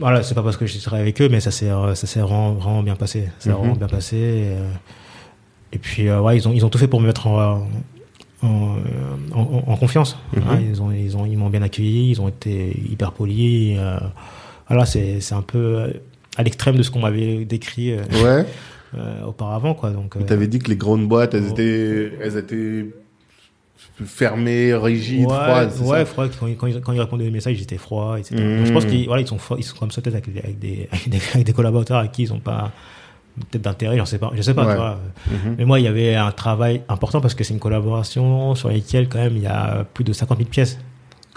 voilà, c'est pas parce que j'ai travaillé avec eux, mais ça s'est ça s'est vraiment, vraiment bien passé. Ça s'est Mhm. vraiment bien passé. Et, et puis euh, ouais, ils ont ils ont tout fait pour me mettre en en, en, en confiance. Hein. ils ont ils ont ils m'ont bien accueilli, ils ont été hyper polis. euh, voilà, c'est c'est un peu euh, à l'extrême de ce qu'on m'avait décrit euh, Ouais. euh, auparavant, quoi. Donc, euh, Tu avais dit que les grandes boîtes, elles Oh. étaient, elles étaient fermées, rigides, ouais, froides. ouais, ça froid. Quand, ils- quand, ils, quand ils répondaient aux messages, ils étaient froids, etc. Donc, je pense qu'ils voilà, ils sont forts, ils sont comme ça peut-être avec, des- avec des, avec des, avec des collaborateurs avec qui ils ont pas peut-être d'intérêt, j'en sais pas, je sais pas. Ouais. Mhm. Mais moi, il y avait un travail important parce que c'est une collaboration sur laquelle quand même il y a plus de 50 000 pièces.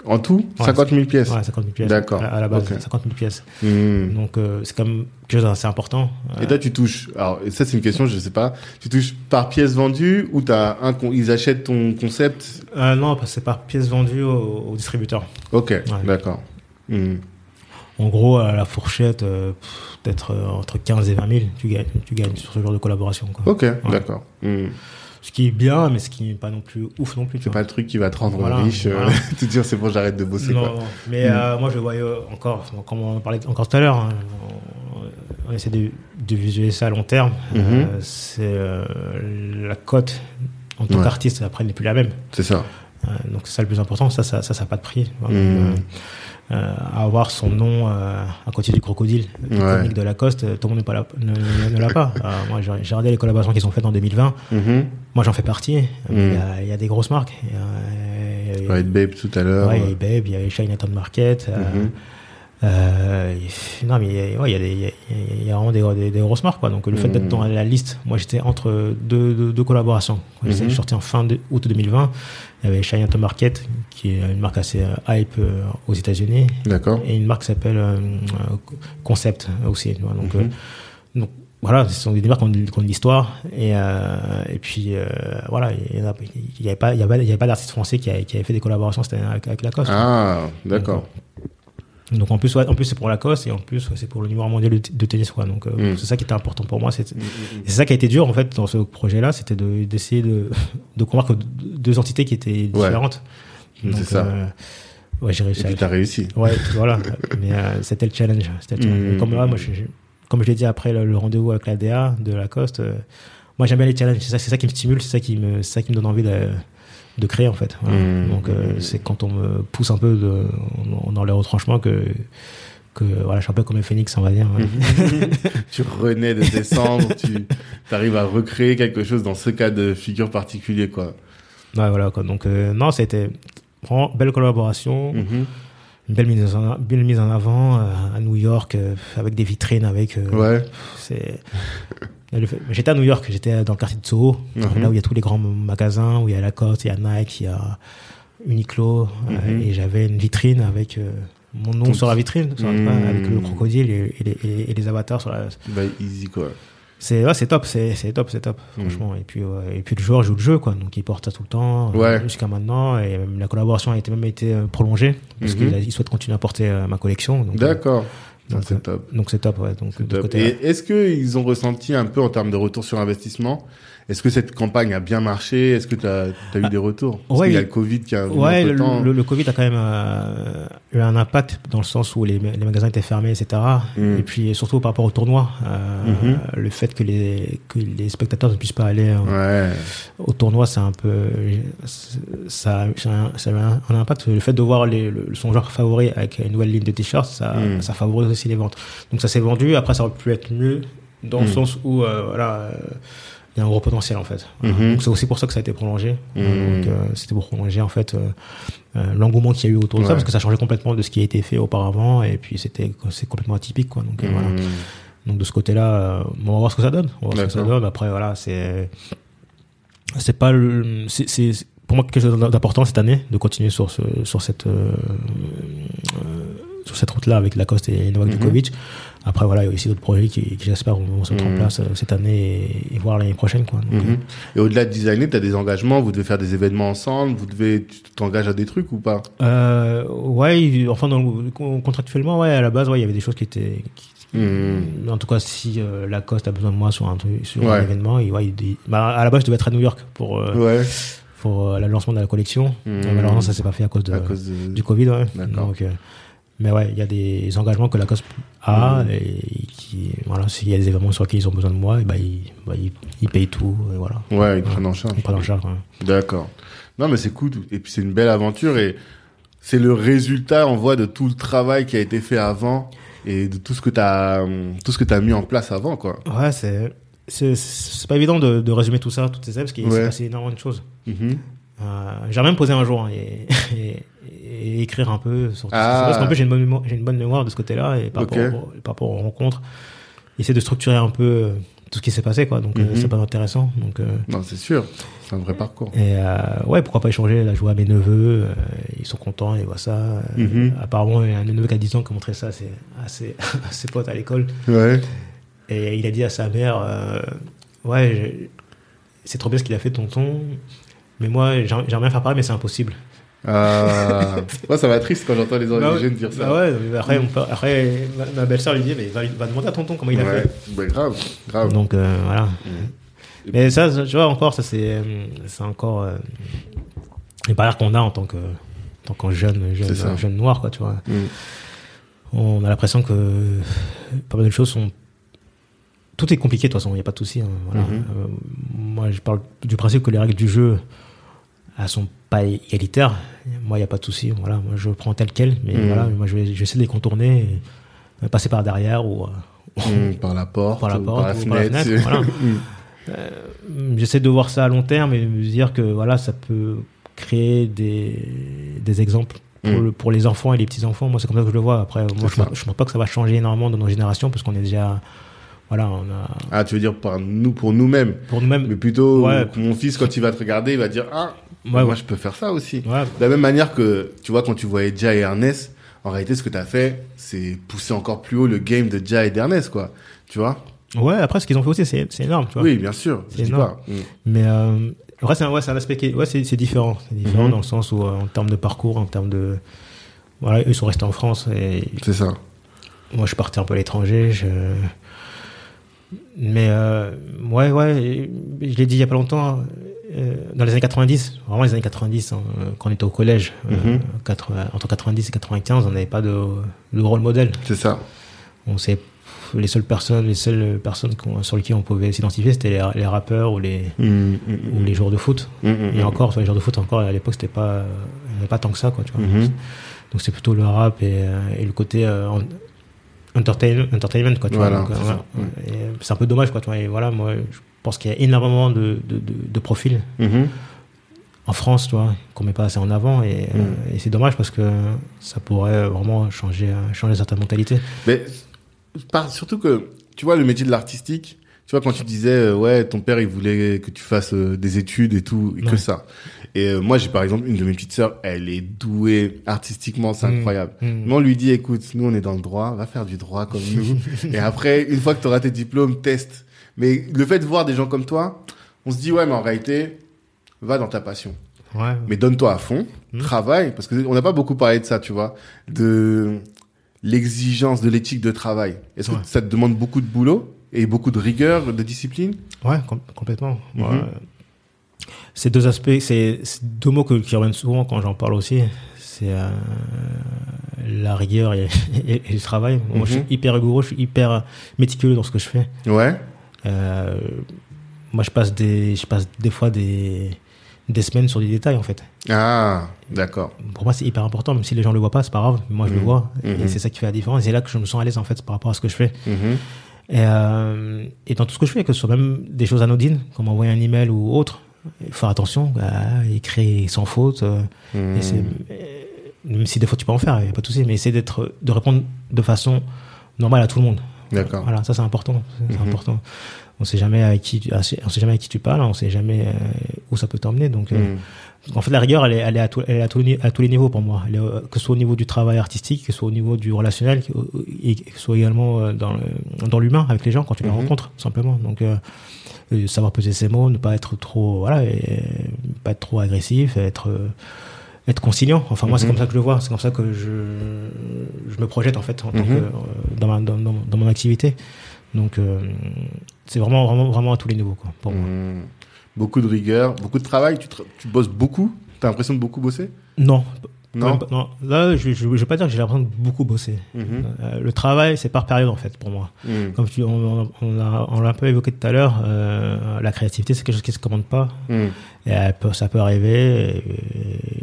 En tout, Ouais, 50 000 pièces. Ouais, 50 000 pièces. D'accord. À, la- à la base, Ok. 50 000 pièces. Mhm. Donc euh, c'est quand même quelque chose d'assez important. Et toi, tu touches. Alors, et ça, c'est une question, je sais pas. Tu touches par pièce vendue ou t'as un, ils achètent ton concept? Euh, non, c'est par pièce vendue au, au distributeur. Ok, d'accord. Mhm. En gros, à la fourchette, euh, peut-être euh, entre 15 et 20 000, tu gagnes, tu gagnes sur ce genre de collaboration. Quoi. Ok, d'accord. Mhm. Ce qui est bien, mais ce qui n'est pas non plus ouf non plus. C'est pas le truc qui va te rendre Voilà, riche. euh, voilà. te dire c'est bon, j'arrête de bosser. Non, quoi. non. mais euh, moi je voyais encore, comme on en parlait encore tout à l'heure, hein, on, on essaie de, de visualiser ça à long terme. Mhm. Euh, c'est euh, la cote en tant Ouais. qu'artiste après n'est plus la même. C'est ça. Donc c'est ça le plus important, ça ça ça n'a pas de prix. Euh, euh, avoir son nom euh, à côté du crocodile, du Ouais. comique de Lacoste, euh, tout le monde pas là- ne, ne- ne l'a pas. Euh, moi j'ai regardé les collaborations qui sont faites en 2020. Mhm. Moi j'en fais partie. Mhm. Il y a- il y, a des grosses marques. Il y a- il y a- White Babe tout à l'heure. Ouais, il y a Babe, il y a Chinatown Market. euh, euh, il- non, mais il y a, ouais, y y y vraiment des, des, des grosses marques, quoi. Donc, le fait d'être Mhm. dans la liste, moi, j'étais entre deux, deux, deux collaborations. Je suis sorti en fin de, août 2020. Il y avait Chinatown Market, qui est une marque assez euh, hype euh, aux États-Unis, D'accord. et une marque qui s'appelle euh, Concept aussi. tu vois. Donc, Mhm. donc, voilà, ce sont des marques qui ont, de- de l'histoire. Et, euh, et puis, euh, voilà, il n'y avait pas, il y avait, il y avait pas d'artiste français qui avait, qui avait fait des collaborations cette année avec, avec Lacoste. Ah, d'accord. Donc en plus, ouais, en plus c'est pour Lacoste et en plus ouais, c'est pour le numéro mondial de, de tennis, quoi. Donc euh, Mm. c'est ça qui était important pour moi. C'est Mhm. c'est ça qui a été dur en fait dans ce projet-là, c'était de d'essayer de de convaincre deux entités qui étaient Ouais. C'est ça. euh, ouais, j'ai Et réussi. puis à... t'as réussi. Ouais, voilà. Mais euh, c'était le challenge. C'était le challenge. Mm. Et Comme là, moi, je, je- comme je l'ai dit après le, le rendez-vous avec la DA de Lacoste, euh, moi j'aime bien les challenges. C'est ça, c'est ça qui me stimule, c'est ça qui me, c'est ça qui me donne envie de de créer en fait. Voilà. Mm. Donc euh, Mm. c'est quand on me pousse un peu de, dans les retranchements que que voilà, je suis un peu comme un phénix, on va dire. tu renais de descendre, tu arrives à recréer quelque chose dans ce cas de figure particulier, quoi. Ouais, voilà quoi. Donc euh, non, c'était vraiment belle collaboration, Mhm. une belle mise en, belle mise en avant euh, à New York euh, avec des vitrines, avec. euh, Ouais. C'est. J'étais à New York, j'étais dans le quartier de Soho, Mhm. là où il y a tous les grands magasins, où il y a Lacoste, il y a Nike, il y a Uniqlo, Mhm. et j'avais une vitrine avec mon nom sur la vitrine, sur la- avec le crocodile et, et les, et- et les avatars sur la. Bah, easy, quoi. C'est ouais, c'est top, c'est c'est top, c'est top, Mhm. franchement. Et puis ouais, et puis le joueur joue le jeu quoi, donc il porte ça tout le temps euh, Ouais. jusqu'à maintenant et même la collaboration a été même été euh, prolongée parce Mhm. qu'il souhaite continuer à porter euh, ma collection. Euh, D'accord. donc, c'est top. donc c'est top, ouais. Donc Top. Et est-ce qu'ils ont ressenti un peu en termes de retour sur investissement Est-ce que cette campagne a bien marché? Est-ce que tu as, eu des retours? Parce ouais, y a le Covid qui a Ouais, le, temps. le, le Covid a quand même euh, eu un impact dans le sens où les, les magasins étaient fermés, etc. Mm. Et puis surtout par rapport au tournoi, euh, Mhm. le fait que les que les spectateurs ne puissent pas aller euh, Ouais. au tournoi, c'est un peu ça, ça, a un- ça a un, un impact. Le fait de voir les, le, son joueur favori avec une nouvelle ligne de t-shirts, ça, Mm. ça favorise aussi les ventes. Donc ça s'est vendu. Après, ça aurait pu être mieux dans le Mm. sens où voilà. Il y a un gros potentiel en fait. Mhm. Donc c'est aussi pour ça que ça a été prolongé. Mhm. Euh, c'était pour prolonger en fait euh, euh, l'engouement qu'il y a eu autour de ça parce que ça changeait complètement de ce qui a été fait auparavant et puis c'était c'est complètement atypique quoi. Donc voilà. Mhm. Donc de ce côté-là, on va voir ce que ça donne. On va voir ce que ça donne. Après voilà, c'est c'est pas c'est pour moi quelque chose d'important cette année de continuer sur ce sur cette euh, sur cette route-là avec Lacoste et Novak. Djokovic. Après voilà, il y a aussi d'autres projets qui, qui j'espère vont se mettre en Mhm. place euh, cette année et, et voir l'année prochaine quoi. Donc, Mhm. Et au-delà de designer, tu as des engagements, vous devez faire des événements ensemble, vous devez, tu t'engages à des trucs ou pas? Euh, ouais, enfin dans le- contractuellement, ouais, à la base, ouais, il y avait des choses qui étaient. qui- Mhm. En tout cas, si euh, Lacoste a besoin de moi sur un truc, sur Ouais. un événement, il, ouais, il, il- bah, à la base, je devais être à New York pour euh, Ouais. pour euh, le lancement de la collection. Mais malheureusement, ça s'est pas fait à cause de à cause de... du Covid. Ouais. D'accord. Donc, euh, mais ouais, il y a des engagements que Lacoste a Mhm. et qui, voilà, s'il y a des événements sur lesquels ils ont besoin de moi, et bah, ils, bah, ils, ils payent tout, et voilà. Ouais, ils prennent en charge. Ils prennent en charge. ouais. D'accord. Non, mais c'est cool. Et puis c'est une belle aventure et c'est le résultat, on voit, de tout le travail qui a été fait avant et de tout ce que t'as, tout ce que t'as mis en place avant, quoi. Ouais, c'est, c'est, c'est pas évident de, de résumer tout ça, toutes ces aides, parce qu'il Ouais. s'est passé énormément de choses. Mhm. Euh, j'ai même posé un jour hein, et, et, et écrire un peu sur tout Ah. passé. Parce qu'en plus, j'ai une bonne mémoire, j'ai une bonne mémoire de ce côté-là et par, rapport, au- par rapport aux rencontres. Essayer de structurer un peu euh, tout ce qui s'est passé, quoi. Donc, euh, Mhm. c'est pas intéressant. Donc, euh, Non, c'est sûr. C'est un vrai parcours. et euh, ouais, pourquoi pas échanger la joie à mes neveux. ils sont contents, ils voient ça. Euh, Mhm. Apparemment, il y a un neveu qui a 10 ans qui a montré ça à ses, à ses, à ses potes à l'école. Ouais. Et il a dit à sa mère Ouais, c'est trop bien ce qu'il a fait, tonton. Mais moi, j'ai- j'aimerais bien faire pareil, mais c'est impossible. Ah. Moi, ça m'a triste quand j'entends les Bah jeunes dire ça. bah ouais, mais après, ma, belle-sœur lui dit Mais va, va demander à tonton comment il a Ouais. fait. Bah, grave, grave. Donc euh, voilà. Mais ça, tu vois, encore, ça c'est euh, encore euh, les barrières qu'on a en tant que en tant qu'en jeune, jeune, jeune noir, quoi, tu vois. Mhm. On a l'impression que pas mal de choses sont. Tout est compliqué, de toute façon, il n'y a pas de souci. hein, voilà. Mhm. Euh, moi, je parle du principe que les règles du jeu, elles sont pas égalitaires. Moi, il n'y a pas de souci. Voilà, moi, je prends tel quel, mais Mhm. voilà, moi, je vais, j'essaie de les contourner, et, euh, passer par derrière ou euh, Mhm. Par la porte, par la ou porte par la ou par la fenêtre. voilà. Mhm. Euh, J'essaie de voir ça à long terme et de me dire que voilà, ça peut créer des, des exemples pour, Mm. le- pour les enfants et les petits enfants. Moi, c'est comme ça que je le vois. Après, moi, je ne pense pas que ça va changer énormément dans nos générations parce qu'on est déjà, voilà, on a Ah, tu veux dire par nous, pour nous-mêmes. pour nous-mêmes. Mais plutôt, Ouais. mon fils, quand il va te regarder, il va dire, ah, Ouais, moi, je peux faire ça aussi. De la même manière que, tu vois, quand tu voyais Ja et Ernest, en réalité, ce que tu as fait, c'est pousser encore plus haut le game de Ja et d'Ernest, quoi. Tu vois? Ouais. Après, ce qu'ils ont fait aussi, c'est énorme, tu vois. Oui, bien sûr. C'est énorme. pas. Mm. Mais euh, après, c'est un, ouais, un aspect qui est, ouais, c'est, différent. C'est différent Mhm. dans le sens où, euh, en termes de parcours, en termes de, voilà, eux ils sont restés en France et C'est ça. Moi, je suis parti un peu à l'étranger. Je... Mais euh, ouais, ouais, je l'ai dit il y a pas longtemps. euh, dans les années 90, vraiment les années 90, hein, euh, quand on était au collège, euh, Mhm. 80 entre 90 et 95, on n'avait pas de, de rôle modèle. C'est ça. On sait les seules personnes, les seules personnes sur lesquelles on pouvait s'identifier, c'était les, les rappeurs ou les Mm, mm, ou mm. les joueurs de foot. Mm, mm, Et mm. encore, sur les joueurs de foot, encore à l'époque, c'était pas, pas tant que ça, quoi. Tu vois. Mhm. Donc c'est plutôt le rap et, euh, et le côté euh, entertain- entertainment quoi. Tu Voilà, vois, donc, c'est euh, voilà. C'est un peu dommage quoi. Tu vois. Et voilà, moi je pense qu'il y a énormément de, de, de, de profils Mhm. en France, tu vois, qu'on met pas assez en avant et, euh, et c'est dommage parce que ça pourrait vraiment changer euh, changer certaines mentalités. Mais par- surtout que, tu vois, le métier de l'artistique, tu vois, quand tu disais, euh, ouais, ton père, il voulait que tu fasses euh, des études et tout, et que ça. Et euh, moi, j'ai par exemple une de mes petites sœurs, elle est douée artistiquement, c'est Mm. incroyable. Mm. Mais on lui dit, écoute, nous, on est dans le droit, va faire du droit comme nous. et après, une fois que tu auras tes diplômes, teste. Mais le fait de voir des gens comme toi, on se dit, ouais, mais en réalité, va dans ta passion. Ouais. Mais donne-toi à fond, Mm. travaille, parce que on n'a pas beaucoup parlé de ça, tu vois, de l'exigence de l'éthique de travail. Est-ce que ça te demande beaucoup de boulot? Et beaucoup de rigueur, de discipline Ouais, com- complètement. Mhm. Ouais. Ces deux aspects, c'est deux mots que, qui reviennent souvent quand j'en parle aussi. C'est euh, la rigueur et, et- et le travail. Moi, je suis Mhm. hyper rigoureux, je suis hyper méticuleux dans ce que je fais. Ouais. Euh, moi, je passe des, je passe des fois des, des semaines sur des détails en fait. Ah, d'accord. Pour moi, c'est hyper important, même si les gens le voient pas, c'est pas grave. Moi, je le Mhm. vois, et c'est ça qui fait la différence. Et c'est là que je me sens à l'aise en fait par rapport à ce que je fais. Et, euh, et dans tout ce que je fais, que ce soit même des choses anodines, comme envoyer un email ou autre, il faut faire attention, à écrire sans faute. et euh, même si des fois tu peux en faire, il n'y a pas de souci, mais essayer d'être, de répondre de façon normale à tout le monde. D'accord. Voilà, ça c'est important. C'est Mhm. important. On sait jamais avec qui, tu- on sait jamais avec qui tu parles, on sait jamais euh, où ça peut t'emmener. Donc, euh, Mhm. En fait, la rigueur, elle est, elle est, à, tout- elle est à, tous les ni- à tous les niveaux pour moi. Elle est, euh, que ce soit au niveau du travail artistique, que ce soit au niveau du relationnel, que- et que ce soit également euh, dans, l'humain avec les gens quand tu les Mhm. rencontres, simplement. Donc, euh, euh, savoir peser ses mots, ne pas être trop, voilà, et, pas être trop agressif, être, euh, être conciliant. Enfin, moi, c'est Mhm. comme ça que je le vois. C'est comme ça que je, je me projette en fait en tant Mhm. que, euh, dans, ma, dans, dans, dans mon activité. Donc, euh, c'est vraiment, vraiment, vraiment à tous les niveaux, quoi, pour moi. Beaucoup de rigueur, beaucoup de travail. Tu, tra- tu bosses beaucoup? T'as l'impression de beaucoup bosser? Non, Non? Non. Là, je, je, je vais pas dire que j'ai l'impression de beaucoup bosser. Mhm. Euh, le travail, c'est par période en fait pour moi. Mhm. Comme tu, on, on, l'a on un peu évoqué tout à l'heure, euh, la créativité c'est quelque chose qui se commande pas. Mhm. Et peut, ça peut arriver.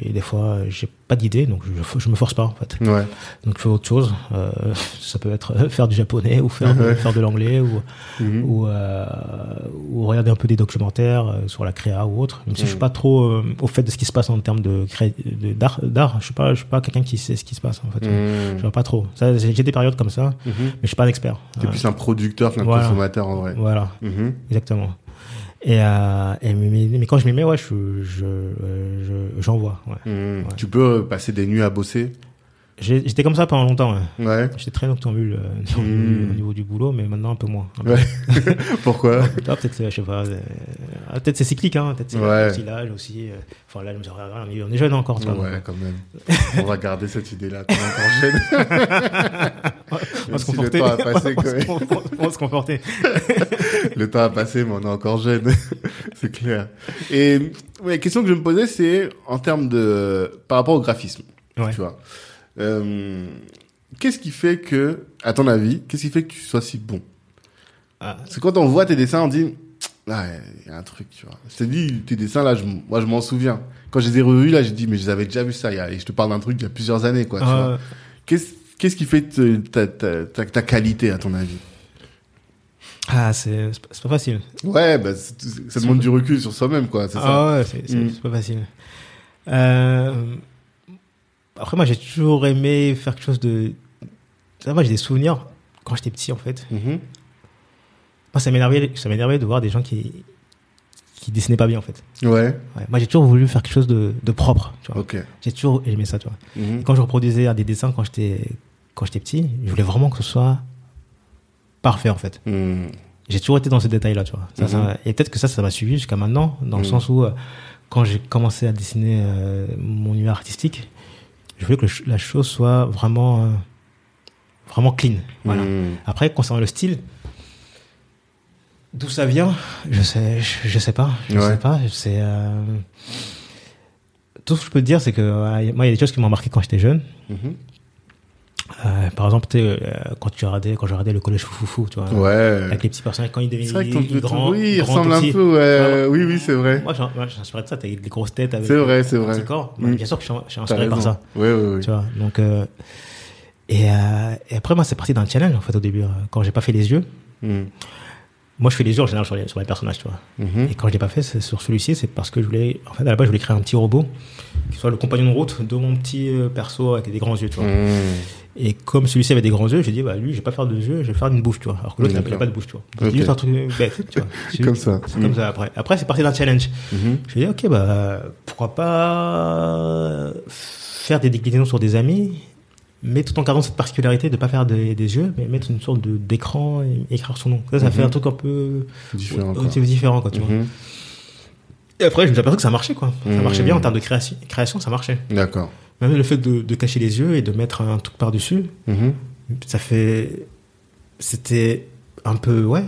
Et, et des fois, j'ai pas d'idée, donc je, je me force pas en fait. Ouais. Donc je fais autre chose. Euh, ça peut être euh, faire du japonais ou faire, de, faire de l'anglais ou, Mhm. ou, euh, ou regarder un peu des documentaires euh, sur la créa ou autre. Même si je suis Mm. pas trop euh, au fait de ce qui se passe en termes de cré- de- d'art, d'art. Je suis pas, je suis pas quelqu'un qui sait ce qui se passe en fait. Mhm. Je vois pas trop. Ça, j'ai des périodes comme ça, Mhm. mais je suis pas un expert. T'es Euh, plus un producteur qu'un Voilà. consommateur en vrai. Voilà, Mhm. exactement. Et, euh, et mais, mais- quand je m'y mets, ouais, je, je, euh, je- j'en vois. Ouais. Mhm. Tu peux passer des nuits à bosser. J'étais comme ça pendant longtemps. ouais. Ouais. J'étais très noctambule euh, au Mm. niveau- au niveau du boulot, mais maintenant un peu moins. Un peu Ouais. Pourquoi Ah, peut-être, euh, je sais pas, euh, ah, peut-être c'est cyclique, hein, peut-être c'est Ouais. l'âge aussi. euh, Enfin là, je me regarde, on est- on jeune encore, tu vois, Ouais, donc, quand même. On va garder cette idée-là. qu'on est encore jeune. on se si le temps a passé, on, quand va même. se- on comporter. Le temps a passé, mais on est encore jeune. c'est clair. Et ouais, question que je me posais, c'est en termes de par rapport au graphisme. Tu vois. Euh, qu'est-ce qui fait que, à ton avis, qu'est-ce qui fait que tu sois si bon Ah, que quand on voit tes dessins, on dit, ah, il y a un truc, tu vois. Je te dis, tes dessins là, je, moi je m'en souviens. Quand je les ai revus là, j'ai dit, mais je les avais déjà vus ça. y a- et je te parle d'un truc il y a plusieurs années, quoi. tu vois. euh, Qu'est-ce qu'est-ce qui fait te- ta, ta, ta, ta qualité, à ton avis? Ah, c'est c'est pas- c'est facile. Ouais, bah, c'est- ça demande du recul sur soi-même, quoi. C'est ça. Ah ouais, c'est c'est- Mm. c'est pas facile. Euh, après, moi, j'ai toujours aimé faire quelque chose de. Moi, j'ai des souvenirs quand j'étais petit, en fait. Mhm. Moi, ça m'énervait, ça m'énervait de voir des gens qui qui dessinaient pas bien, en fait. Ouais. Ouais. Moi, j'ai toujours voulu faire quelque chose de, de propre. Tu vois. Ok. J'ai toujours aimé ça, tu vois. Mhm. Quand je reproduisais des dessins quand j'étais quand j'étais petit, je voulais vraiment que ce soit parfait, en fait. Mhm. J'ai toujours été dans ce détail-là, tu vois. Ça, ça- et peut-être que ça, ça m'a suivi jusqu'à maintenant, dans le sens où, euh, quand j'ai commencé à dessiner euh, mon univers artistique, je voulais que le la chose soit vraiment, euh, vraiment clean. Voilà. Mhm. Après, concernant le style, d'où ça vient, je sais, je, je sais pas, je Ouais. sais pas. C'est euh, tout ce que je peux te dire, c'est que euh, moi, il y a des choses qui m'ont marqué quand j'étais jeune. Mhm. Euh, par exemple, euh, quand tu regardais, quand je regardais le collège Foufoufou, tu vois, Ouais. avec les petits personnages quand ils ton ils grands, oui, il ressemble un peu, ouais. Ouais. Oui, oui, c'est vrai. Moi, j'en- moi, j'inspirais de ça. T'as des grosses têtes avec C'est vrai, c'est vrai. corps. Mm. Bien sûr que je suis, je suis inspiré par ça. Ouais, ouais, ouais. Tu vois. Donc, euh, et, et après, moi, c'est parti d'un challenge, en fait, au début. Quand j'ai pas fait les yeux, Mhm. moi, je fais les yeux en général sur les, sur les personnages, tu vois. Mhm. Et quand je l'ai pas fait, sur celui-ci, c'est parce que je voulais, en fait, à la base, je voulais créer un petit robot qui soit le compagnon de route de mon petit perso avec des grands yeux, tu vois. Et comme celui-ci avait des grands yeux, j'ai dit, bah, lui, je vais pas faire de yeux, je vais faire une bouche, tu vois. Alors que l'autre, il n'a pas de bouche, tu vois. Ok. C'est juste un truc bête, tu vois. C'est- Comme ça. C'est comme ça après. Après, c'est parti d'un challenge. Mhm. Je dit, ok, bah, pourquoi pas faire des déclinaisons sur des amis, mais tout en gardant cette particularité de pas faire des, des yeux, mais mettre une sorte de, d'écran et écrire son nom. Ça, ça fait un truc un peu Différent, quoi. différent, tu vois. Mhm. Et après, je me suis aperçu que ça marchait, quoi. Ça Mhm. marchait bien en termes de création, création ça marchait. D'accord. Même le fait de, de cacher les yeux et de mettre un truc par-dessus, Mhm. ça fait. C'était un peu. Ouais,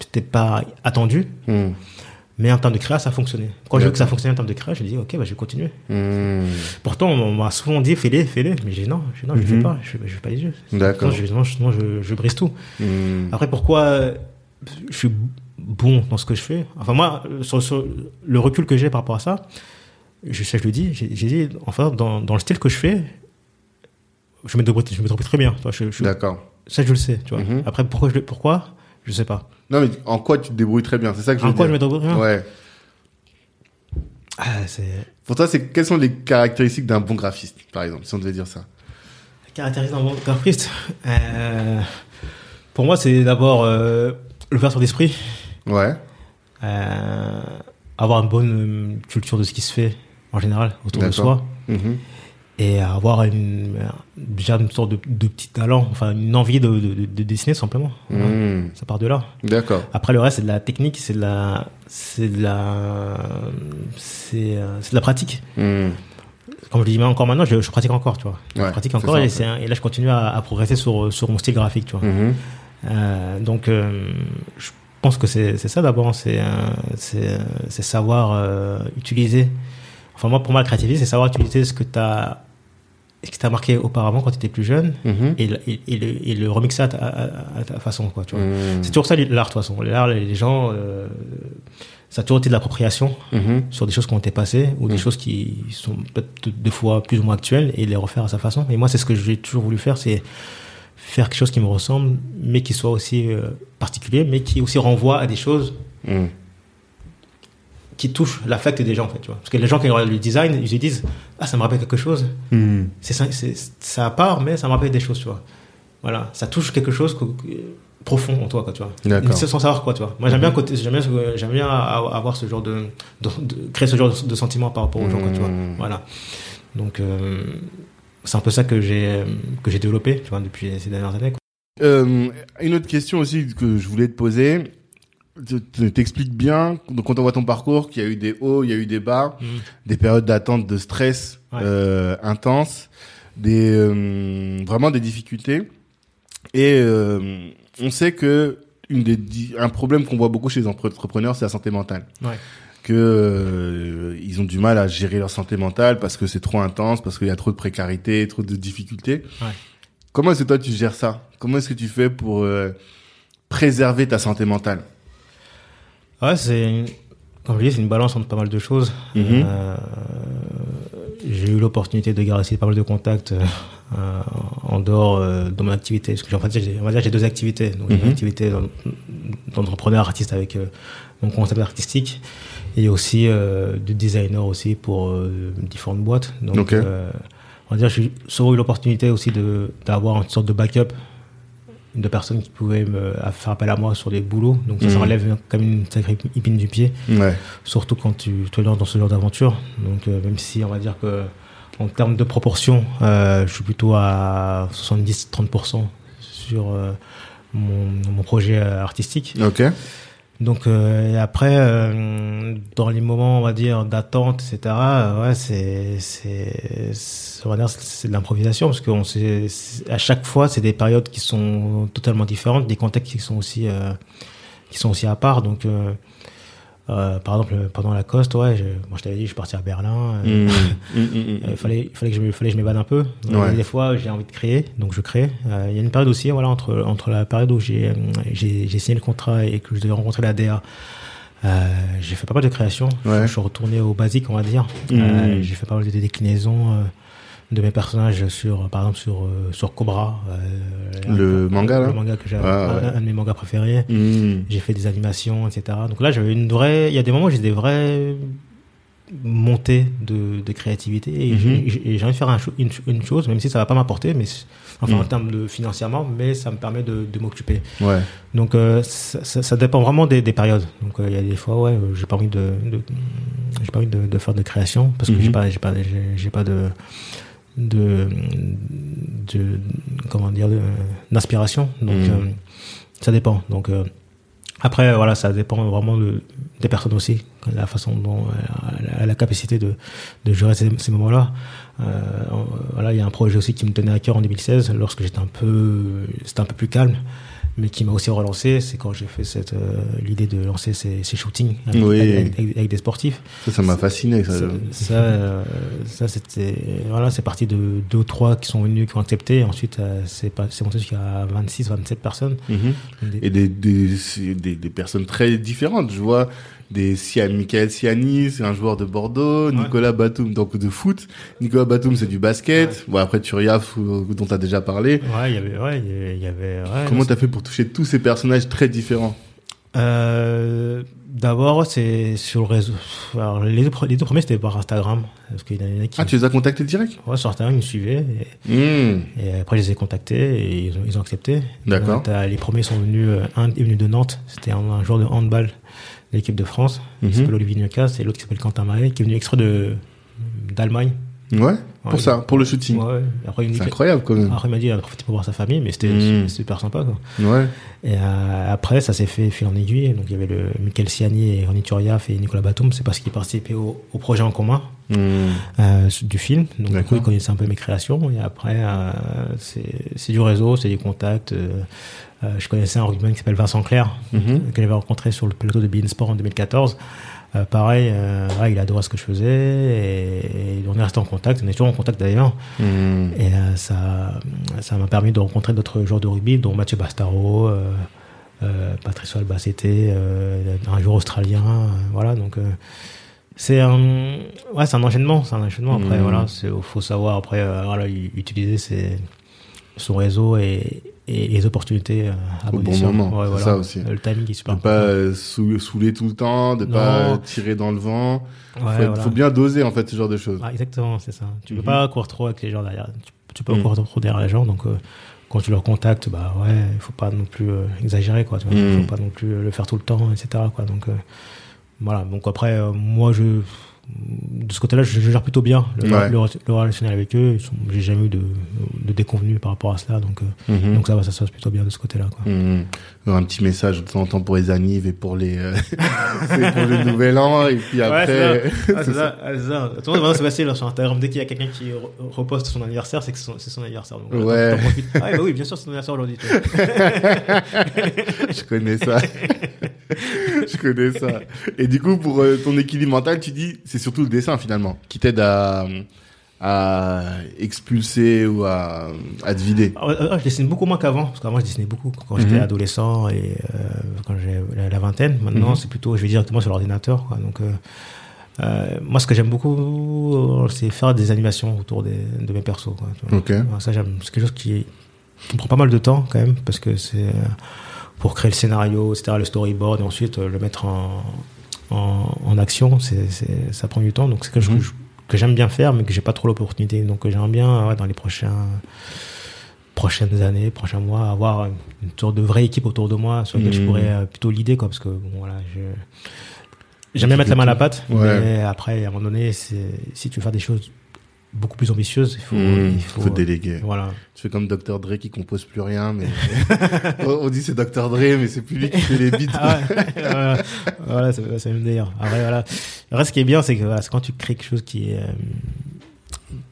c'était pas attendu, Mhm. mais en termes de créa, ça fonctionnait. Quand j'ai vu que ça fonctionnait en termes de créa, je me dit, ok, bah, je vais continuer. Mhm. Pourtant, on m'a souvent dit, fais-les, fais-les. Mais j'ai dit, non, je, non, je Mhm. fais pas, je, je fais pas les yeux. D'accord. Non, je, non, je, brise tout. Après, pourquoi euh, je suis bon dans ce que je fais? Enfin, moi, sur, sur le recul que j'ai par rapport à ça, je sais, je le dis, j'ai dit, enfin, dans, dans le style que je fais, je me débrouille, je me débrouille très bien. D'accord. ça, je le sais. Tu vois. Mhm. Après, pourquoi je, le- pourquoi? Je sais pas. Non, mais en quoi tu te débrouilles très bien? C'est ça que je veux En quoi je me dire. débrouille bien? Ouais. Ah, Pour toi, c'est quelles sont les caractéristiques d'un bon graphiste, par exemple, si on devait dire ça? Caractérise un bon graphiste. Euh, pour moi, c'est d'abord euh, l'ouverture d'esprit. Ouais. Euh, avoir une bonne euh, culture de ce qui se fait en général autour de soi Mhm. et avoir une, déjà une sorte de, de petit talent, enfin une envie de, de, de- de dessiner simplement. Mhm. Ça part de là. D'accord. Après le reste c'est de la technique, c'est de la, c'est de la, c'est, euh, c'est de la pratique. Mhm. Comme je dis même encore maintenant, je, je pratique encore, tu vois. Je pratique encore et, là je continue à, à progresser sur sur mon style graphique, tu vois. Euh, donc, euh, je pense que c'est ça d'abord, c'est euh, savoir utiliser. Enfin, moi, pour moi, la créativité, c'est savoir utiliser ce que tu as ce qui t'a marqué auparavant quand tu étais plus jeune Mhm. et, le- et, et le, et le remixer à ta, à- à ta façon. Quoi, tu vois. Mhm. C'est toujours ça l'art, de toute façon. L'art, les gens, euh, ça a toujours été de l'appropriation Mhm. sur des choses qui ont été passées ou des choses qui sont peut-être des fois plus ou moins actuelles et les refaire à sa façon. Et moi, c'est ce que j'ai toujours voulu faire, c'est faire quelque chose qui me ressemble, mais qui soit aussi euh, particulier, mais qui aussi renvoie à des choses. Qui touchent l'affect des gens, en fait, tu vois. Parce que les gens qui regardent le design, ils se disent, ah, ça me rappelle quelque chose. Mhm. C'est ça, c'est ça à part, mais ça me rappelle des choses, tu vois. Voilà, ça touche quelque chose que- que- profond en toi, quoi, tu vois. Sans savoir quoi, tu vois. Moi, j'aime bien côté, j'aime bien, j'aime bien a- avoir ce genre de, de, de- créer ce genre de, de sentiment par rapport aux gens, quoi, tu vois. Mhm. Voilà. Donc, euh, c'est un peu ça que j'ai, que j'ai développé, tu vois, depuis ces dernières années. Quoi. Euh, une autre question aussi que je voulais te poser. Tu- T'expliques bien, donc quand on voit ton parcours, qu'il y a eu des hauts, il y a eu des bas, des périodes d'attente, de stress Ouais. euh, intense, des euh, vraiment des difficultés. Et euh, on sait que une des un problème qu'on voit beaucoup chez les entrepreneurs, c'est la santé mentale. Ouais. Que euh, ils ont du mal à gérer leur santé mentale parce que c'est trop intense, parce qu'il y a trop de précarité, trop de difficultés. Ouais. Comment est-ce que toi tu gères ça? Comment est-ce que tu fais pour euh, préserver ta santé mentale? Ouais, c'est, une- comme je dis, c'est une balance entre pas mal de choses. Mhm. Euh, j'ai eu l'opportunité de garder pas mal de contacts euh, en dehors euh, de mon activité. Parce que j'ai- en fait, on va dire j'ai deux activités. Donc, Mhm. une activité d'en- d'entrepreneur artiste avec euh, mon concept artistique et aussi de designer aussi pour différentes boîtes. Donc, on va dire j'ai souvent eu l'opportunité aussi d'avoir une sorte de backup de personnes qui pouvaient me faire appel à moi sur des boulots. Donc ça, ça Mhm. relève comme une sacrée épine du pied Ouais. surtout quand tu te lances dans ce genre d'aventure. Donc, euh, même si on va dire que en termes de proportion, euh, je suis plutôt à 70-30% sur euh, mon, mon projet artistique. Ok. Donc, euh, après, euh, dans les moments, on va dire, d'attente, etc., euh, ouais, c'est, c'est, on va dire, c'est de l'improvisation parce qu'on sait, à chaque fois, c'est des périodes qui sont totalement différentes, des contextes qui sont aussi, euh, qui sont aussi à part. Donc, euh, par exemple, pendant la Coste, ouais, je, moi, je t'avais dit, je suis parti à Berlin. euh, Mmh. Mmh, mmh, mmh. il fallait, il fallait que je fallait que je m'évade un peu. Euh, Ouais. Des fois, j'ai envie de créer, donc je crée. Euh, Il y a une période aussi, voilà, entre entre la période où j'ai j'ai signé le contrat et que je devais rencontrer la DA. Euh, j'ai fait pas mal de créations. Ouais. Je suis retourné au basique, on va dire. J'ai fait pas mal de déclinaisons de mes personnages sur, par exemple, sur euh, sur Cobra. euh, Le manga, là Le manga que j'ai, Ouais, ouais. un, un de mes mangas préférés. Mmh. J'ai fait des animations, etc. Donc là, j'avais une vraie. Il y a des moments où j'ai des vraies montées de, de créativité et Mhm. j'ai- j'ai j'ai envie de faire un une, une chose, même si ça va pas m'apporter, mais enfin Mhm. en termes de financièrement, mais ça me permet de, de m'occuper. Ouais. Donc euh, ça, ça, ça dépend vraiment des, des périodes. Donc euh, il y a des fois, ouais, j'ai pas envie de, de j'ai pas envie de, faire de création parce que Mhm. j'ai pas, j'ai pas, j'ai pas de de, de comment dire d'inspiration. Donc Mhm. euh, ça dépend. Donc euh, après, voilà, ça dépend vraiment de, des personnes aussi, la façon dont elle a la capacité de, de gérer ces, ces moments-là. Euh, voilà, il y a un projet aussi qui me tenait à cœur en 2016, lorsque j'étais un peu, c'était un peu plus calme, mais qui m'a aussi relancé. C'est quand j'ai fait cette euh, l'idée de lancer ces, ces shootings avec, Oui. avec- avec- avec des sportifs. Ça, ça m'a fasciné. Ça. Ça, ça, euh, ça, c'était voilà, c'est parti de deux trois qui sont venus, qui ont accepté. Ensuite, euh, c'est pas- c'est monté jusqu'à 26, 27 personnes. Mhm. Des- Et des, des, des, des personnes très différentes. Je vois des Sian, Michael Siani, c'est un joueur de Bordeaux, Nicolas Batum, donc de foot. Nicolas Batum, c'est du basket. Bon, après Turiaf, euh, dont tu as déjà parlé. Ouais, il y avait, ouais, il y avait- ouais, Comment t'as fait pour toucher tous ces personnages très différents Euh, D'abord, c'est sur le réseau. Alors, les, deux, pre- les deux premiers, c'était par Instagram. Parce qu'il y en a qui. Ah, tu les as contactés direct? Ouais, sur Instagram, ils me suivaient. Et, Mmh. et après, je les ai contactés et ils ont, ils ont accepté. D'accord. T'as- Les premiers sont venus. euh, Un est venu de Nantes. C'était un, un joueur de handball l'équipe de France. Mhm. Il s'appelle Olivier Nucas. Et l'autre qui s'appelle Quentin Maé, qui est venu extrait de d'Allemagne. Ouais, pour ça, pour le shooting. Ouais, C'est incroyable quand même. après, il m'a dit qu'il a profité pour voir sa famille, mais c'était Mhm. super sympa. Quoi. Ouais. Et euh, après, ça s'est fait fil en aiguille. Donc, il y avait le Michael Siani et Ronny Turiaf et Nicolas Batum. C'est parce qu'ils participaient au, au projet en commun Mmh. euh, du film. Donc, du coup, ils connaissaient un peu mes créations. Et après, euh, c'est c'est du réseau, c'est des contacts. Euh, je connaissais un rugbyman qui s'appelle Vincent Clair, Mhm. que j'avais rencontré sur le plateau de Bein Sport en 2014. Euh, pareil, euh, ouais, il adorait ce que je faisais et, et on est resté en contact. On est toujours en contact d'ailleurs. Mhm. Et ça, ça m'a permis de rencontrer d'autres joueurs de rugby, dont Mathieu Bastaro, Patrice Albacete, un joueur australien. voilà, donc c'est un, ouais, c'est un enchaînement, c'est un enchaînement. Après, Mhm. voilà, c'est faut savoir après, voilà, utiliser ses, son réseau et, et les opportunités euh, à bon moment, Ouais, c'est voilà. ça aussi. Le timing est super De pas euh, sou- saouler tout le temps, de Non. pas tirer dans le vent. Ouais, faut, être- voilà. faut bien doser en fait ce genre de choses. Ah, exactement, c'est ça. Tu peux Mhm. pas courir trop avec les gens derrière. Tu, tu peux Mhm. courir trop derrière les gens, donc euh, quand tu leur contactes, bah ouais, il faut pas non plus euh, exagérer, quoi. Tu vois, Mhm. faut pas non plus le faire tout le temps, etc. Quoi. Donc voilà. Donc après, moi, je de ce côté-là, je, je gère plutôt bien le, Ouais. le- le relationnel avec eux. J'ai jamais eu de, de déconvenus par rapport à cela, donc euh, Mhm. donc ça va, ça se passe plutôt bien de ce côté-là. Mhm. Un petit message de temps en temps pour les annives et pour les euh, pour le nouvel an et puis après Ouais, c'est ça. Ah, c'est ça. Ah, c'est facile sur Instagram. Dès qu'il y a quelqu'un qui re- reposte son anniversaire, c'est que son- c'est son anniversaire. Donc, Ouais. Ah, bah oui, bien sûr, c'est son anniversaire aujourd'hui. je connais ça. je connais ça. Et du coup pour euh, ton équilibre mental, tu dis c'est surtout le dessin finalement qui t'aide à à expulser ou à à te vider. Ah, ah, je dessine beaucoup moins qu'avant. Parce qu'avant, je dessinais beaucoup quand j'étais Mhm. adolescent et euh, quand j'ai la, la vingtaine. Maintenant, Mhm. c'est plutôt, je vais directement sur l'ordinateur. Donc, euh, moi, ce que j'aime beaucoup, c'est faire des animations autour des, de mes persos. Quoi, tu vois. Ça, j'aime. C'est quelque chose qui, qui me prend pas mal de temps quand même parce que c'est pour créer le scénario, etc., le storyboard et ensuite euh, le mettre en, en, en action. C'est, c'est, ça prend du temps. Donc, c'est quelque chose Mhm. que, j'aime bien faire, mais que j'ai pas trop l'opportunité. Donc, euh, j'aimerais bien, ouais, dans les prochains prochaines années, prochains mois, avoir une, sorte de vraie équipe autour de moi sur laquelle je Mhm. pourrais euh, plutôt l'idée, quoi, parce que bon, voilà, je j'aime bien mettre la main à la pâte, Ouais. mais après, à un moment donné, c'est si tu veux faire des choses beaucoup plus ambitieuses, il faut, il faut, faut déléguer. voilà. Tu fais comme Dr Dre qui compose plus rien, mais on dit c'est Dr Dre, mais c'est plus lui qui fait les beats. Ah ouais, voilà, voilà, c'est le même délire. Après, voilà. Après, ce qui est bien, c'est que voilà, quand tu crées quelque chose qui est, euh,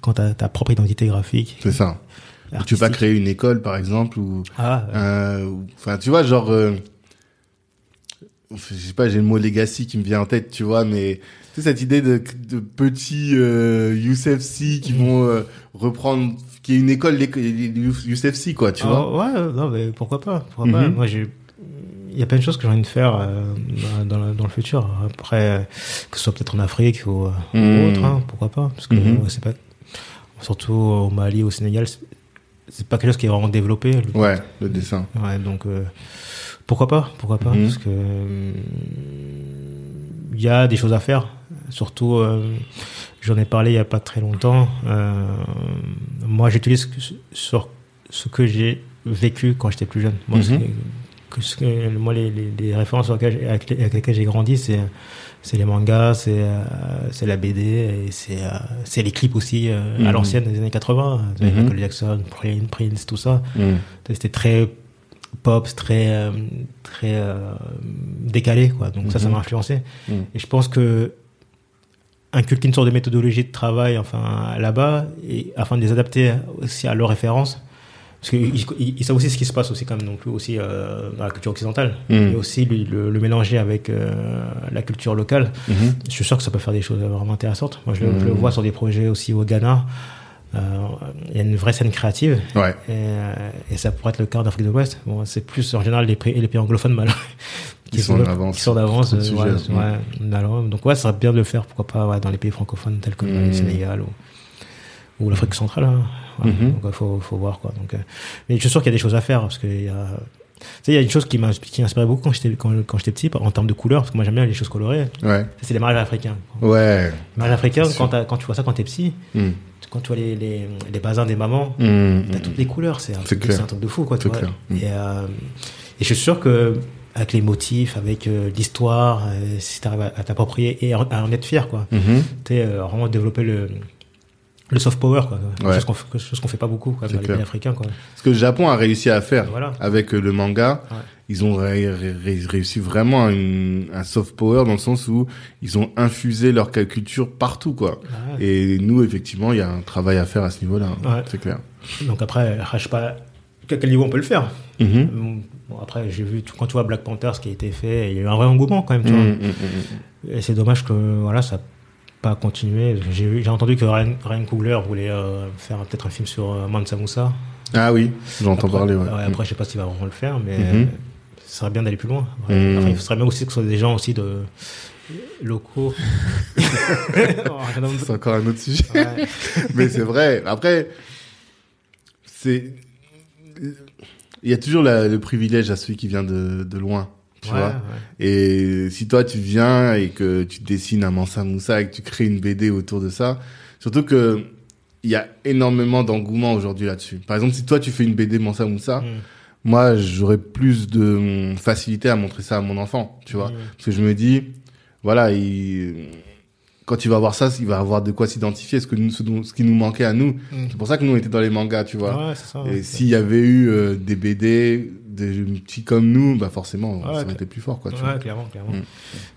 quand t'as ta propre identité graphique. C'est ça. Tu vas créer une école, par exemple, ou, Ah, ouais. euh, enfin, tu vois, genre, euh, je sais pas, j'ai le mot legacy qui me vient en tête, tu vois, mais sais cette idée de, de petits euh, Youssef C qui vont euh, reprendre, qui est une école l'éco- Youssef C, quoi, tu Ah, vois. Ouais, non, mais pourquoi pas, pourquoi pas. Mhm. Moi, j'ai, il y a plein de choses que j'ai envie de faire euh, dans, le, dans le futur. Après, euh, que ce soit peut-être en Afrique ou, euh, ou Mhm. autre, hein, pourquoi pas. Parce que Mhm. euh, c'est pas, surtout au Mali, au Sénégal, c'est- c'est pas quelque chose qui est vraiment développé. Le- Ouais, le dessin. Ouais, donc euh, pourquoi pas, pourquoi pas, Mhm. parce que il y a des choses à faire. Surtout, euh, j'en ai parlé il y a pas très longtemps. euh, moi, j'utilise sur ce que j'ai vécu quand j'étais plus jeune. Moi, Mhm. que- que moi les, les, les références avec, les- avec lesquelles j'ai grandi, c'est c'est les mangas, c'est euh, c'est la BD et c'est c'est les clips aussi euh, Mhm. à l'ancienne des années 80. Mhm. Michael Jackson, Prince, Prince, tout ça. C'était très pop, très euh, très euh, décalé quoi. Donc ça, ça Mhm. m'a influencé. Mhm. Et je pense que inculquer une sorte de méthodologie de travail, enfin là-bas, et afin de les adapter aussi à leurs références. Parce qu'ils ils, ils savent aussi ce qui se passe aussi quand même non plus aussi euh, dans la culture occidentale, Mhm. et aussi le, le- le mélanger avec euh, la culture locale. Mhm. Je suis sûr que ça peut faire des choses vraiment intéressantes. Moi, je, le- je le Mhm. vois sur des projets aussi au Ghana. Euh, Il y a une vraie scène créative. Ouais. Et, euh, et ça pourrait être le cas en Afrique de l'Ouest. Bon, c'est plus en général les, pays- les pays anglophones mal, Qui sont en avance. Qui sont de euh, sujets, ouais, ouais, alors, donc ouais, ça serait bien de le faire, pourquoi pas, dans les pays francophones tels que le Sénégal ou, ou l'Afrique centrale. hein. Ouais, Mhm. Donc il faut, faut voir quoi. Donc, euh, mais je suis sûr qu'il y a des choses à faire parce qu'il y a. Tu sais, il y a une chose qui m'a qui m'inspirait beaucoup quand j'étais quand, quand j'étais petit en termes de couleurs parce que moi j'aime bien les choses colorées. Ouais. C'est les mariages africains. Ouais. Les mariages africains, quand, tu vois ça quand t'es petit, Mhm. Quand tu vois les, les, les bazins des mamans, Mhm. T'as toutes les couleurs, c'est un, truc- un de fou, quoi. tu vois. Mm. Et, euh, et je suis sûr que avec les motifs, avec euh, l'histoire, euh, si t'arrives à, à t'approprier et à en être fier, quoi. Tu euh, vraiment développer le le soft power, quoi. Ouais. Chose qu'on qu'on fait pas beaucoup, quoi, dans les pays africains, quoi. Ce que le Japon a réussi à faire Voilà. avec le manga, Ouais. Ils ont ré- ré- ré- réussi vraiment une- un soft power dans le sens où ils ont infusé leur culture partout, quoi. Ouais. Et nous, effectivement, il y a un travail à faire à ce niveau-là. hein. Ouais. C'est clair. Donc après, je sais pas à quel niveau on peut le faire? Mhm. Bon, après, j'ai vu, quand tu vois Black Panther, ce qui a été fait, il y a eu un vrai engouement, quand même, tu. Mhm, mhm, mhm. et c'est dommage que voilà, ça pas continué. J'ai entendu que Ryan, Ryan Coogler voulait euh, faire peut-être un film sur euh, Mansa Moussa. Ah oui, j'entends parler, ouais. après, je sais pas s'il va vraiment le faire, mais Mhm. euh, ce serait bien d'aller plus loin. Enfin, il serait bien aussi que ce soit des gens aussi de locaux. C'est encore un autre sujet. Ouais. Mais c'est vrai. Après, c'est. Il y a toujours la- le privilège à celui qui vient de, de loin. Tu Ouais, vois ouais. Et si toi tu viens et que tu dessines un Mansa Moussa et que tu crées une BD autour de ça, surtout que il y a énormément d'engouement aujourd'hui là-dessus. Par exemple, si toi tu fais une BD Mansa Moussa, Mm. Moi j'aurais plus de facilité à montrer ça à mon enfant, tu vois. Mm. Parce que je me dis, voilà, il... quand il va voir ça, il va avoir de quoi s'identifier, ce, que nous, ce, qui nous manquait à nous. Mm. C'est pour ça que nous on était dans les mangas, tu vois. Ouais, ça. Et s'il y avait eu euh, des BD, des petits comme nous, bah forcément, Ouais, ça aurait été plus fort, quoi. Tu Ouais, vois. clairement, clairement. Mm.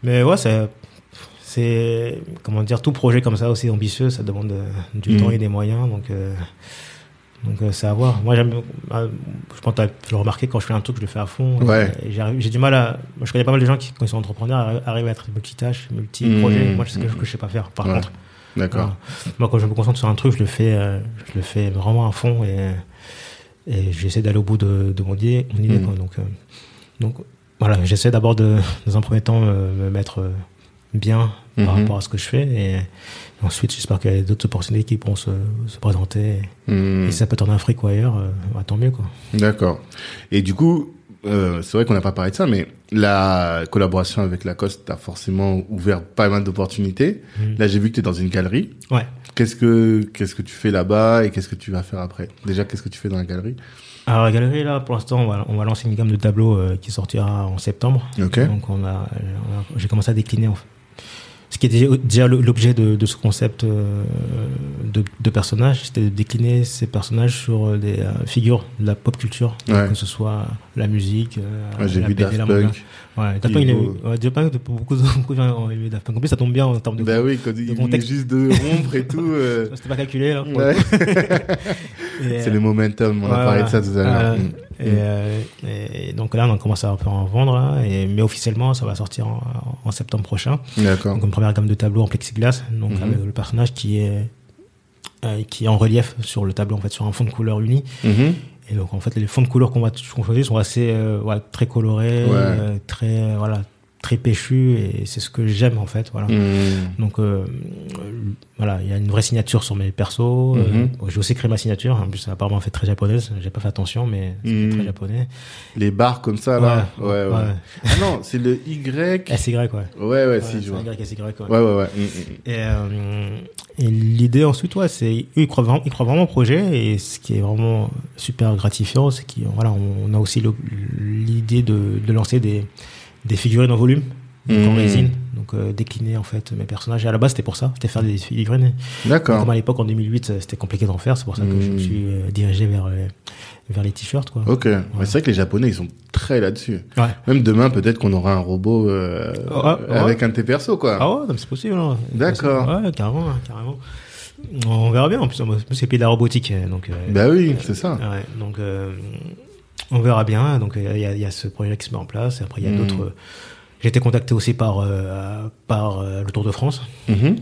Mais ouais, c'est, c'est, comment dire, tout projet comme ça aussi ambitieux, ça demande euh, du temps et des moyens, donc, euh, donc euh, c'est à voir. Moi, j'aime, euh, je pense que tu le remarqué, quand je fais un truc, je le fais à fond. Ouais. J'ai du mal à, moi, je connais pas mal de gens qui, quand ils sont entrepreneurs, arri- arrivent à être multitâches, multi-projets. Mm. Moi, c'est ce que, que je sais pas faire, par Ouais. contre. D'accord. Moi, quand je me concentre sur un truc, je le fais, euh, je le fais vraiment à fond et, et j'essaie d'aller au bout de, de mon idée. Mon idée Mm. quoi. Donc, donc, voilà, j'essaie d'abord de, dans un premier temps, me mettre bien par Mhm. rapport à ce que je fais et, ensuite, j'espère qu'il y a d'autres opportunités qui pourront se, se présenter. Hmm. Et si ça peut tourner en Afrique ou ailleurs, euh, bah, tant mieux, quoi. D'accord. Et du coup, euh, c'est vrai qu'on n'a pas parlé de ça, mais la collaboration avec Lacoste a forcément ouvert pas mal d'opportunités. Mhm. Là, j'ai vu que tu es dans une galerie. Ouais. Qu'est-ce que qu'est-ce que tu fais là-bas et qu'est-ce que tu vas faire après? Déjà, qu'est-ce que tu fais dans la galerie? Alors, la galerie, là, pour l'instant, on va, on va lancer une gamme de tableaux euh, qui sortira en septembre. Ok. Donc, on a, on a- j'ai commencé à décliner en fait, ce qui était déjà l'objet de, de ce concept euh, de, de personnages, c'était de décliner ces personnages sur des euh, figures de la pop culture, Ouais. que ce soit la musique, euh, Ouais, j'ai la vu BD, Daft. Punk. Ouais, Daft Punk, il beau. ouais, Daft Punk, beaucoup de beaucoup de gens ont aimé Daft Punk. En plus, ça tombe bien en termes de. Ben oui, quand il contexte. juste de rompre et tout. euh, C'était pas calculé là. pour ouais. C'est le momentum, on a parlé de ça tout à l'heure. Euh, Mm. et, euh, et donc là, on commence à un peu en vendre, et, mais officiellement, ça va sortir en, en septembre prochain. D'accord. Donc une première gamme de tableaux en plexiglas, donc Mhm. avec le personnage qui est euh, qui est en relief sur le tableau en fait sur un fond de couleur uni. Mhm. Et donc en fait les fonds de couleur qu'on va qu'on choisit sont assez euh, très colorés, Ouais. très voilà très péchus et c'est ce que j'aime en fait voilà. Mm. Donc euh, voilà, il y a une vraie signature sur mes persos. euh, Mhm. j'ai aussi créé ma signature. En plus, ça a apparemment fait très japonaise. J'ai pas fait attention, mais c'est Mhm. très japonais. Les barres comme ça, là. Ouais, ouais. ouais. Ah non, c'est le Y. SY, ouais. Ouais, ouais, Ouais, si, je vois. Y, SY, ouais. Ouais, ouais, ouais. Mm, mm. Et, euh, et l'idée ensuite, ouais, c'est eux, ils croient vraiment, ils croient vraiment au projet et ce qui est vraiment super gratifiant, c'est qu'on voilà, on a aussi l'idée de, de lancer des, des figurines en volume, donc en Mhm. résine, donc euh, décliner en fait mes personnages. Et à la base, c'était pour ça, c'était faire des figurines. D'accord. Comme à l'époque en 2008, euh, c'était compliqué d'en faire, c'est pour ça que je me Mhm. suis euh, dirigé vers euh, vers les t-shirts, quoi. Ok. Ouais, C'est vrai que les Japonais, ils sont très là-dessus. Ouais. Même demain, peut-être qu'on aura un robot euh, Ouais, ouais. avec un de tes persos, quoi. Ah ouais, c'est possible. hein. D'accord. Ouais, carrément, hein, carrément. On verra bien. En plus, c'est pays de la robotique, donc. Bah oui, c'est ça. Ouais, donc on verra bien. Donc il y, y a ce projet qui se met en place. Et après il y a Mhm. d'autres. J'ai été contacté aussi par euh, par euh, le Tour de France. Mhm.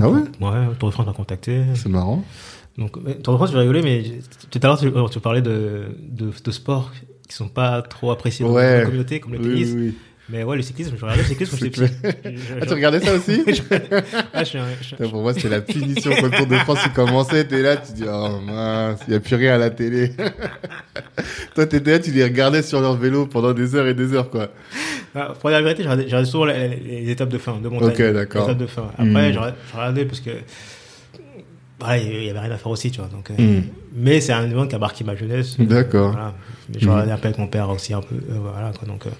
Ah ouais? Ouais, le Tour de France m'a contacté. C'est marrant. Donc mais, Tour de France, je vais rigoler, mais tout à l'heure tu, tu parlais de, de de sports qui sont pas trop appréciés dans Ouais. la communauté comme le Oui, tennis. oui, oui. Mais ouais, le cyclisme, je regardais le cyclisme quand j'étais petit. Je- Ah, tu regardais ça aussi Ah, je suis un- je Putain, Pour moi, c'était la punition quand le Tour de France il commençait. T'es là, tu dis, oh mince, il n'y a plus rien à la télé. Toi, t'étais là, tu les regardais sur leur vélo pendant des heures et des heures, quoi. Ah, pour la vérité, je regardais, je regardais souvent les, les étapes de fin, de montagne. Ok, d'accord. Les étapes de fin. Après, Mm. je, regardais, parce que, ouais, il y avait rien à faire aussi, tu vois. Donc, euh, Mm. Mais c'est un événement qui a marqué ma jeunesse. euh, D'accord. Voilà. Mais Je Mm. regardais un peu avec mon père aussi, un peu. euh, voilà, quoi. Donc, euh,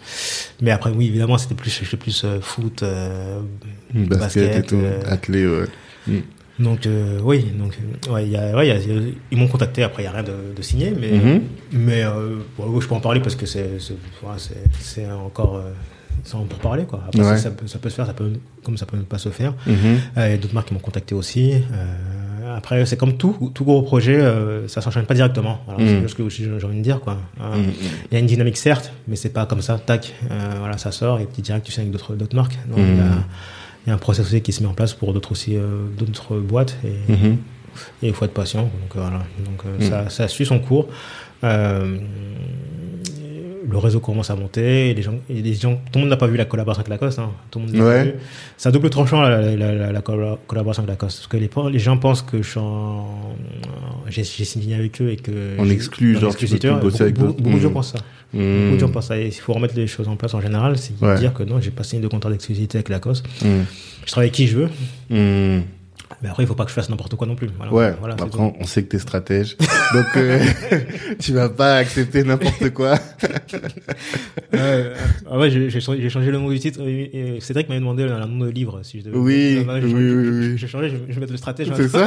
mais après, oui, évidemment, c'était plus, j'étais plus euh, foot, euh, Basket, et tout. euh, Athlé, ouais. donc, euh, oui, donc, ouais, y a, ouais, il y a- ils m'ont contacté. Après, il n'y a rien de, de signé, mais, Mhm. mais bon, je peux en parler parce que c'est, ouais, encore, euh, c'est pour parler, quoi. Après, Ouais. ça, ça peut, ça peut se faire, ça peut, comme ça peut ne pas se faire. Euh, Il y a d'autres marques qui m'ont contacté aussi. Euh, après, c'est comme tout, tout gros projet, euh, ça s'enchaîne pas directement. Voilà, Mm. C'est ce que j'ai envie de dire, quoi. Euh, Mm, mm. Il y a une dynamique certes, mais c'est pas comme ça, tac, euh, voilà, ça sort et puis direct tu sais avec d'autres d'autres marques. Il y a- Mm. il y a un process aussi qui se met en place pour d'autres aussi, euh, d'autres boîtes et, Mhm. et il faut être patient. Donc euh, voilà, donc euh, Mm. ça, ça suit son cours. Le réseau commence à monter. Et les gens, et les gens, tout le monde n'a pas vu la collaboration avec Lacoste. Hein, tout le monde Ouais. C'est un double tranchant la, la, la- la colla- collaboration avec Lacoste. Parce que les, les gens pensent que je suis en- j'ai signé avec eux et que En j'ai- exclu, en genre, tu peux exclusivité. plus bosser avec beaucoup, de gens Mm. pensent ça. Mm. Beaucoup de gens pensent ça. Et il faut remettre les choses en place en général. C'est Ouais. dire que non, j'ai pas signé de contrat d'exclusivité avec Lacoste. Mm. Je travaille avec qui je veux. Mais après, il faut pas que je fasse n'importe quoi non plus. Voilà. Ouais, Voilà, après, on on sait que t'es stratège. Donc, euh, tu vas pas accepter n'importe quoi. Euh, ah ouais, j'ai changé, le nom du titre. Et, et Cédric m'avait demandé un nom de livre. Si je devais Oui, Non, non, j'ai oui, changé- oui, j'ai- oui. J'ai changé, je, je vais mettre le stratège. C'est ça?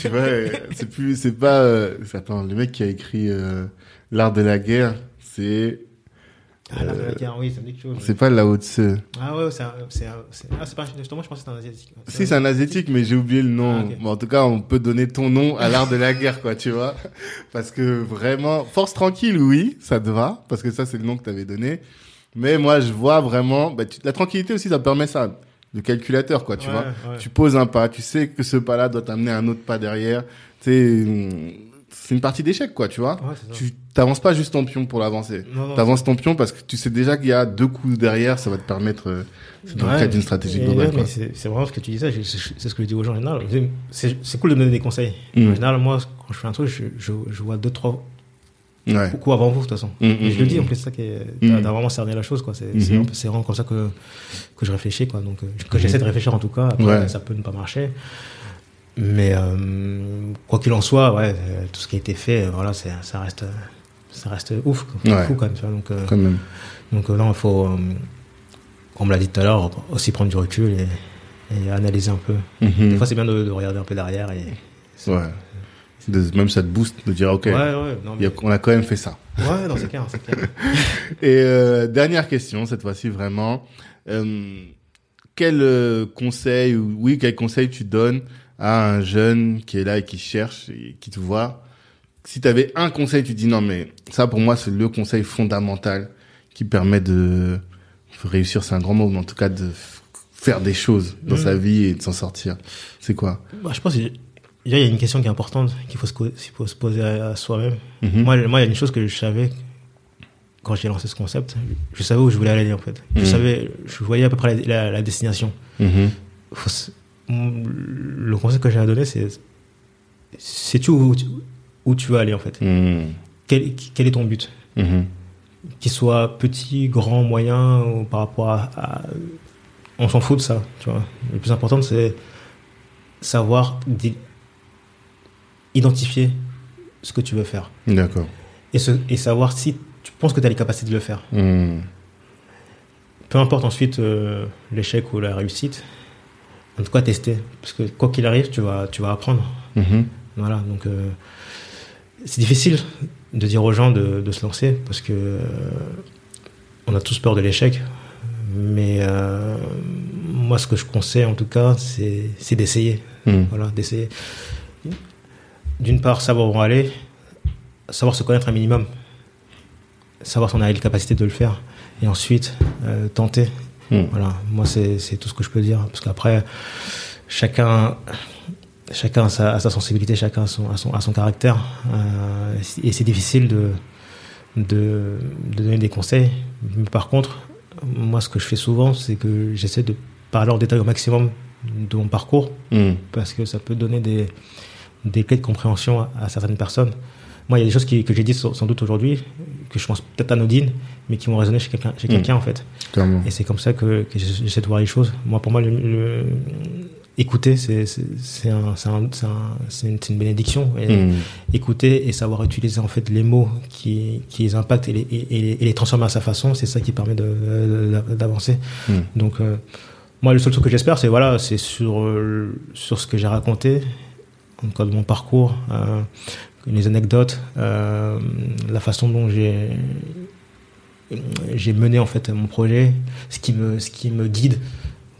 tu vois, euh, c'est plus, c'est pas, euh, attends, le mec qui a écrit, euh, L'art de la guerre, c'est, Ah, là, la oui, ça me dit quelque chose. c'est pas Lao Tse. Ah ouais, c'est un- c'est un- c'est- ah, c'est pas, justement, je pensais que c'était un asiatique. Si, c'est un asiatique, mais j'ai oublié le nom. Ah. Bon, en tout cas, on peut donner ton nom à l'art de la guerre, quoi, tu vois. Parce que vraiment, force tranquille, oui, ça te va, parce que ça, c'est le nom que t'avais donné. Mais moi, je vois vraiment, bah, tu- la tranquillité aussi, ça permet ça. Le calculateur, quoi, tu Ouais, vois. ouais. Tu poses un pas, tu sais que ce pas-là doit t'amener un autre pas derrière. Tu sais, c'est une partie d'échec, quoi, tu vois. Ouais. Tu t'avances pas juste ton pion pour l'avancer. T'avances ton pion parce que tu sais déjà qu'il y a deux coups derrière, ça va te permettre, euh, c'est dans le Ouais, cadre d'une stratégie globale, ouais, c'est vraiment ce que tu disais, c'est c'est ce que je dis aux gens en général. C'est cool de me donner des conseils. Mm. En général, moi, quand je fais un truc, je, je, je vois deux, trois Ouais. coups avant vous, de toute façon. Mm, Et je le dis, mm. en plus, c'est ça qui est, t'as vraiment cerné la chose, quoi. C'est c'est vraiment comme ça que, que je réfléchis, quoi. Donc, euh, que j'essaie de réfléchir, en tout cas. Après, Ouais. ça peut ne pas marcher. Mais, euh, quoi qu'il en soit, ouais, euh, tout ce qui a été fait, euh, voilà, c'est- ça reste, ça reste ouf. Ouais. fou, quand même, tu vois. Donc, Quand même. donc non, il faut, comme on me l'a dit tout à l'heure, aussi prendre du recul et, et analyser un peu. Mhm. Des fois, c'est bien de, de regarder un peu derrière et. Ouais. De- même ça te booste de dire, ok, Ouais, ouais, non, il y mais- a- on a quand même fait ça. ouais, non, c'est clair. Et euh, dernière question, cette fois-ci vraiment. Euh, quel euh, conseil, ou oui, quel conseil tu donnes à un jeune qui est là et qui cherche et qui te voit Si tu avais un conseil, tu dis non, mais ça pour moi c'est le conseil fondamental qui permet de réussir, c'est un grand mot, mais en tout cas de faire des choses dans Mhm. sa vie et de s'en sortir. C'est quoi? Bah, je pense qu'il y a une question qui est importante qu'il faut faut se poser à, soi-même. Mhm. Moi, moi, il y a une chose que je savais quand j'ai lancé ce concept. Je savais où je voulais aller, en fait. Je Mhm. savais, je voyais à peu près la, la- la destination. Faut le conseil que j'ai à donner, c'est sais-tu où, tu- où tu veux aller, en fait? Mhm. quel, quel est ton but? Mhm. Qu'il soit petit, grand, moyen, ou par rapport à. à- on s'en fout de ça, tu vois. Le plus important, c'est savoir identifier ce que tu veux faire. D'accord. Et, ce- et savoir si tu penses que tu as les capacités de le faire. Mhm. Peu importe ensuite euh, l'échec ou la réussite, en tout cas tester. Parce que quoi qu'il arrive, tu vas, tu vas apprendre. Mhm. Voilà, donc euh, c'est difficile de dire aux gens de, de se lancer parce que euh, on a tous peur de l'échec. Mais euh, moi, ce que je conseille en tout cas, c'est c'est d'essayer. Mhm. Voilà, d'essayer. D'une part, savoir où aller, savoir se connaître un minimum, savoir si on a les capacités de le faire, et ensuite tenter. Mhm. Voilà, moi c'est tout ce que je peux dire, parce qu'après chacun chacun a sa, a sa sensibilité, chacun a son, a son, a son caractère, euh, et c'est difficile de, de de donner des conseils. Mais par contre, moi ce que je fais souvent, c'est que j'essaie de parler en détail au maximum de mon parcours Mhm. parce que ça peut donner des, des clés de compréhension à, à certaines personnes. Moi, il y a des choses qui- que j'ai dites sans, sans doute aujourd'hui, que je pense peut-être anodines, mais qui vont résonner chez quelqu'un chez Mm. quelqu'un, en fait. Clairement. Et c'est comme ça que, que j'essaie de voir les choses. Moi, pour moi, le, le- écouter, c'est un- une, bénédiction. Et Mhm. Écouter et savoir utiliser en fait les mots qui, qui les impactent et les, et, et- et les transformer à sa façon, c'est ça qui permet d'avancer. Mm. Donc, euh, moi, le seul truc que j'espère, c'est voilà, c'est sur, euh, sur ce que j'ai raconté, en tout cas de mon parcours, euh, les anecdotes, euh, la façon dont j'ai j'ai mené en fait mon projet, ce qui me, ce qui me guide.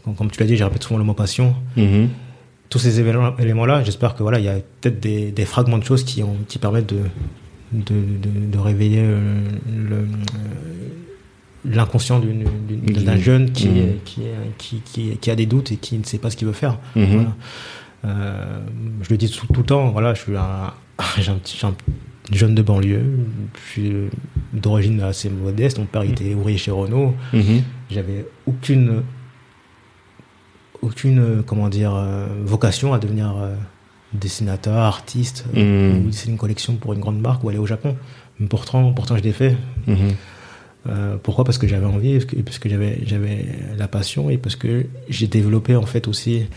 Comme, comme tu l'as dit, j'ai répété souvent le mot passion. Mhm. tous ces événements- éléments-là, j'espère que voilà, il y a peut-être des, des fragments de choses qui, ont, qui permettent de, de, de, de réveiller euh, le, euh, l'inconscient d'un jeune qui, qui, qui, qui, qui a des doutes et qui ne sait pas ce qu'il veut faire. Mhm. Voilà. Euh, je le dis tout, tout le temps, voilà, je suis un, j'ai un petit, j'ai un jeune de banlieue, suis d'origine assez modeste, mon père était ouvrier chez Renault, Mhm. j'avais aucune aucune euh, comment dire euh, vocation à devenir euh, dessinateur artiste euh, Mhm. ou dessiner une collection pour une grande marque ou aller au Japon pourtant pourtant je l'ai fait Mhm. Euh, pourquoi? Parce que j'avais envie parce que, parce que j'avais j'avais la passion et parce que j'ai développé en fait aussi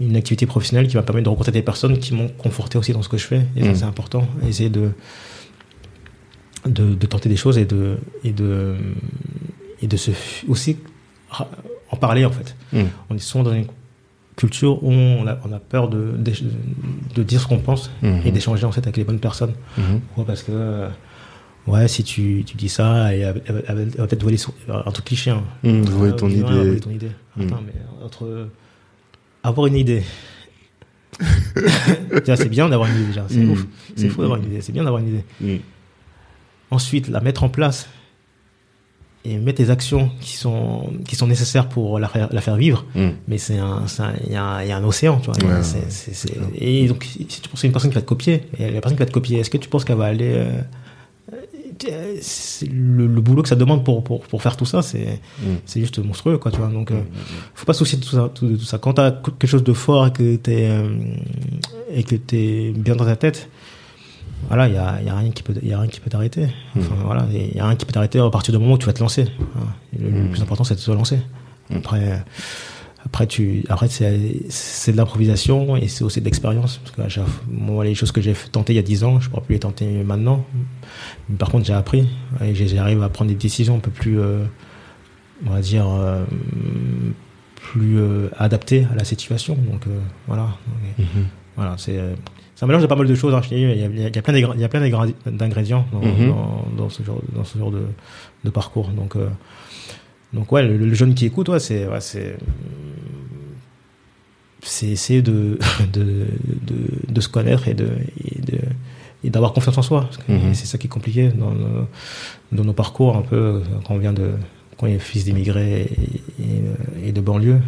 une, activité professionnelle qui m'a permis de rencontrer des personnes qui m'ont conforté aussi dans ce que je fais et ça Mhm. c'est important essayer de, de de tenter des choses et de et de et de se aussi en parler en fait Mhm. on est souvent dans une culture où on a, on a peur de, de, de dire ce qu'on pense Mhm. et d'échanger en fait avec les bonnes personnes pourquoi? Parce que, euh, ouais, si tu, tu dis ça, elle, elle- elle- elle va peut-être voler son- un truc cliché. Hein. Voler Ah, ton idée. voler ton idée. Attends, mais entre avoir une idée. C'est bien d'avoir une idée déjà. C'est Mm. ouf. C'est Mm. fou d'avoir une idée. C'est bien d'avoir une idée. Mhm. Ensuite, la mettre en place et mettre les actions qui sont, qui sont nécessaires pour la faire, la faire vivre. Mhm. Mais c'est un, il y, a un il y a un océan, tu vois. Ouais, et donc, si tu penses à une personne qui va te copier, et la personne qui va te copier, est-ce que tu penses qu'elle va aller, euh, le, le boulot que ça demande pour, pour, pour faire tout ça, c'est, c'est juste monstrueux, quoi, tu vois. Donc, euh, faut pas se soucier de tout ça, de tout ça. Quand t'as quelque chose de fort et que t'es, euh, et que t'es bien dans ta tête, voilà, il y a, y a rien qui peut, y a rien qui peut t'arrêter. Enfin, voilà, il y a rien qui peut t'arrêter à partir du moment où tu vas te lancer. Le, le plus important, c'est de se lancer. Après, après, tu, après, c'est, c'est de l'improvisation et c'est aussi de l'expérience. Parce que à chaque- moi, les choses que j'ai tentées il y a 10 ans, je pourrais plus les tenter maintenant. Mais par contre, j'ai appris et j'arrive à prendre des décisions un peu plus, euh, on va dire, euh, plus euh, adaptées à la situation. Donc, voilà. Mhm. voilà, c'est un mélange de pas mal de choses. hein, il, y a, il y plein d'ingrédients dans, dans, dans ce genre, dans ce genre de, de parcours. Donc, donc ouais, le, le jeune qui écoute, ouais, c'est ouais, c'est c'est essayer de, de, de, de se connaître et de et d'avoir confiance en soi. Mhm. C'est ça qui est compliqué dans nos, dans nos parcours un peu quand on vient de quand on est fils d'immigrés et, et, et de banlieue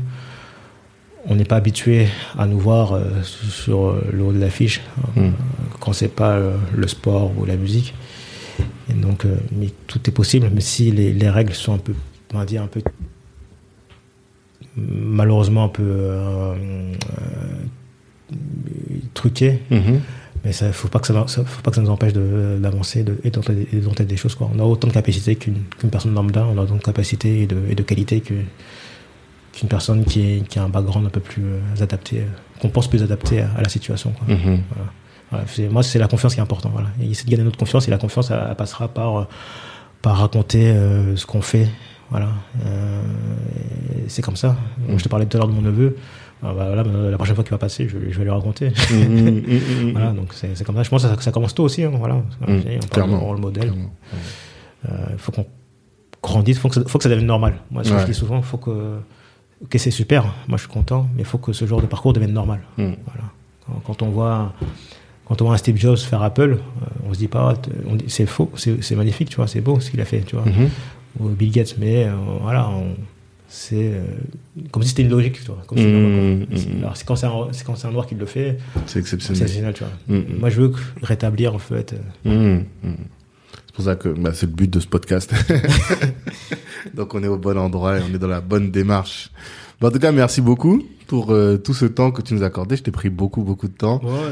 on n'est pas habitué à nous voir euh, sur euh, le haut de l'affiche euh, Mm. quand c'est pas euh, le sport ou la musique. Et donc, mais tout est possible, mais si les, les règles sont un peu, on va dire un peu, malheureusement un peu euh, euh, truquées, Mhm. mais ça, faut pas que ça, ça- faut pas que ça nous empêche de- d'avancer de, et d'entendre des choses. Quoi. On a autant de capacité qu'une qu'une personne lambda, on a autant de capacité et de, et de qualité qu'une personne qui, est, qui a un background un peu plus euh, adapté, qu'on pense plus adapté à, à la situation. Quoi. Mhm. Voilà, moi, c'est la confiance qui est importante. Voilà. Essayer de gagner notre confiance et la confiance, elle, elle passera par, par raconter euh, ce qu'on fait. Voilà. Euh, c'est comme ça. Je te parlais tout à l'heure de mon neveu. Ah, bah, voilà, la prochaine fois qu'il va passer, je, je vais lui raconter. Mhm. Mhm. voilà, donc c'est comme ça. Je pense que ça, ça commence tôt aussi. hein, voilà. Mm, on clairement. rôle modèle. Il faut qu'on grandisse, il faut, que ça- faut que ça devienne normal. Moi, ce que Ouais. je dis souvent, faut que. Ok, c'est super, moi je suis content, mais il faut que ce genre de parcours devienne normal. Voilà. Quand, quand on voit. Quand on voit un Steve Jobs faire Apple, euh, on se dit pas, c'est faux, c'est c'est magnifique, tu vois, c'est beau ce qu'il a fait, tu vois. Ou Bill Gates, mais euh, voilà, c'est euh, comme si c'était une logique, tu vois. Comme si- Mhm. c'est-. Alors c'est quand c'est un, c'est quand c'est un noir qui le fait, C'est c'est exceptionnel. génial, tu vois. Moi, je veux que- rétablir en fait. euh. C'est pour ça que bah, c'est le but de ce podcast. Donc on est au bon endroit et on est dans la bonne démarche. En tout cas, merci beaucoup pour euh, tout ce temps que tu nous as accordé. Je t'ai pris beaucoup, beaucoup de temps. Ouais,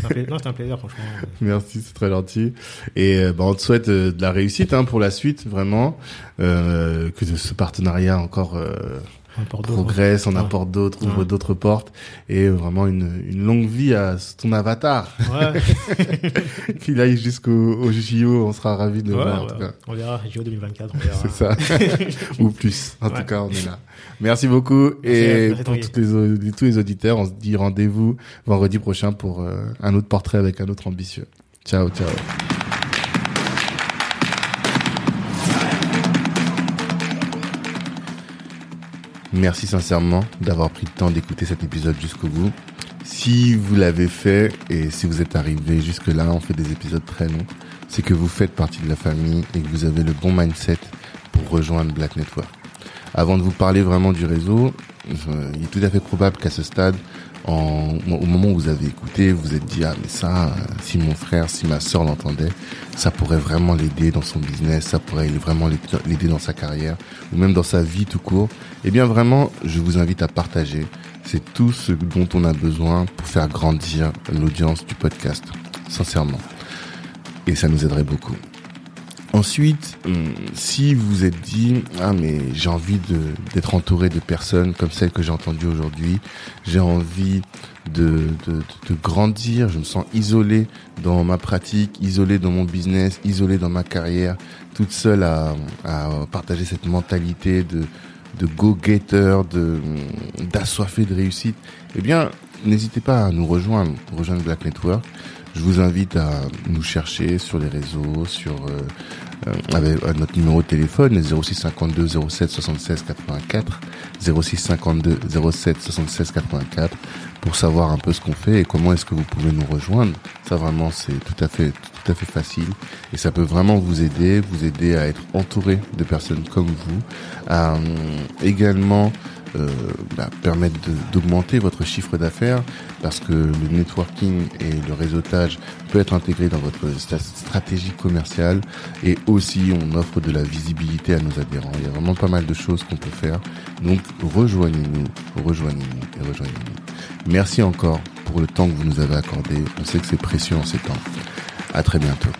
pas de Non, c'était un plaisir, franchement. Merci, c'est très gentil. Et euh, bah, on te souhaite euh, de la réussite hein, pour la suite, vraiment. Euh, que ce partenariat encore d'eau, progresse, on apporte d'autres, ouvre d'autres portes. Et vraiment une, une longue vie à ton avatar. Ouais, Qu'il aille jusqu'au au JO, on sera ravis de le ouais, voir en ouais. tout cas. on verra, JO 2024, on verra. C'est ça. Ou plus. En tout cas, on est là. Merci beaucoup. et merci pour les, tous les auditeurs, on se dit rendez-vous vendredi prochain pour euh, un autre portrait avec un autre ambitieux. Ciao, ciao. Merci sincèrement d'avoir pris le temps d'écouter cet épisode jusqu'au bout. Si vous l'avez fait et si vous êtes arrivé jusque là, on fait des épisodes très longs, c'est que vous faites partie de la famille et que vous avez le bon mindset pour rejoindre Black Network. Avant de vous parler vraiment du réseau, il est tout à fait probable qu'à ce stade, au moment où vous avez écouté, vous êtes dit ah mais ça, si mon frère, si ma sœur l'entendait, ça pourrait vraiment l'aider dans son business, ça pourrait vraiment l'aider dans sa carrière ou même dans sa vie tout court. Eh bien vraiment, je vous invite à partager. C'est tout ce dont on a besoin pour faire grandir l'audience du podcast, sincèrement. Et ça nous aiderait beaucoup. Ensuite, hum, si vous êtes dit ah mais j'ai envie d'être entouré de personnes comme celles que j'ai entendues aujourd'hui, j'ai envie de, grandir, je me sens isolé dans ma pratique, isolé dans mon business, isolé dans ma carrière, toute seule à, partager cette mentalité de de go-getter, de d'assoiffé de réussite. Eh bien, n'hésitez pas à nous rejoindre, rejoindre Black Network. Je vous invite à nous chercher sur les réseaux, sur euh, euh, avec notre numéro de téléphone 06 52 07 76 84 06 52 07 76 84 pour savoir un peu ce qu'on fait et comment est-ce que vous pouvez nous rejoindre. Ça vraiment c'est tout à fait tout à fait facile et ça peut vraiment vous aider, vous aider à être entouré de personnes comme vous, euh, également euh, bah, permettre d'augmenter votre chiffre d'affaires parce que le networking et le réseautage peut être intégré dans votre stratégie commerciale et aussi on offre de la visibilité à nos adhérents. Il y a vraiment pas mal de choses qu'on peut faire. Donc rejoignez-nous, rejoignez-nous et rejoignez-nous. Merci encore pour le temps que vous nous avez accordé. On sait que c'est précieux en ces temps. À très bientôt.